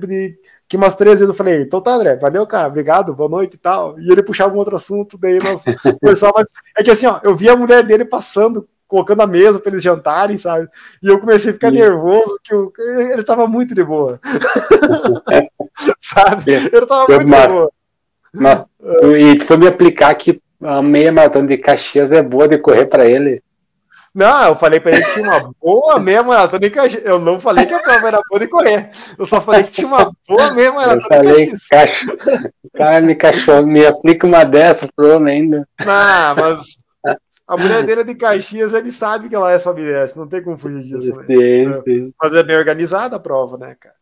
[SPEAKER 1] que umas três vezes eu falei, então tá, André, valeu, cara, obrigado, boa noite e tal. E ele puxava um outro assunto, daí nós conversávamos. É que assim, ó, eu vi a mulher dele passando colocando a mesa para eles jantarem, sabe? E eu comecei a ficar Sim. nervoso, que eu, ele tava muito de boa. sabe? Ele tava muito mas, de boa.
[SPEAKER 15] Mas, tu, e tu foi me aplicar que a meia maratona de Caxias é boa de correr para ele.
[SPEAKER 1] Não, eu falei para ele que tinha uma boa meia maratona de Caxias. Eu não falei que a prova era boa de correr. Eu só falei que tinha uma boa meia maratona
[SPEAKER 15] de Caxias. O cara me cachou, me aplica uma dessa, pronto ainda.
[SPEAKER 1] Não, mas a mulher dele é de Caxias, ele sabe que ela é sobe não tem como fugir disso, né? Sim, sim. Mas é bem organizada a prova, né, cara?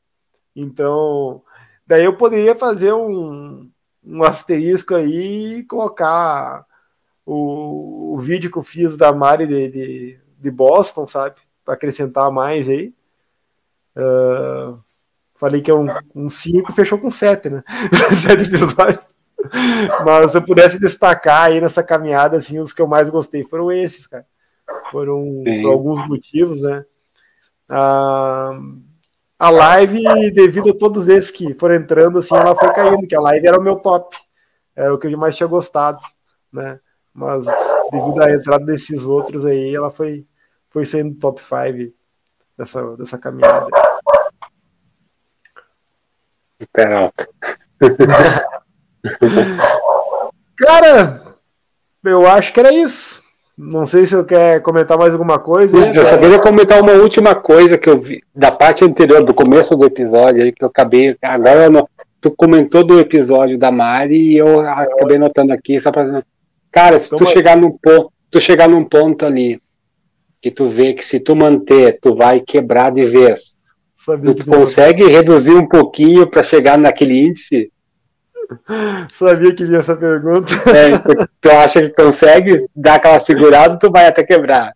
[SPEAKER 1] Então, daí eu poderia fazer um, um asterisco aí e colocar o, o vídeo que eu fiz da Mari de, de, de Boston, sabe? Para acrescentar mais aí. Uh, falei que é um 5 um fechou com 7, né? 7 episódios. Mas se eu pudesse destacar aí nessa caminhada, assim, os que eu mais gostei foram esses, cara. Foram Sim. por alguns motivos, né? Ah, a live, devido a todos esses que foram entrando, assim, ela foi caindo, que a live era o meu top. Era o que eu mais tinha gostado, né? Mas devido à entrada desses outros aí, ela foi, foi sendo top 5 dessa, dessa caminhada.
[SPEAKER 15] Peralta.
[SPEAKER 1] Cara, eu acho que era isso. Não sei se eu quer comentar mais alguma coisa.
[SPEAKER 15] Eu só queria comentar uma última coisa que eu vi da parte anterior, do começo do episódio, aí que eu acabei. Agora não, tu comentou do episódio da Mari e eu acabei notando aqui, só pra Cara, se tu chegar num ponto, tu chegar num ponto ali que tu vê que se tu manter, tu vai quebrar de vez. tu, tu consegue reduzir um pouquinho para chegar naquele índice,
[SPEAKER 1] Sabia que vinha essa pergunta.
[SPEAKER 15] É, tu acha que consegue dar aquela segurada, tu vai até quebrar.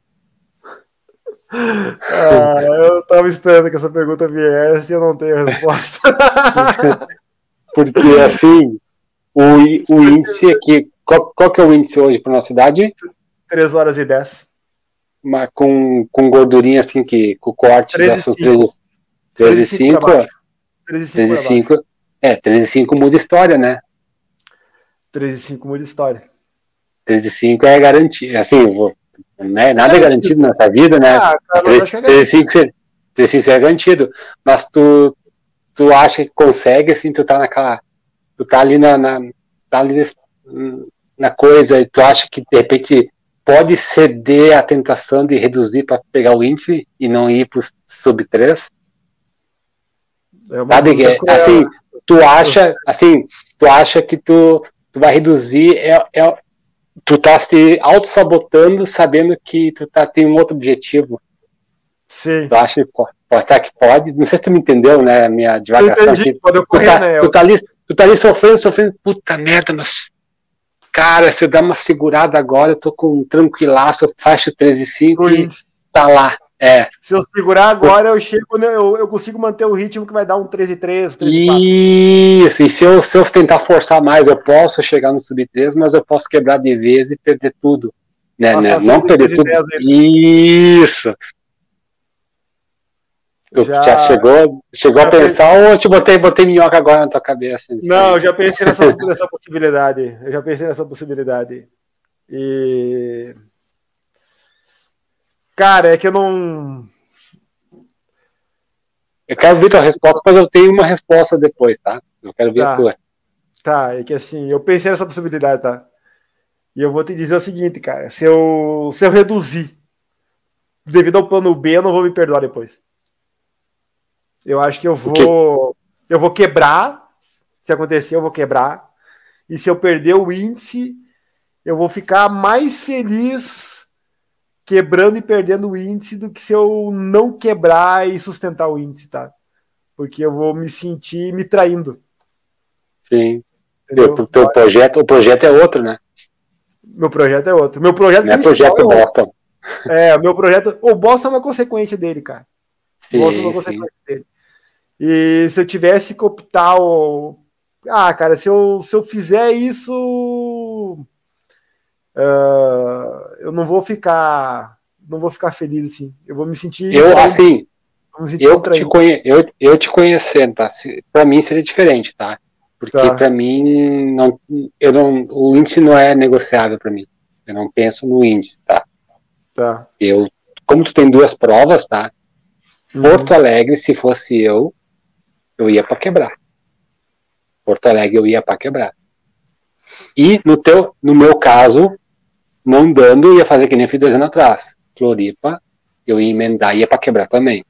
[SPEAKER 1] Ah, eu tava esperando que essa pergunta viesse e eu não tenho resposta.
[SPEAKER 15] Porque assim, o, o índice aqui, qual, qual que é o índice hoje para nossa cidade?
[SPEAKER 1] 3 horas e 10.
[SPEAKER 15] Mas com, com gordurinha assim, que com o corte 13 dessas 13, 13 e 5. 13 e 5. É, 3 e 5 muda história, né?
[SPEAKER 1] 3 e 5 muda história.
[SPEAKER 15] 3 e 5 é garantido, assim, vou, né, nada é garantido nessa vida, né? Ah, cara, 3, 3, e 5, 3 e 5 é garantido, mas tu, tu acha que consegue, assim, tu tá naquela. Tu tá ali na. na tá ali na coisa, e tu acha que de repente pode ceder à tentação de reduzir para pegar o índice e não ir para sub 3?
[SPEAKER 1] É
[SPEAKER 15] Sabe que, assim, tu acha, assim, tu acha que tu, tu vai reduzir, é, é, tu tá se auto-sabotando sabendo que tu tá, tem um outro objetivo.
[SPEAKER 1] Sim.
[SPEAKER 15] Tu acha que pode, será que pode? Não sei se tu me entendeu, né, a minha divagação
[SPEAKER 1] entendi,
[SPEAKER 15] aqui.
[SPEAKER 1] pode ocorrer,
[SPEAKER 15] tu, tá,
[SPEAKER 1] né,
[SPEAKER 15] tu, tá ali, tu tá ali sofrendo, sofrendo, puta merda, mas cara, se eu dar uma segurada agora, eu tô com um tranquilaço, eu faço 13 e 5 e tá lá. É.
[SPEAKER 1] Se eu segurar agora, eu chego, né, eu, eu consigo manter o ritmo que vai dar um 13 e 3, 13
[SPEAKER 15] e 4. Isso, e se eu, se eu tentar forçar mais, eu posso chegar no sub 3, mas eu posso quebrar de vez e perder tudo. Né, né? Não perder tudo. Isso. Tu já, já chegou, chegou já a pensar pensei... ou eu te botei, botei minhoca agora na tua cabeça?
[SPEAKER 1] Não, eu já pensei nessa, nessa possibilidade. Eu já pensei nessa possibilidade. E. Cara, é que eu não.
[SPEAKER 15] Eu quero ver tua resposta, mas eu tenho uma resposta depois, tá? Eu quero ver
[SPEAKER 1] tá.
[SPEAKER 15] a tua.
[SPEAKER 1] Tá, é que assim, eu pensei nessa possibilidade, tá? E eu vou te dizer o seguinte, cara. Se eu, se eu reduzir devido ao plano B, eu não vou me perdoar depois. Eu acho que eu vou. Eu vou quebrar. Se acontecer, eu vou quebrar. E se eu perder o índice, eu vou ficar mais feliz quebrando e perdendo o índice do que se eu não quebrar e sustentar o índice, tá? Porque eu vou me sentir me traindo.
[SPEAKER 15] Sim. O teu projeto, o projeto é outro, né?
[SPEAKER 1] Meu projeto é outro. Meu projeto
[SPEAKER 15] não é projeto é Boston.
[SPEAKER 1] É, meu projeto. O Boston é uma consequência dele, cara. Sim, o Boston é uma consequência sim. dele. E se eu tivesse que optar o. Ah, cara, se eu, se eu fizer isso. Uh, eu não vou ficar. Não vou ficar feliz assim. Eu vou me sentir.
[SPEAKER 15] Eu, assim. Eu te, conhe, eu, eu te conhecendo, tá? Pra mim seria diferente, tá? Porque tá. pra mim, não, eu não, o índice não é negociável pra mim. Eu não penso no índice, tá?
[SPEAKER 1] Tá.
[SPEAKER 15] Eu, como tu tem duas provas, tá? Uhum. Porto Alegre, se fosse eu, eu ia para quebrar. Porto Alegre eu ia para quebrar. E no teu, no meu caso, não dando, ia fazer que nem eu fiz dois anos atrás. Floripa, eu ia emendar, ia para quebrar também.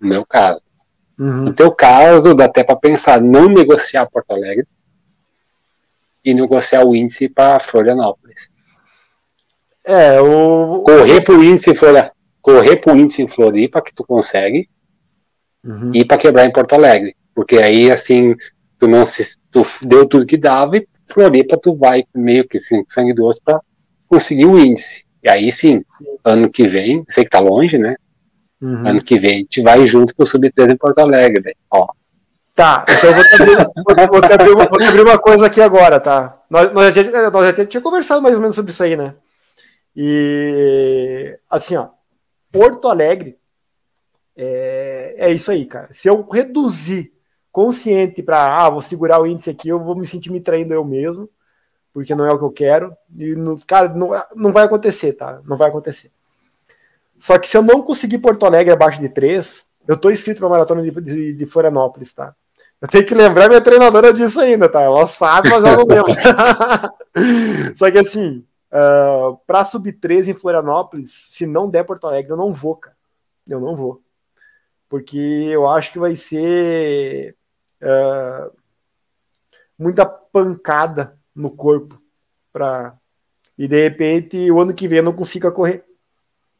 [SPEAKER 15] No meu caso.
[SPEAKER 1] Uhum.
[SPEAKER 15] No teu caso, dá até para pensar não negociar Porto Alegre e negociar o índice para Florianópolis.
[SPEAKER 1] É, o
[SPEAKER 15] correr pro índice em Floripa, correr índice em Floripa que tu consegue
[SPEAKER 1] uhum.
[SPEAKER 15] e para quebrar em Porto Alegre. Porque aí, assim, tu não se. Tu deu tudo que dava e Floripa tu vai meio que assim, sangue do osso pra conseguir o índice. E aí sim, ano que vem, sei que tá longe, né?
[SPEAKER 1] Uhum.
[SPEAKER 15] Ano que vem a gente vai junto pro Sub-3 em Porto Alegre, daí, ó.
[SPEAKER 1] Tá, então eu vou te, abrir, vou, te abrir uma, vou te abrir uma coisa aqui agora, tá? Nós, nós, já, nós já tinha conversado mais ou menos sobre isso aí, né? E assim, ó, Porto Alegre é, é isso aí, cara. Se eu reduzir consciente para, ah, vou segurar o índice aqui, eu vou me sentir me traindo eu mesmo, porque não é o que eu quero. E, no, cara, não, não vai acontecer, tá? Não vai acontecer. Só que se eu não conseguir Porto Alegre abaixo de 3, eu tô inscrito na maratona de, de, de Florianópolis, tá? Eu tenho que lembrar minha treinadora disso ainda, tá? Ela sabe, mas ela não lembra. Só que assim, uh, pra subir 3 em Florianópolis, se não der Porto Alegre, eu não vou, cara. Eu não vou. Porque eu acho que vai ser uh, muita pancada no corpo para e de repente o ano que vem eu não consiga correr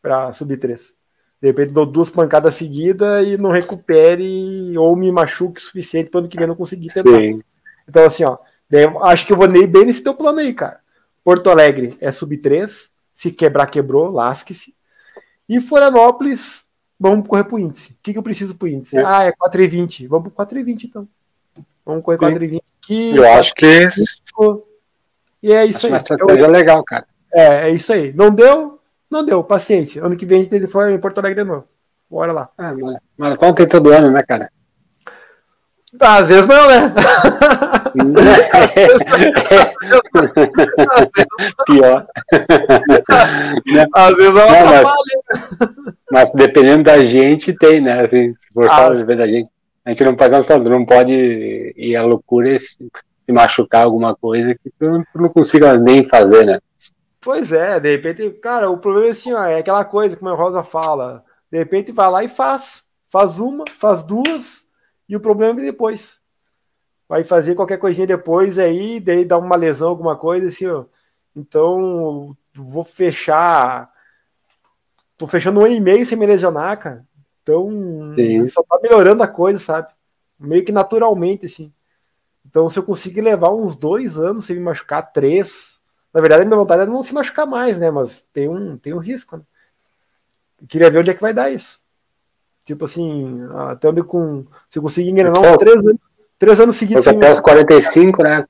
[SPEAKER 1] para subir três. De repente dou duas pancadas seguidas e não recupere ou me machuque o suficiente para ano que vem não conseguir tentar.
[SPEAKER 15] Sim.
[SPEAKER 1] Então assim, ó, acho que eu vou nem bem nesse teu plano aí, cara. Porto Alegre é sub 3, se quebrar quebrou, lasque-se. E Florianópolis Vamos correr pro índice. O que, que eu preciso pro índice? É. Ah, é 4,20. Vamos pro 4,20 então. Vamos correr 4,20 aqui.
[SPEAKER 15] Eu acho que.
[SPEAKER 1] E é isso
[SPEAKER 15] acho
[SPEAKER 1] aí.
[SPEAKER 15] Uma estratégia
[SPEAKER 1] eu...
[SPEAKER 15] legal, cara.
[SPEAKER 1] É, é isso aí. Não deu? Não deu. Paciência. Ano que vem a gente foi em Porto Alegre de novo. Bora lá.
[SPEAKER 15] Ah, maratona tem todo ano, né, cara?
[SPEAKER 1] Às vezes não, né?
[SPEAKER 15] Pior.
[SPEAKER 1] Às vezes
[SPEAKER 15] não, mas, mas, dependendo da gente, tem, né? Assim, se for
[SPEAKER 1] ah,
[SPEAKER 15] só da gente. A gente não pode, não pode ir à loucura se, se machucar alguma coisa que tu não consiga nem fazer, né?
[SPEAKER 1] Pois é, de repente, cara, o problema é assim, ó, é aquela coisa, como a Rosa fala, de repente vai lá e faz. Faz uma, faz duas, e o problema é depois. Vai fazer qualquer coisinha depois aí, daí dá uma lesão, alguma coisa, assim, ó. Então, vou fechar. Tô fechando um ano e meio sem me lesionar, cara. Então, Sim. só tá melhorando a coisa, sabe? Meio que naturalmente, assim. Então, se eu conseguir levar uns dois anos sem me machucar, três. Na verdade, a minha vontade é não se machucar mais, né? Mas tem um, tem um risco, né? Eu queria ver onde é que vai dar isso. Tipo assim, até onde com. Se eu conseguir engrenar uns três anos, três anos seguidos.
[SPEAKER 15] Até os 45, né?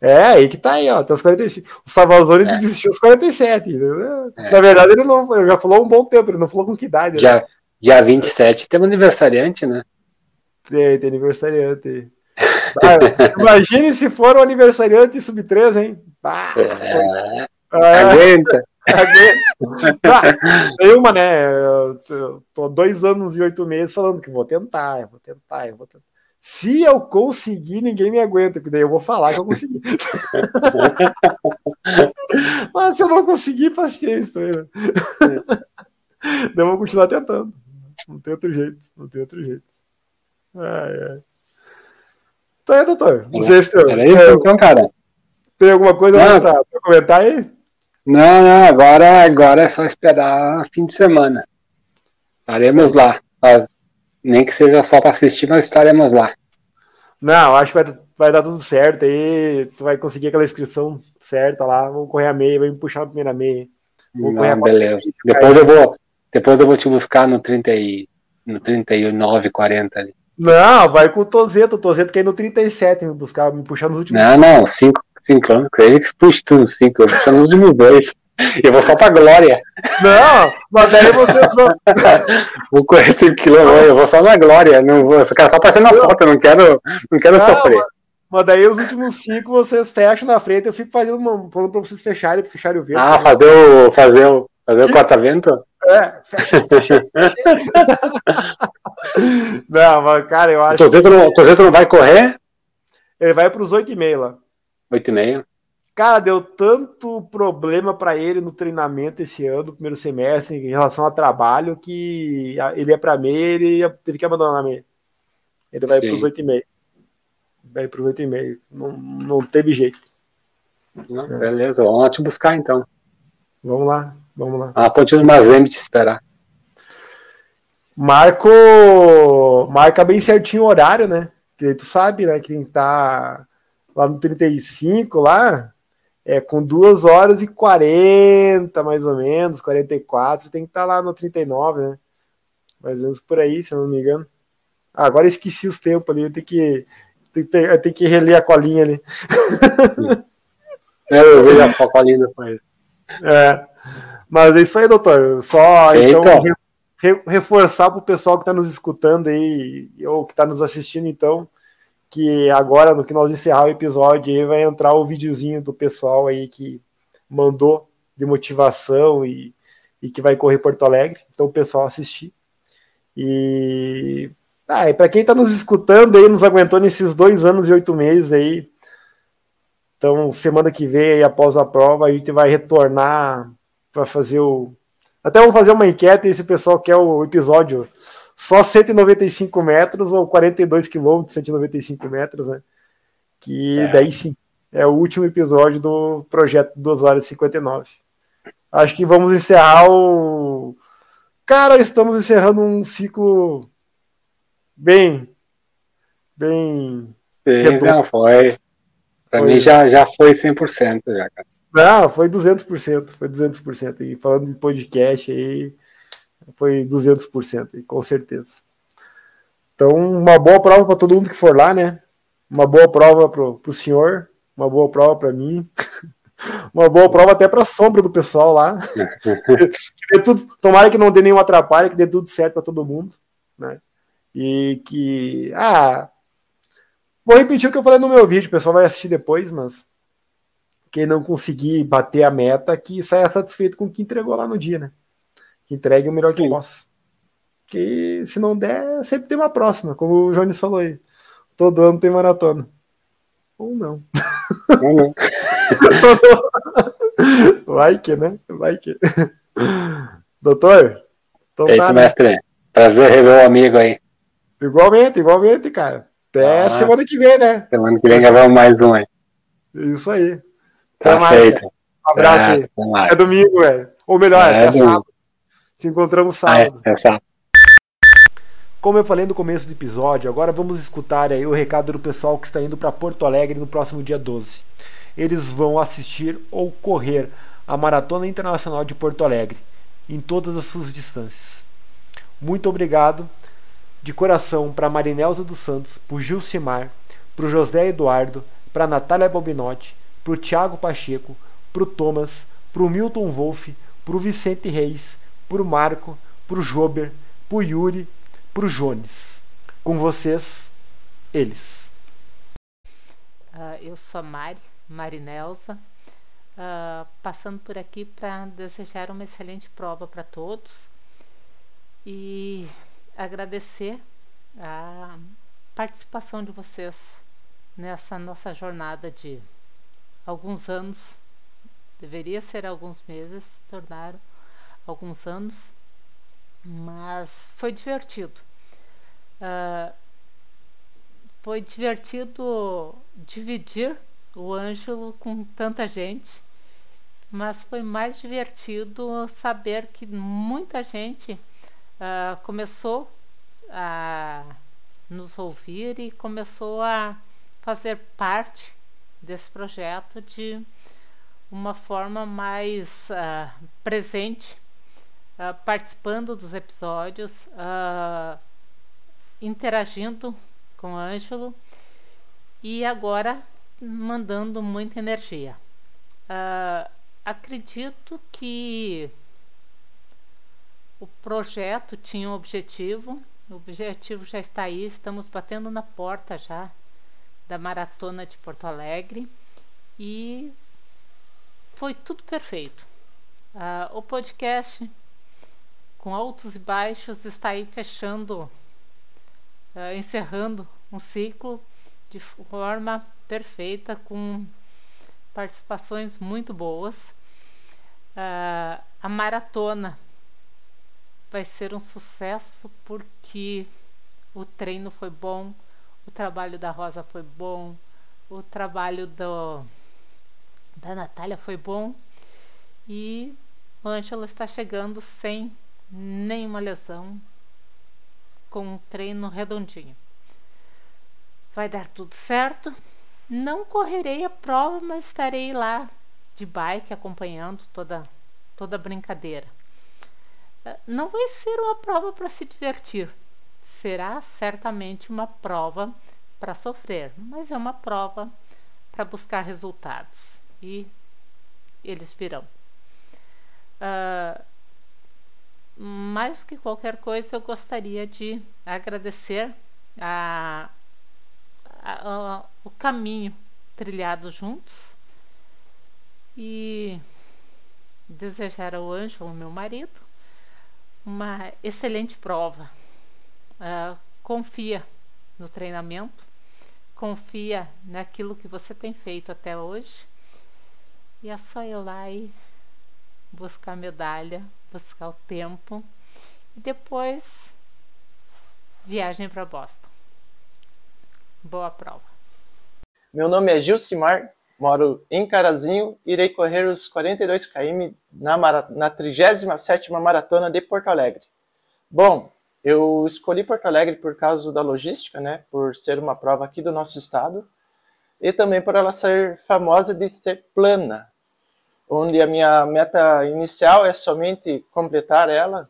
[SPEAKER 1] É, aí que tá aí, ó, até os 45. O Salvador é. desistiu aos 47. É. Na verdade, ele não ele já falou um bom tempo, ele não falou com que idade.
[SPEAKER 15] Dia, né? dia 27 tem um aniversariante, né?
[SPEAKER 1] Tem, tem aniversariante. Ah, imagine se for um aniversariante sub-3, hein? Ah,
[SPEAKER 15] é. Aguenta.
[SPEAKER 1] Ah, tem uma, né? Eu tô dois anos e oito meses falando que vou tentar, eu vou tentar, eu vou tentar. Se eu conseguir, ninguém me aguenta, porque daí eu vou falar que eu consegui. Mas se eu não conseguir, paciência. Né? Então eu vou continuar tentando. Não tem outro jeito, não tem outro jeito. Ai, ai. Então é, doutor. Não sei se
[SPEAKER 15] Era isso, é, então, cara.
[SPEAKER 1] Tem alguma coisa para comentar aí?
[SPEAKER 15] Não, não, agora, agora é só esperar fim de semana. Estaremos lá. Nem que seja só para assistir, mas estaremos lá.
[SPEAKER 1] Não, acho que vai, vai dar tudo certo aí. Tu vai conseguir aquela inscrição certa lá. Vamos correr a meia, vai me puxar a primeira meia.
[SPEAKER 15] Não, beleza. Depois eu, vou, depois eu vou te buscar no, 30 e, no 39, 40 ali.
[SPEAKER 1] Não, vai com o Tozeto. O Tozeto quer ir no 37 me buscar, me puxar nos últimos.
[SPEAKER 15] Não, cinco. não, 5 cinco anos. Aí puxa tudo cinco, eu vou puxar nos últimos dois. Eu vou só pra glória.
[SPEAKER 1] Não, mas daí você só.
[SPEAKER 15] vou correr 5 km, eu vou só na glória. Não vou, eu quero só aparecer na foto, não quero, não quero não, sofrer. Mas,
[SPEAKER 1] mas, daí os últimos 5 vocês fecham na frente, eu fico fazendo uma, falando pra vocês fecharem, fecharem o vento.
[SPEAKER 15] Ah, fazer o. fazer o. Fazer o corta-vento?
[SPEAKER 1] É, fecha, fecha, fecha. não, mas cara, eu acho.
[SPEAKER 15] O Tozeto não, não vai correr?
[SPEAKER 1] Ele vai para os 8,5 lá.
[SPEAKER 15] 8,5?
[SPEAKER 1] Cara, deu tanto problema para ele no treinamento esse ano, no primeiro semestre, em relação ao trabalho, que ele ia para meia ele teve que abandonar a meia. Ele vai para os 8,5. Vai para os 8,5. Não, não teve jeito.
[SPEAKER 15] Não, beleza, vamos lá te buscar então.
[SPEAKER 1] Vamos lá, vamos lá.
[SPEAKER 15] Ah, pode no Mazembe te esperar.
[SPEAKER 1] Marco. Marca bem certinho o horário, né? Que tu sabe, né? Quem tá lá no 35, lá, é, com 2 horas e 40, mais ou menos, 44, tem que estar tá lá no 39, né? Mais ou menos por aí, se eu não me engano. Ah, agora esqueci os tempos ali, eu tenho que, tenho que, tenho que reler a colinha ali.
[SPEAKER 15] É, eu vejo a colinha depois.
[SPEAKER 1] É. Mas é isso aí, doutor. Só então, re, reforçar para o pessoal que está nos escutando aí, ou que está nos assistindo, então, que agora, no que nós encerrar o episódio, aí vai entrar o videozinho do pessoal aí que mandou de motivação e, e que vai correr Porto Alegre. Então, o pessoal assistir. E, ah, e para quem está nos escutando aí, nos aguentou nesses dois anos e oito meses aí. Então, semana que vem, aí, após a prova, a gente vai retornar para fazer o. Até vamos fazer uma enquete esse pessoal quer o episódio só 195 metros ou 42 quilômetros, 195 metros, né? Que é. daí sim é o último episódio do projeto 2 horas e 59. Acho que vamos encerrar o. Cara, estamos encerrando um ciclo bem. Bem.
[SPEAKER 15] Sim, não, foi. Pra foi. mim já, já foi 100% já, cara.
[SPEAKER 1] Não, foi 200%. Foi 200%. E falando de podcast aí, foi 200%, com certeza. Então, uma boa prova para todo mundo que for lá, né? Uma boa prova para o senhor, uma boa prova para mim, uma boa prova até para a sombra do pessoal lá. que tudo, tomara que não dê nenhum atrapalho, que dê tudo certo para todo mundo, né? E que, ah, vou repetir o que eu falei no meu vídeo, o pessoal vai assistir depois, mas quem não conseguir bater a meta, que saia satisfeito com o que entregou lá no dia, né? Entregue o melhor Sim. que possa. Que se não der, sempre tem uma próxima, como o Jones falou aí. Todo ano tem maratona. Ou não.
[SPEAKER 15] Ou não.
[SPEAKER 1] Vai que, né? Vai que. Doutor?
[SPEAKER 15] Então Eita, tá, né? mestre. Prazer rever o amigo aí.
[SPEAKER 1] Igualmente, igualmente, cara. Até ah, semana que vem, né?
[SPEAKER 15] Semana que vem gravamos mais um aí.
[SPEAKER 1] Isso aí.
[SPEAKER 15] Tá Até feito.
[SPEAKER 1] Mais, um abraço é, aí. É domingo, velho. Ou melhor, é, é sábado. Encontramos sábado.
[SPEAKER 15] Ah, é, é sábado.
[SPEAKER 1] Como eu falei no começo do episódio, agora vamos escutar aí o recado do pessoal que está indo para Porto Alegre no próximo dia 12. Eles vão assistir ou correr a Maratona Internacional de Porto Alegre, em todas as suas distâncias. Muito obrigado de coração para Marinelza dos Santos, para o Gilcimar, para o José Eduardo, para Natália Bobinotti, para o Thiago Pacheco, para o Thomas, para o Milton Wolff, para o Vicente Reis, para o Marco, para o Jober, para o Yuri, para o Jones. Com vocês, eles.
[SPEAKER 2] Uh, eu sou a Mari, Marinelza, uh, passando por aqui para desejar uma excelente prova para todos e agradecer a participação de vocês nessa nossa jornada de alguns anos, deveria ser alguns meses, tornaram alguns anos, mas foi divertido. Uh, foi divertido dividir o Ângelo com tanta gente, mas foi mais divertido saber que muita gente uh, começou a nos ouvir e começou a fazer parte desse projeto de uma forma mais uh, presente, uh, participando dos episódios, interagindo com o Ângelo e agora mandando muita energia. acredito que o projeto tinha um objetivo, o objetivo já está aí, estamos batendo na porta já da maratona de Porto Alegre e foi tudo perfeito. Uh, o podcast com altos e baixos está aí fechando, uh, encerrando um ciclo de forma perfeita com participações muito boas. Uh, a maratona vai ser um sucesso porque o treino foi bom, o trabalho da Rosa foi bom, o trabalho do, da Natália foi bom e o Ângelo está chegando sem nenhuma lesão, com um treino redondinho. Vai dar tudo certo. Não correrei a prova, mas estarei lá de bike acompanhando toda toda a brincadeira não vai ser uma prova para se divertir. Será certamente uma prova para sofrer, mas é uma prova para buscar resultados e eles virão. Uh, mais do que qualquer coisa, eu gostaria de agradecer a, a, a, o caminho trilhado juntos e desejar ao Ângelo, meu marido, uma excelente prova. Uh, confia no treinamento, confia naquilo que você tem feito até hoje e é só ir lá e buscar a buscar o tempo e depois viagem para Boston. Boa prova.
[SPEAKER 3] Meu nome é Gilcimar Moro em Carazinho, irei correr os 42 km na, na 37ª Maratona de Porto Alegre. Bom, eu escolhi Porto Alegre por causa da logística, né, por ser uma prova aqui do nosso estado, e também por ela ser famosa de ser plana, onde a minha meta inicial é somente completar ela.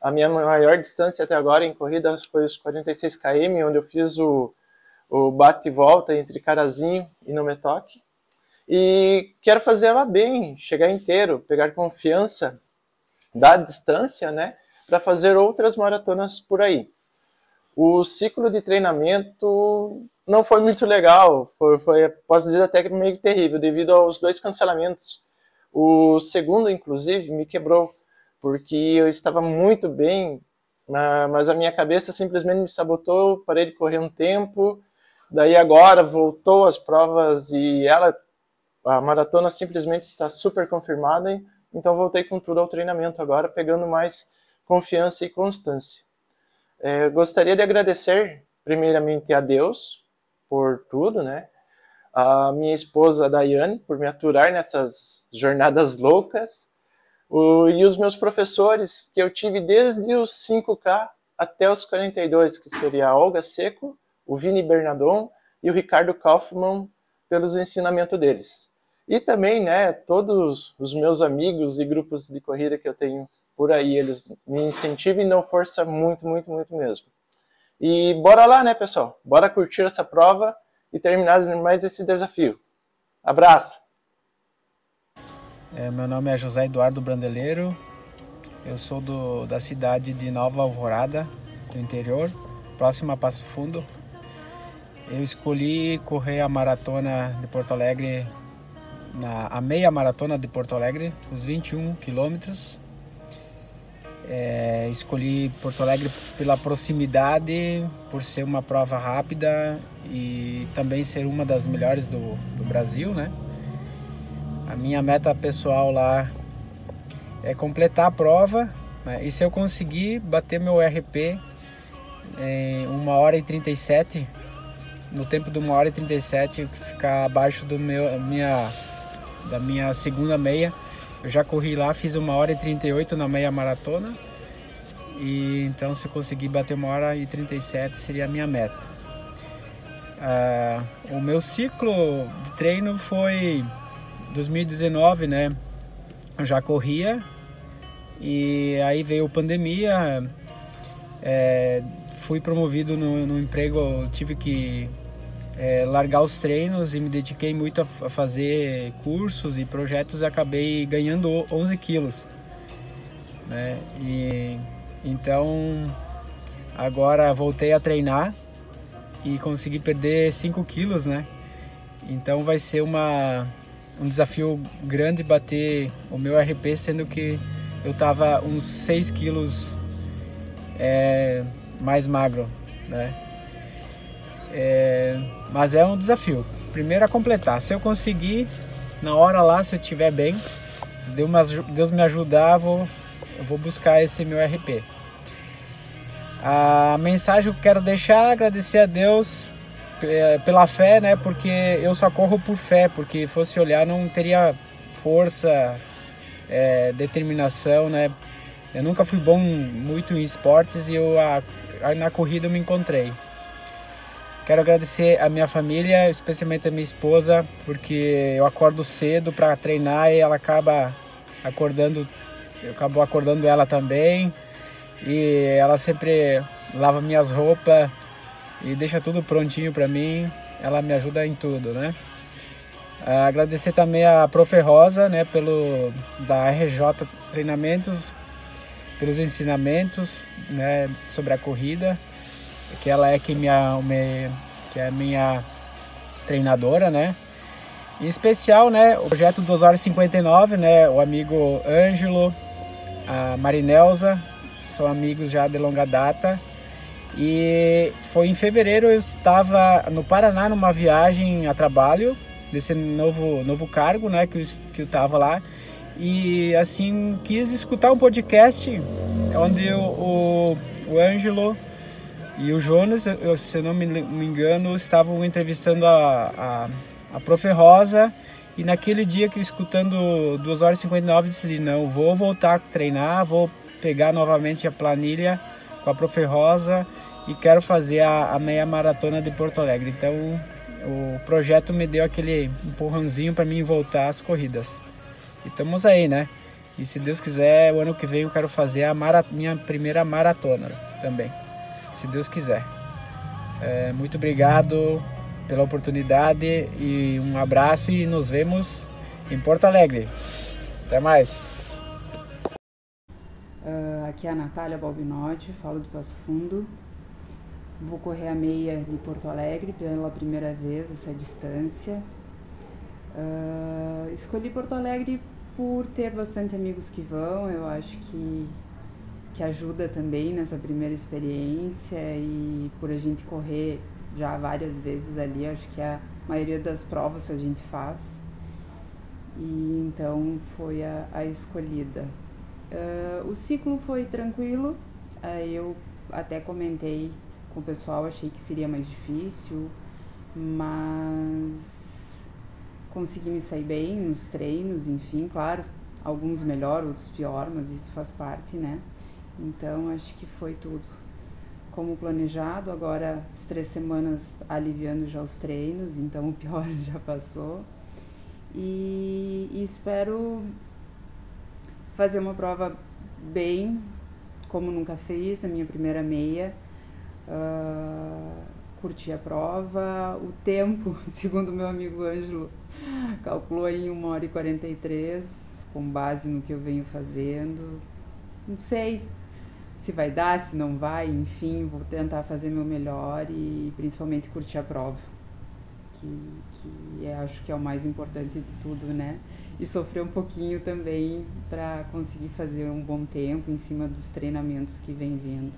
[SPEAKER 3] A minha maior distância até agora em corrida foi os 46 km, onde eu fiz o, o bate e volta entre Carazinho e Nometoque e quero fazer ela bem, chegar inteiro, pegar confiança da distância, né, para fazer outras maratonas por aí. O ciclo de treinamento não foi muito legal, foi, foi posso dizer até que meio terrível, devido aos dois cancelamentos. O segundo, inclusive, me quebrou, porque eu estava muito bem mas a minha cabeça simplesmente me sabotou, parei de correr um tempo, daí agora voltou as provas e ela, a maratona simplesmente está super confirmada, então voltei com tudo ao treinamento agora, pegando mais confiança e constância. É, gostaria de agradecer primeiramente a Deus por tudo, né? A minha esposa Daiane por me aturar nessas jornadas loucas, o, e os meus professores que eu tive desde os 5K até os 42, que seria a Olga Seco, o Vini Bernadon e o Ricardo Kaufmann, pelos ensinamentos deles. E também, né, todos os meus amigos e grupos de corrida que eu tenho por aí, eles me incentivam e dão força muito, muito, muito mesmo. E bora lá, né, pessoal? Bora curtir essa prova e terminar mais esse desafio. Abraço!
[SPEAKER 4] É, meu nome é José Eduardo Brandeleiro, eu sou do, da cidade de Nova Alvorada, do interior, próximo a Passo Fundo. Eu escolhi correr a maratona de Porto Alegre, na, a meia maratona de Porto Alegre, os 21 quilômetros. É, escolhi Porto Alegre pela proximidade, por ser uma prova rápida e também ser uma das melhores do, do Brasil, né? A minha meta pessoal lá é completar a prova né? e se eu conseguir bater meu RP em 1 hora e 37, no tempo de 1 hora e 37, ficar abaixo do meu, minha, da minha segunda meia. Eu já corri lá, fiz 1 hora e 38 na meia maratona. E então se conseguir bater 1 hora e 37 seria a minha meta. Ah, o meu ciclo de treino foi 2019, né? Eu já corria e aí veio a pandemia, é, fui promovido no, no, emprego, tive que é, largar os treinos e me dediquei muito a, a, fazer cursos e projetos e acabei ganhando 11 quilos, né? E então agora voltei a treinar e consegui perder 5 quilos, né? Então vai ser uma um desafio grande bater o meu RP, sendo que eu tava uns 6 quilos é, mais magro, né? É, mas é um desafio. Primeiro a completar. Se eu conseguir, na hora lá, se eu estiver bem, Deus me ajudar, vou, eu vou buscar esse meu RP. A mensagem que eu quero deixar, agradecer a Deus é, pela fé, né? Porque eu só corro por fé, porque fosse olhar não teria força, é, determinação, né? Eu nunca fui bom muito em esportes e eu a, a, na corrida eu me encontrei. Quero agradecer a minha família, especialmente a minha esposa, porque eu acordo cedo para treinar e ela acaba acordando, eu acabo acordando ela também. E ela sempre lava minhas roupas, e deixa tudo prontinho para mim. Ela me ajuda em tudo, né? Agradecer também a Profe Rosa, né, pelo da RJ Treinamentos, pelos ensinamentos, né, sobre a corrida, que ela é que minha me, que é minha treinadora, né? Em especial, né, o projeto 2 horas 59, né, o amigo Ângelo, a Marinelza, são amigos já de longa data e foi em fevereiro eu estava no Paraná numa viagem a trabalho desse novo novo cargo, né, que eu, que eu estava lá. E assim quis escutar um podcast onde o, o, Ângelo e o Jonas, eu, se eu não me, engano, estavam entrevistando a, a, a Profe Rosa. E naquele dia que escutando 2 horas e 59, decidi, não, vou voltar a treinar, vou pegar novamente a planilha com a Profe Rosa e quero fazer a, a meia maratona de Porto Alegre. Então o projeto me deu aquele empurrãozinho para mim voltar às corridas. E estamos aí, né? E se Deus quiser, o ano que vem eu quero fazer a minha primeira maratona também. Se Deus quiser. É, muito obrigado pela oportunidade e um abraço e nos vemos em Porto Alegre. Até mais.
[SPEAKER 5] Uh, aqui é a Natália Balbinotti, falo do Passo Fundo. Vou correr a meia de Porto Alegre pela primeira vez, essa distância. Uh, escolhi Porto Alegre por ter bastante amigos que vão, eu acho que que ajuda também nessa primeira experiência e por a gente correr já várias vezes ali, acho que a maioria das provas a gente faz. E então foi a, a escolhida. Uh, o ciclo foi tranquilo, uh, eu até comentei com o pessoal, achei que seria mais difícil, mas consegui me sair bem nos treinos, enfim, claro, alguns melhor, outros pior, mas isso faz parte, né? Então acho que foi tudo como planejado. Agora as três semanas aliviando já os treinos, então o pior já passou. E, e espero fazer uma prova bem, como nunca fiz, a minha primeira meia. Uh, curti a prova. O tempo, segundo meu amigo Ângelo, calculou em 1 hora e 43, com base no que eu venho fazendo. Não sei se vai dar, se não vai, enfim, vou tentar fazer meu melhor e principalmente curtir a prova. Que, que é, acho que é o mais importante de tudo, né? E sofrer um pouquinho também para conseguir fazer um bom tempo em cima dos treinamentos que vem vindo.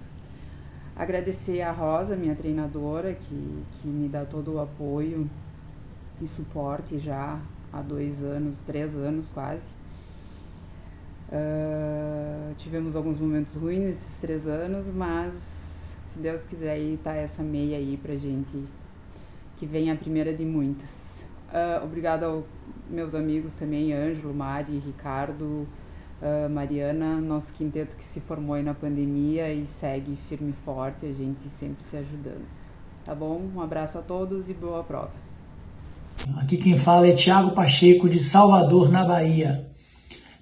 [SPEAKER 5] Agradecer a Rosa, minha treinadora, que, que me dá todo o apoio e suporte já há dois anos, três anos quase. Uh, tivemos alguns momentos ruins nesses três anos, mas se Deus quiser aí tá essa meia aí pra gente que venha a primeira de muitas. Uh, obrigada aos meus amigos também, Ângelo, Mari, Ricardo, uh, Mariana, nosso quinteto que se formou aí na pandemia e segue firme e forte, a gente sempre se ajudando. Tá bom? Um abraço a todos e boa prova.
[SPEAKER 6] Aqui quem fala é Tiago Pacheco, de Salvador, na Bahia.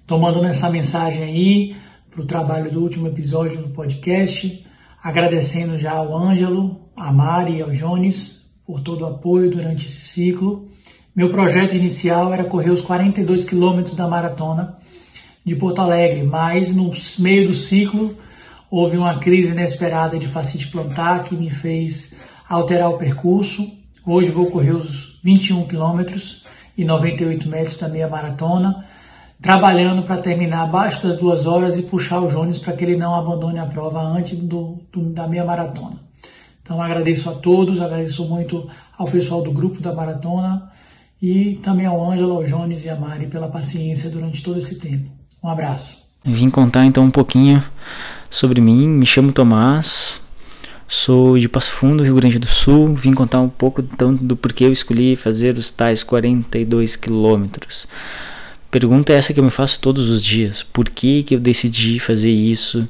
[SPEAKER 6] Tomando essa mensagem aí para o trabalho do último episódio do podcast, agradecendo já ao Ângelo, a Mari e ao Jones por todo o apoio durante esse ciclo. Meu projeto inicial era correr os 42 quilômetros da maratona de Porto Alegre, mas no meio do ciclo houve uma crise inesperada de fascite plantar que me fez alterar o percurso. Hoje vou correr os 21 quilômetros e 98 metros da meia maratona, trabalhando para terminar abaixo das duas horas e puxar o Jones para que ele não abandone a prova antes do, do, da meia maratona. Então agradeço a todos, agradeço muito ao pessoal do grupo da maratona e também ao Ângelo, ao Jones e a Mari pela paciência durante todo esse tempo. Um abraço.
[SPEAKER 7] Vim contar então um pouquinho sobre mim. Me chamo Tomás, sou de Passo Fundo, Rio Grande do Sul. Vim contar um pouco então, do porquê eu escolhi fazer os tais 42 quilômetros. Pergunta é essa que eu me faço todos os dias. Por que, que eu decidi fazer isso?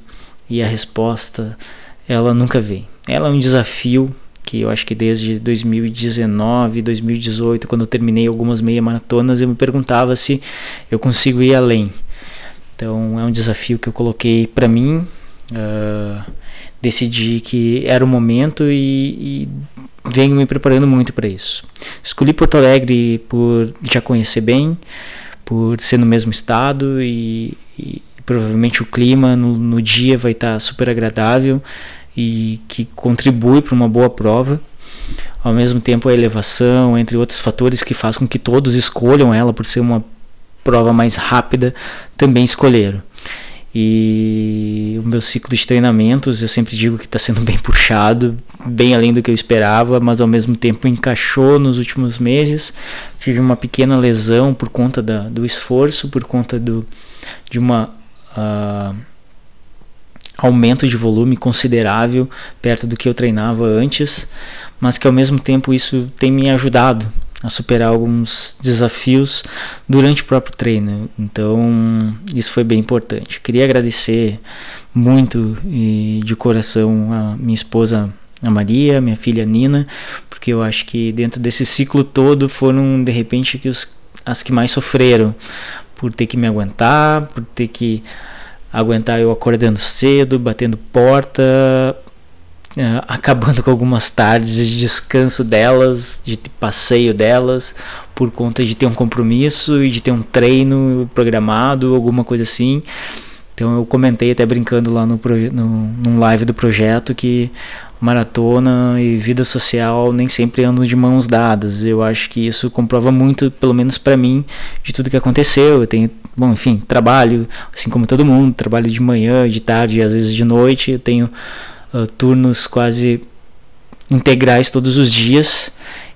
[SPEAKER 7] E a resposta, ela nunca vem. Ela é um desafio que eu acho que desde 2019, 2018, quando eu terminei algumas meia maratonas, eu me perguntava se eu consigo ir além. Então é um desafio que eu coloquei para mim. Uh, decidi que era o momento e, e venho me preparando muito para isso. Escolhi Porto Alegre por já conhecer bem, por ser no mesmo estado e, e provavelmente o clima no, no dia vai estar tá super agradável e que contribui para uma boa prova. Ao mesmo tempo, a elevação, entre outros fatores que faz com que todos escolham ela por ser uma prova mais rápida também escolheram. E o meu ciclo de treinamentos, eu sempre digo que está sendo bem puxado, bem além do que eu esperava, mas ao mesmo tempo encaixou nos últimos meses. Tive uma pequena lesão por conta da, do esforço, por conta do, de uma. Uh, aumento de volume considerável perto do que eu treinava antes, mas que ao mesmo tempo isso tem me ajudado a superar alguns desafios durante o próprio treino. Então, isso foi bem importante. Queria agradecer muito e de coração a minha esposa a Maria, minha filha Nina, porque eu acho que dentro desse ciclo todo foram de repente que os, as que mais sofreram por ter que me aguentar, por ter que aguentar eu acordando cedo, batendo porta, uh, acabando com algumas tardes de descanso delas, de passeio delas, por conta de ter um compromisso e de ter um treino programado, alguma coisa assim. Então eu comentei até brincando lá no, no num live do projeto que maratona e vida social nem sempre andam de mãos dadas. Eu acho que isso comprova muito, pelo menos para mim, de tudo que aconteceu. Eu tenho, bom, enfim, trabalho, assim como todo mundo, trabalho de manhã, de tarde, às vezes de noite. Eu tenho uh, turnos quase integrais todos os dias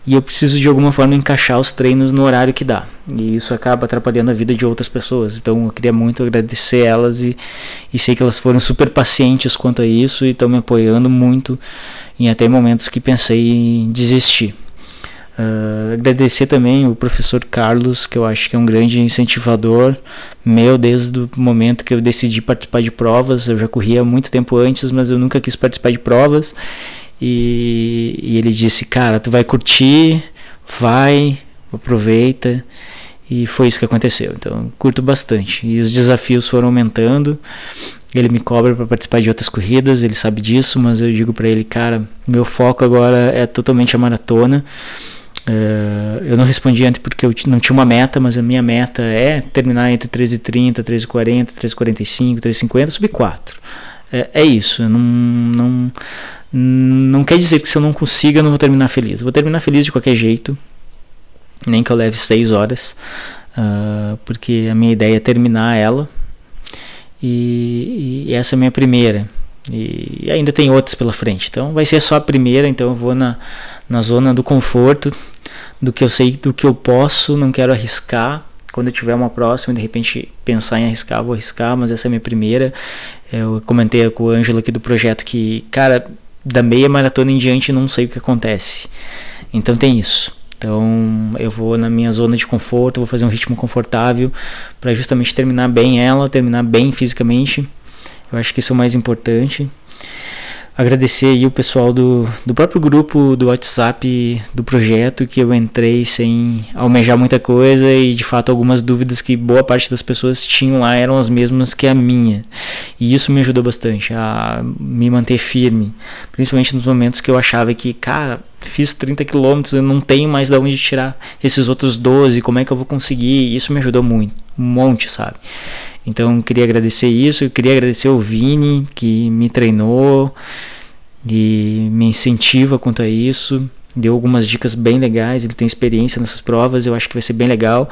[SPEAKER 7] e eu preciso de alguma forma encaixar os treinos no horário que dá. E isso acaba atrapalhando a vida de outras pessoas. Então eu queria muito agradecer elas e, e sei que elas foram super pacientes quanto a isso e estão me apoiando muito em até momentos que pensei em desistir. Uh, agradecer também o professor Carlos, que eu acho que é um grande incentivador meu desde o momento que eu decidi participar de provas. Eu já corria muito tempo antes, mas eu nunca quis participar de provas. E, e ele disse: Cara, tu vai curtir, vai, aproveita. E foi isso que aconteceu. Então, curto bastante. E os desafios foram aumentando. Ele me cobra para participar de outras corridas, ele sabe disso, mas eu digo para ele, cara, meu foco agora é totalmente a maratona. Uh, eu não respondi antes porque eu não tinha uma meta, mas a minha meta é terminar entre 13h30, 13h40, 13h45, 13h50, subir 4. É, é isso. Não, não, não quer dizer que se eu não consiga, eu não vou terminar feliz. Eu vou terminar feliz de qualquer jeito, nem que eu leve 6 horas, uh, porque a minha ideia é terminar ela. E, e, essa é a minha primeira. E ainda tem outras pela frente. Então vai ser só a primeira, então eu vou na, na zona do conforto, do que eu sei, do que eu posso, não quero arriscar. Quando eu tiver uma próxima, de repente pensar em arriscar, vou arriscar, mas essa é a minha primeira. Eu comentei com o Ângelo aqui do projeto que, cara, da meia maratona em diante não sei o que acontece. Então tem isso. Então eu vou na minha zona de conforto, vou fazer um ritmo confortável para justamente terminar bem ela, terminar bem fisicamente. Eu acho que isso é o mais importante agradecer aí o pessoal do, do próprio grupo do WhatsApp do projeto que eu entrei sem almejar muita coisa e de fato algumas dúvidas que boa parte das pessoas tinham lá eram as mesmas que a minha. E isso me ajudou bastante a me manter firme, principalmente nos momentos que eu achava que, cara, fiz 30 quilômetros, eu não tenho mais de onde tirar esses outros 12, como é que eu vou conseguir? Isso me ajudou muito, um monte, sabe? Então queria agradecer isso, eu queria agradecer o Vini que me treinou e me incentiva quanto a isso. Deu algumas dicas bem legais, ele tem experiência nessas provas, eu acho que vai ser bem legal.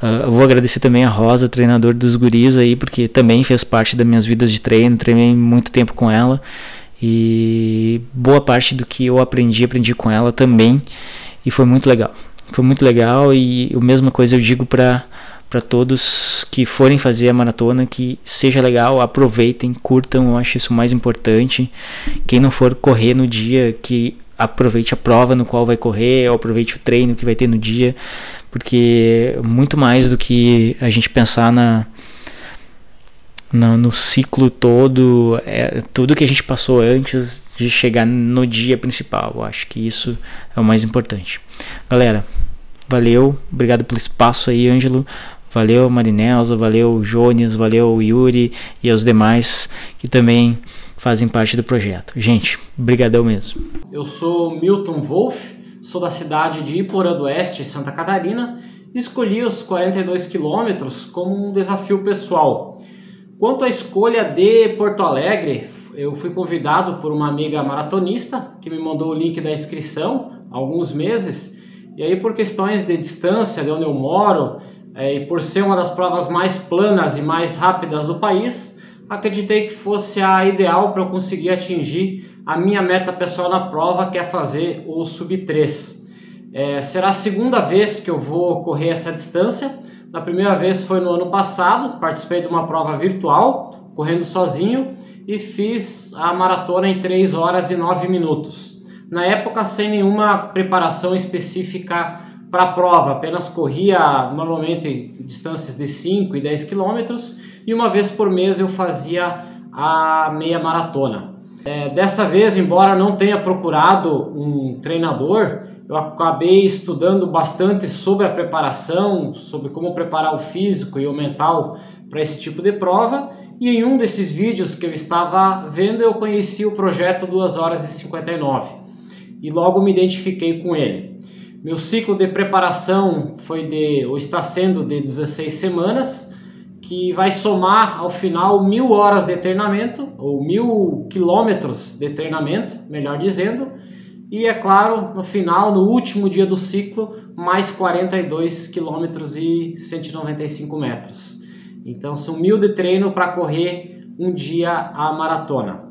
[SPEAKER 7] Uh, vou agradecer também a Rosa, treinador dos guris aí, porque também fez parte das minhas vidas de treino, treinei muito tempo com ela. E boa parte do que eu aprendi, aprendi com ela também. E foi muito legal. Foi muito legal e a mesma coisa eu digo para para todos que forem fazer a maratona que seja legal, aproveitem, curtam, eu acho isso mais importante. Quem não for correr no dia, que aproveite a prova no qual vai correr, ou aproveite o treino que vai ter no dia, porque muito mais do que a gente pensar na, na no ciclo todo, é tudo que a gente passou antes de chegar no dia principal. Eu acho que isso é o mais importante. Galera, valeu, obrigado pelo espaço aí, Ângelo. Valeu Marinelza, valeu Jones, valeu Yuri e aos demais que também fazem parte do projeto. Gente, brigadão mesmo.
[SPEAKER 8] Eu sou Milton Wolff, sou da cidade de Iporã do Oeste, Santa Catarina. Escolhi os 42 quilômetros como um desafio pessoal. Quanto à escolha de Porto Alegre, eu fui convidado por uma amiga maratonista que me mandou o link da inscrição há alguns meses. E aí, por questões de distância de onde eu moro, é, e por ser uma das provas mais planas e mais rápidas do país, acreditei que fosse a ideal para eu conseguir atingir a minha meta pessoal na prova, que é fazer o sub 3. É, será a segunda vez que eu vou correr essa distância. Na primeira vez foi no ano passado, participei de uma prova virtual, correndo sozinho, e fiz a maratona em 3 horas e 9 minutos. Na época, sem nenhuma preparação específica para a prova, apenas corria normalmente distâncias de 5 e 10 quilômetros e uma vez por mês eu fazia a meia maratona. É, dessa vez, embora não tenha procurado um treinador, eu acabei estudando bastante sobre a preparação, sobre como preparar o físico e o mental para esse tipo de prova. E em um desses vídeos que eu estava vendo, eu conheci o projeto 2 horas e 59 e logo me identifiquei com ele. Meu ciclo de preparação foi de, ou está sendo de 16 semanas, que vai somar ao final mil horas de treinamento, ou mil quilômetros de treinamento, melhor dizendo, e é claro, no final, no último dia do ciclo, mais 42 quilômetros e 195 metros. Então são mil de treino para correr um dia a maratona.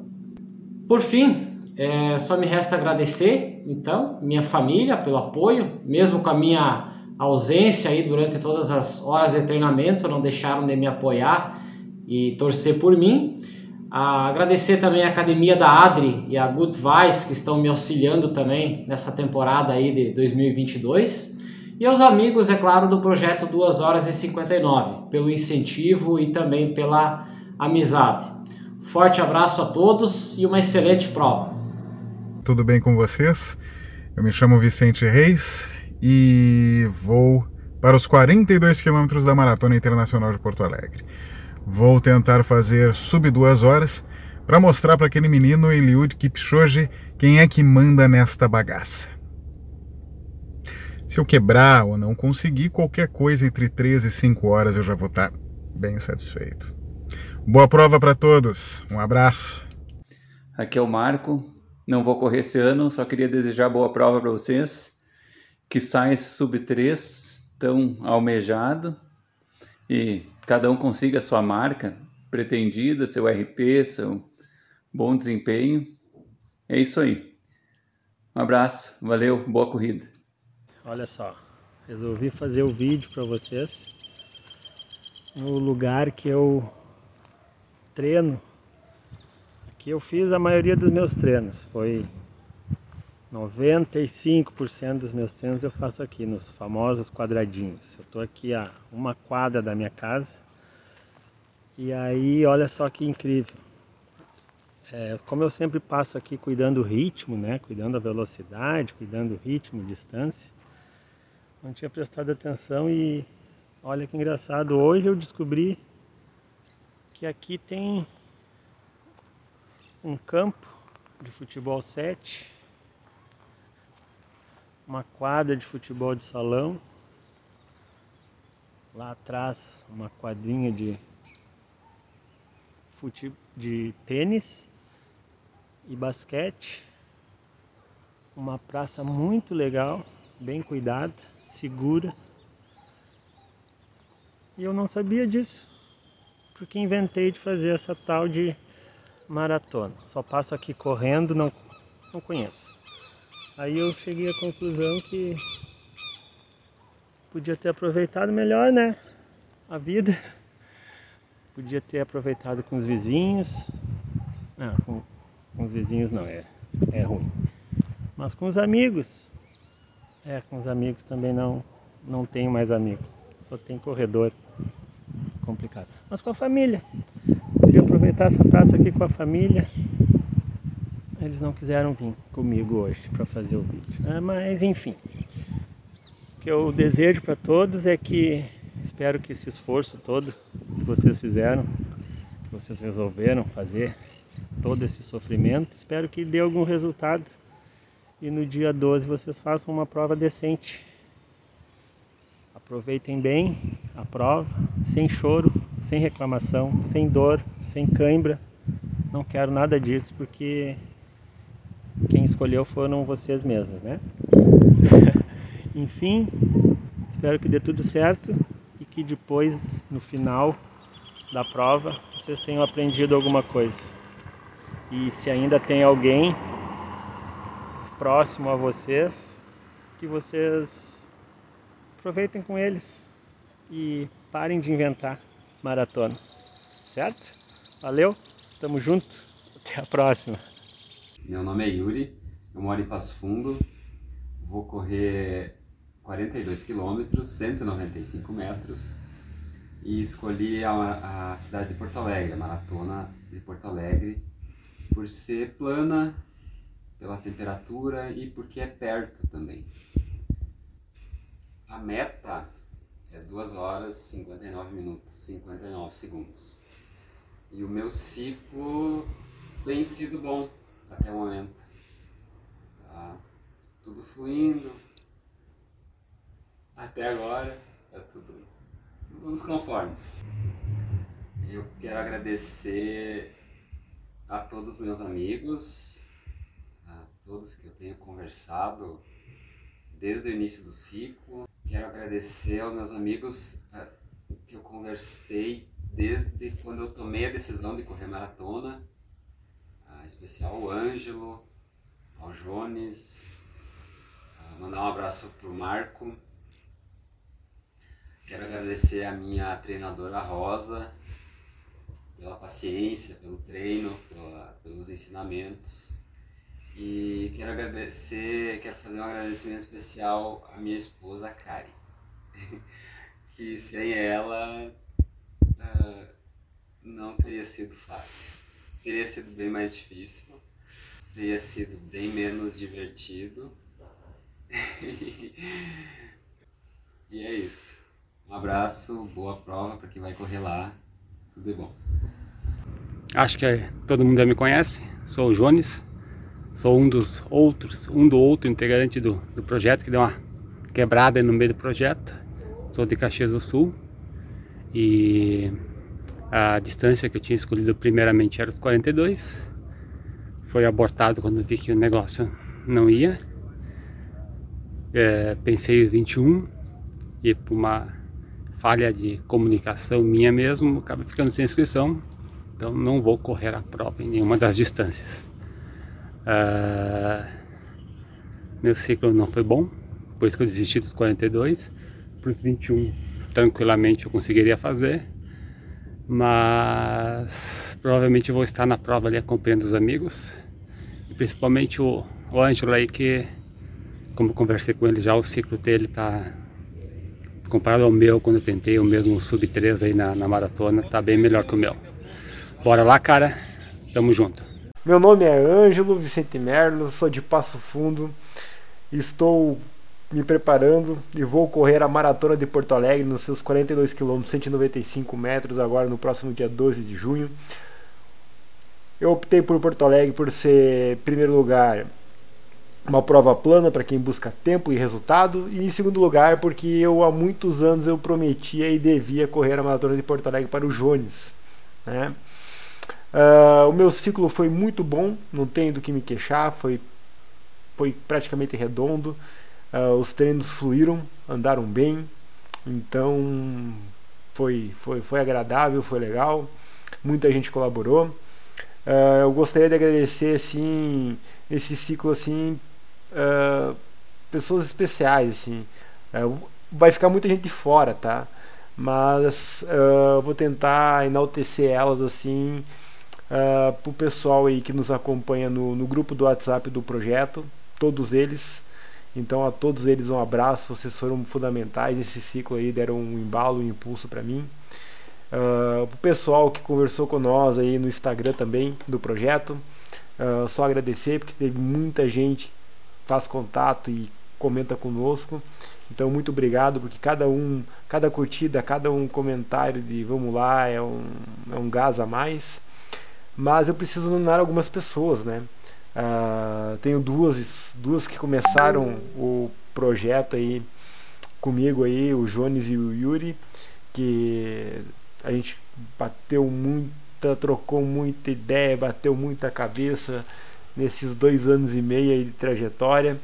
[SPEAKER 8] Por fim, é, só me resta agradecer, então, minha família pelo apoio, mesmo com a minha ausência aí durante todas as horas de treinamento, não deixaram de me apoiar e torcer por mim. Ah, agradecer também a academia da Adri e a Good Vice que estão me auxiliando também nessa temporada aí de 2022. E aos amigos, é claro, do projeto 2 horas e 59, pelo incentivo e também pela amizade. Forte abraço a todos e uma excelente prova.
[SPEAKER 9] Tudo bem com vocês? Eu me chamo Vicente Reis e vou para os 42 quilômetros da Maratona Internacional de Porto Alegre. Vou tentar fazer sub duas horas para mostrar para aquele menino Eliud Kipchoge quem é que manda nesta bagaça. Se eu quebrar ou não conseguir, qualquer coisa entre 3 e 5 horas eu já vou estar bem satisfeito. Boa prova para todos, um abraço.
[SPEAKER 10] Aqui é o Marco, não vou correr esse ano, só queria desejar boa prova para vocês que sai esse sub 3 tão almejado e cada um consiga a sua marca pretendida, seu RP, seu bom desempenho. É isso aí. Um abraço, valeu, boa corrida.
[SPEAKER 11] Olha só, resolvi fazer o vídeo para vocês no lugar que eu treino. Aqui eu fiz a maioria dos meus treinos, foi 95% dos meus treinos eu faço aqui nos famosos quadradinhos. Eu estou aqui a uma quadra da minha casa e aí olha só que incrível. É, como eu sempre passo aqui cuidando do ritmo, né, cuidando da velocidade, cuidando do ritmo, distância, não tinha prestado atenção e olha que engraçado. Hoje eu descobri que aqui tem um campo de futebol 7 uma quadra de futebol de salão. Lá atrás, uma quadrinha de, fute... de tênis e basquete. Uma praça muito legal, bem cuidada, segura. E eu não sabia disso, porque inventei de fazer essa tal de maratona. Só passo aqui correndo, não, não conheço. Aí eu cheguei à conclusão que podia ter aproveitado melhor, né? A vida. Podia ter aproveitado com os vizinhos. Não, com, com os vizinhos não, é, é ruim. Mas com os amigos. É, com os amigos também não, não tenho mais amigo. Só tem corredor. Complicado. Mas com a família. Podia aproveitar essa praça aqui com a família eles não quiseram vir comigo hoje para fazer o vídeo. É, mas enfim, o que eu desejo para todos é que espero que esse esforço todo que vocês fizeram, que vocês resolveram fazer, todo esse sofrimento, espero que dê algum resultado e no dia 12 vocês façam uma prova decente. Aproveitem bem a prova, sem choro, sem reclamação, sem dor, sem cãibra. Não quero nada disso porque quem escolheu foram vocês mesmos, né? Enfim, espero que dê tudo certo e que depois, no final da prova, vocês tenham aprendido alguma coisa. E se ainda tem alguém próximo a vocês, que vocês aproveitem com eles e parem de inventar maratona. Certo? Valeu, tamo junto, até a próxima.
[SPEAKER 12] Meu nome é Yuri, eu moro em Passo Fundo, vou correr 42 quilômetros, 195 metros e escolhi a, a cidade de Porto Alegre, a maratona de Porto Alegre, por ser plana, pela temperatura e porque é perto também. A meta é 2 horas 59 minutos 59 segundos. E o meu ciclo tem sido bom até o momento. Tá tudo fluindo. Até agora é tudo, tudo nos conformes. Eu quero agradecer a todos os meus amigos, a todos que eu tenho conversado desde o início do ciclo. Quero agradecer aos meus amigos uh, que eu conversei desde quando eu tomei a decisão de correr maratona, especial o Ângelo, ao Jones, uh, mandar um abraço pro Marco. Quero agradecer a minha treinadora Rosa pela paciência, pelo treino, pela, pelos ensinamentos. E quero agradecer, quero fazer um agradecimento especial à minha esposa Kari, que sem ela uh, não teria sido fácil. Teria sido bem mais difícil, teria sido bem menos divertido. e é isso. Um abraço, boa prova para quem vai correr lá. Tudo de bom.
[SPEAKER 13] Acho que todo mundo já me conhece. Sou o Jones Sou um dos outros, um do outro integrante do, do projeto que deu uma quebrada no meio do projeto. Sou de Caxias do Sul e a distância que eu tinha escolhido primeiramente era os 42. Foi abortado quando vi que o negócio não ia. É, pensei em 21 e por uma falha de comunicação minha mesmo, acaba ficando sem inscrição. Então não vou correr a prova em nenhuma das distâncias. Uh, meu ciclo não foi bom, por isso que eu desisti dos 42. Para os 21, tranquilamente eu conseguiria fazer. Mas provavelmente vou estar na prova ali acompanhando os amigos. E principalmente o, o Ângelo aí que, como conversei com ele já, o ciclo dele tá comparado ao meu, quando eu tentei o mesmo sub 3 aí na, na maratona, tá bem melhor que o meu. Bora lá, cara. Tamo junto.
[SPEAKER 1] Meu nome é Ângelo Vicente Merlo, sou de Passo Fundo. Estou me preparando e vou correr a maratona de Porto Alegre nos seus 42 km, 195 metros, agora no próximo dia 12 de junho. Eu optei por Porto Alegre por ser, em primeiro lugar, uma prova plana para quem busca tempo e resultado, e em segundo lugar, porque eu há muitos anos eu prometia e devia correr a maratona de Porto Alegre para o Jones. Né? Uh, o meu ciclo foi muito bom, não tenho do que me queixar, foi, foi praticamente redondo. Uh, os treinos fluíram, andaram bem, então foi, foi, foi agradável, foi legal. Muita gente colaborou. Uh, eu gostaria de agradecer assim, esse ciclo assim, pessoas especiais assim. vai ficar muita gente de fora, tá? Mas vou tentar enaltecer elas assim uh, para o pessoal aí que nos acompanha no, no grupo do WhatsApp do projeto, todos eles. Então a todos eles um abraço, vocês foram fundamentais nesse ciclo aí, deram um embalo, um impulso para mim. Uh, o pessoal que conversou com nós aí no Instagram também do projeto, uh, só agradecer porque teve muita gente que faz contato e comenta conosco. Então muito obrigado porque cada um, cada curtida, cada um comentário de vamos lá é um, é um gás a mais mas eu preciso nominar algumas pessoas, né? Uh, tenho duas, duas que começaram o projeto aí comigo aí, o Jones e o Yuri, que a gente bateu muita, trocou muita ideia, bateu muita cabeça nesses dois anos e meio de trajetória.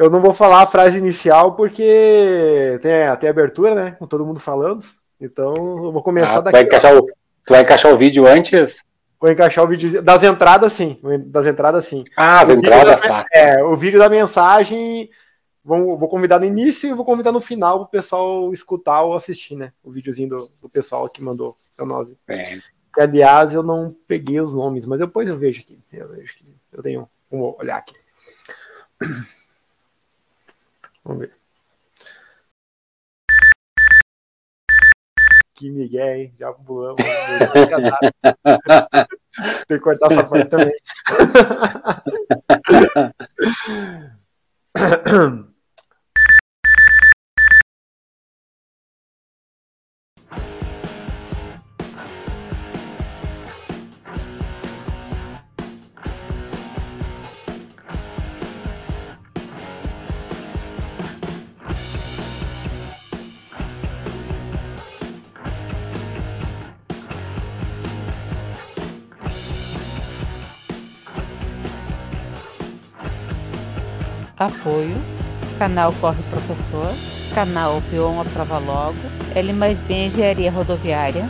[SPEAKER 1] Eu não vou falar a frase inicial porque tem, tem abertura, né? Com todo mundo falando. Então eu vou começar
[SPEAKER 15] Ah,
[SPEAKER 1] daqui.
[SPEAKER 15] vai encaixar o, tu vai encaixar o vídeo antes?
[SPEAKER 1] Vou encaixar o vídeo das entradas, sim. Das entradas, sim.
[SPEAKER 15] Ah, as
[SPEAKER 1] O
[SPEAKER 15] entradas,
[SPEAKER 1] da-
[SPEAKER 15] tá.
[SPEAKER 1] É, o vídeo da mensagem. Vou, vou convidar no início e vou convidar no final para o pessoal escutar ou assistir, né? O videozinho do, do pessoal que mandou seu nome.
[SPEAKER 15] É.
[SPEAKER 1] Que, aliás, eu não peguei os nomes, mas depois eu vejo aqui. Eu vejo aqui. Eu tenho um olhar aqui. Vamos ver. Que Miguel, hein? Já pulamos. Tem que cortar essa parte também.
[SPEAKER 2] Apoio. Canal Corre Professor. Canal Vion Aprova Logo. L mais B Engenharia Rodoviária.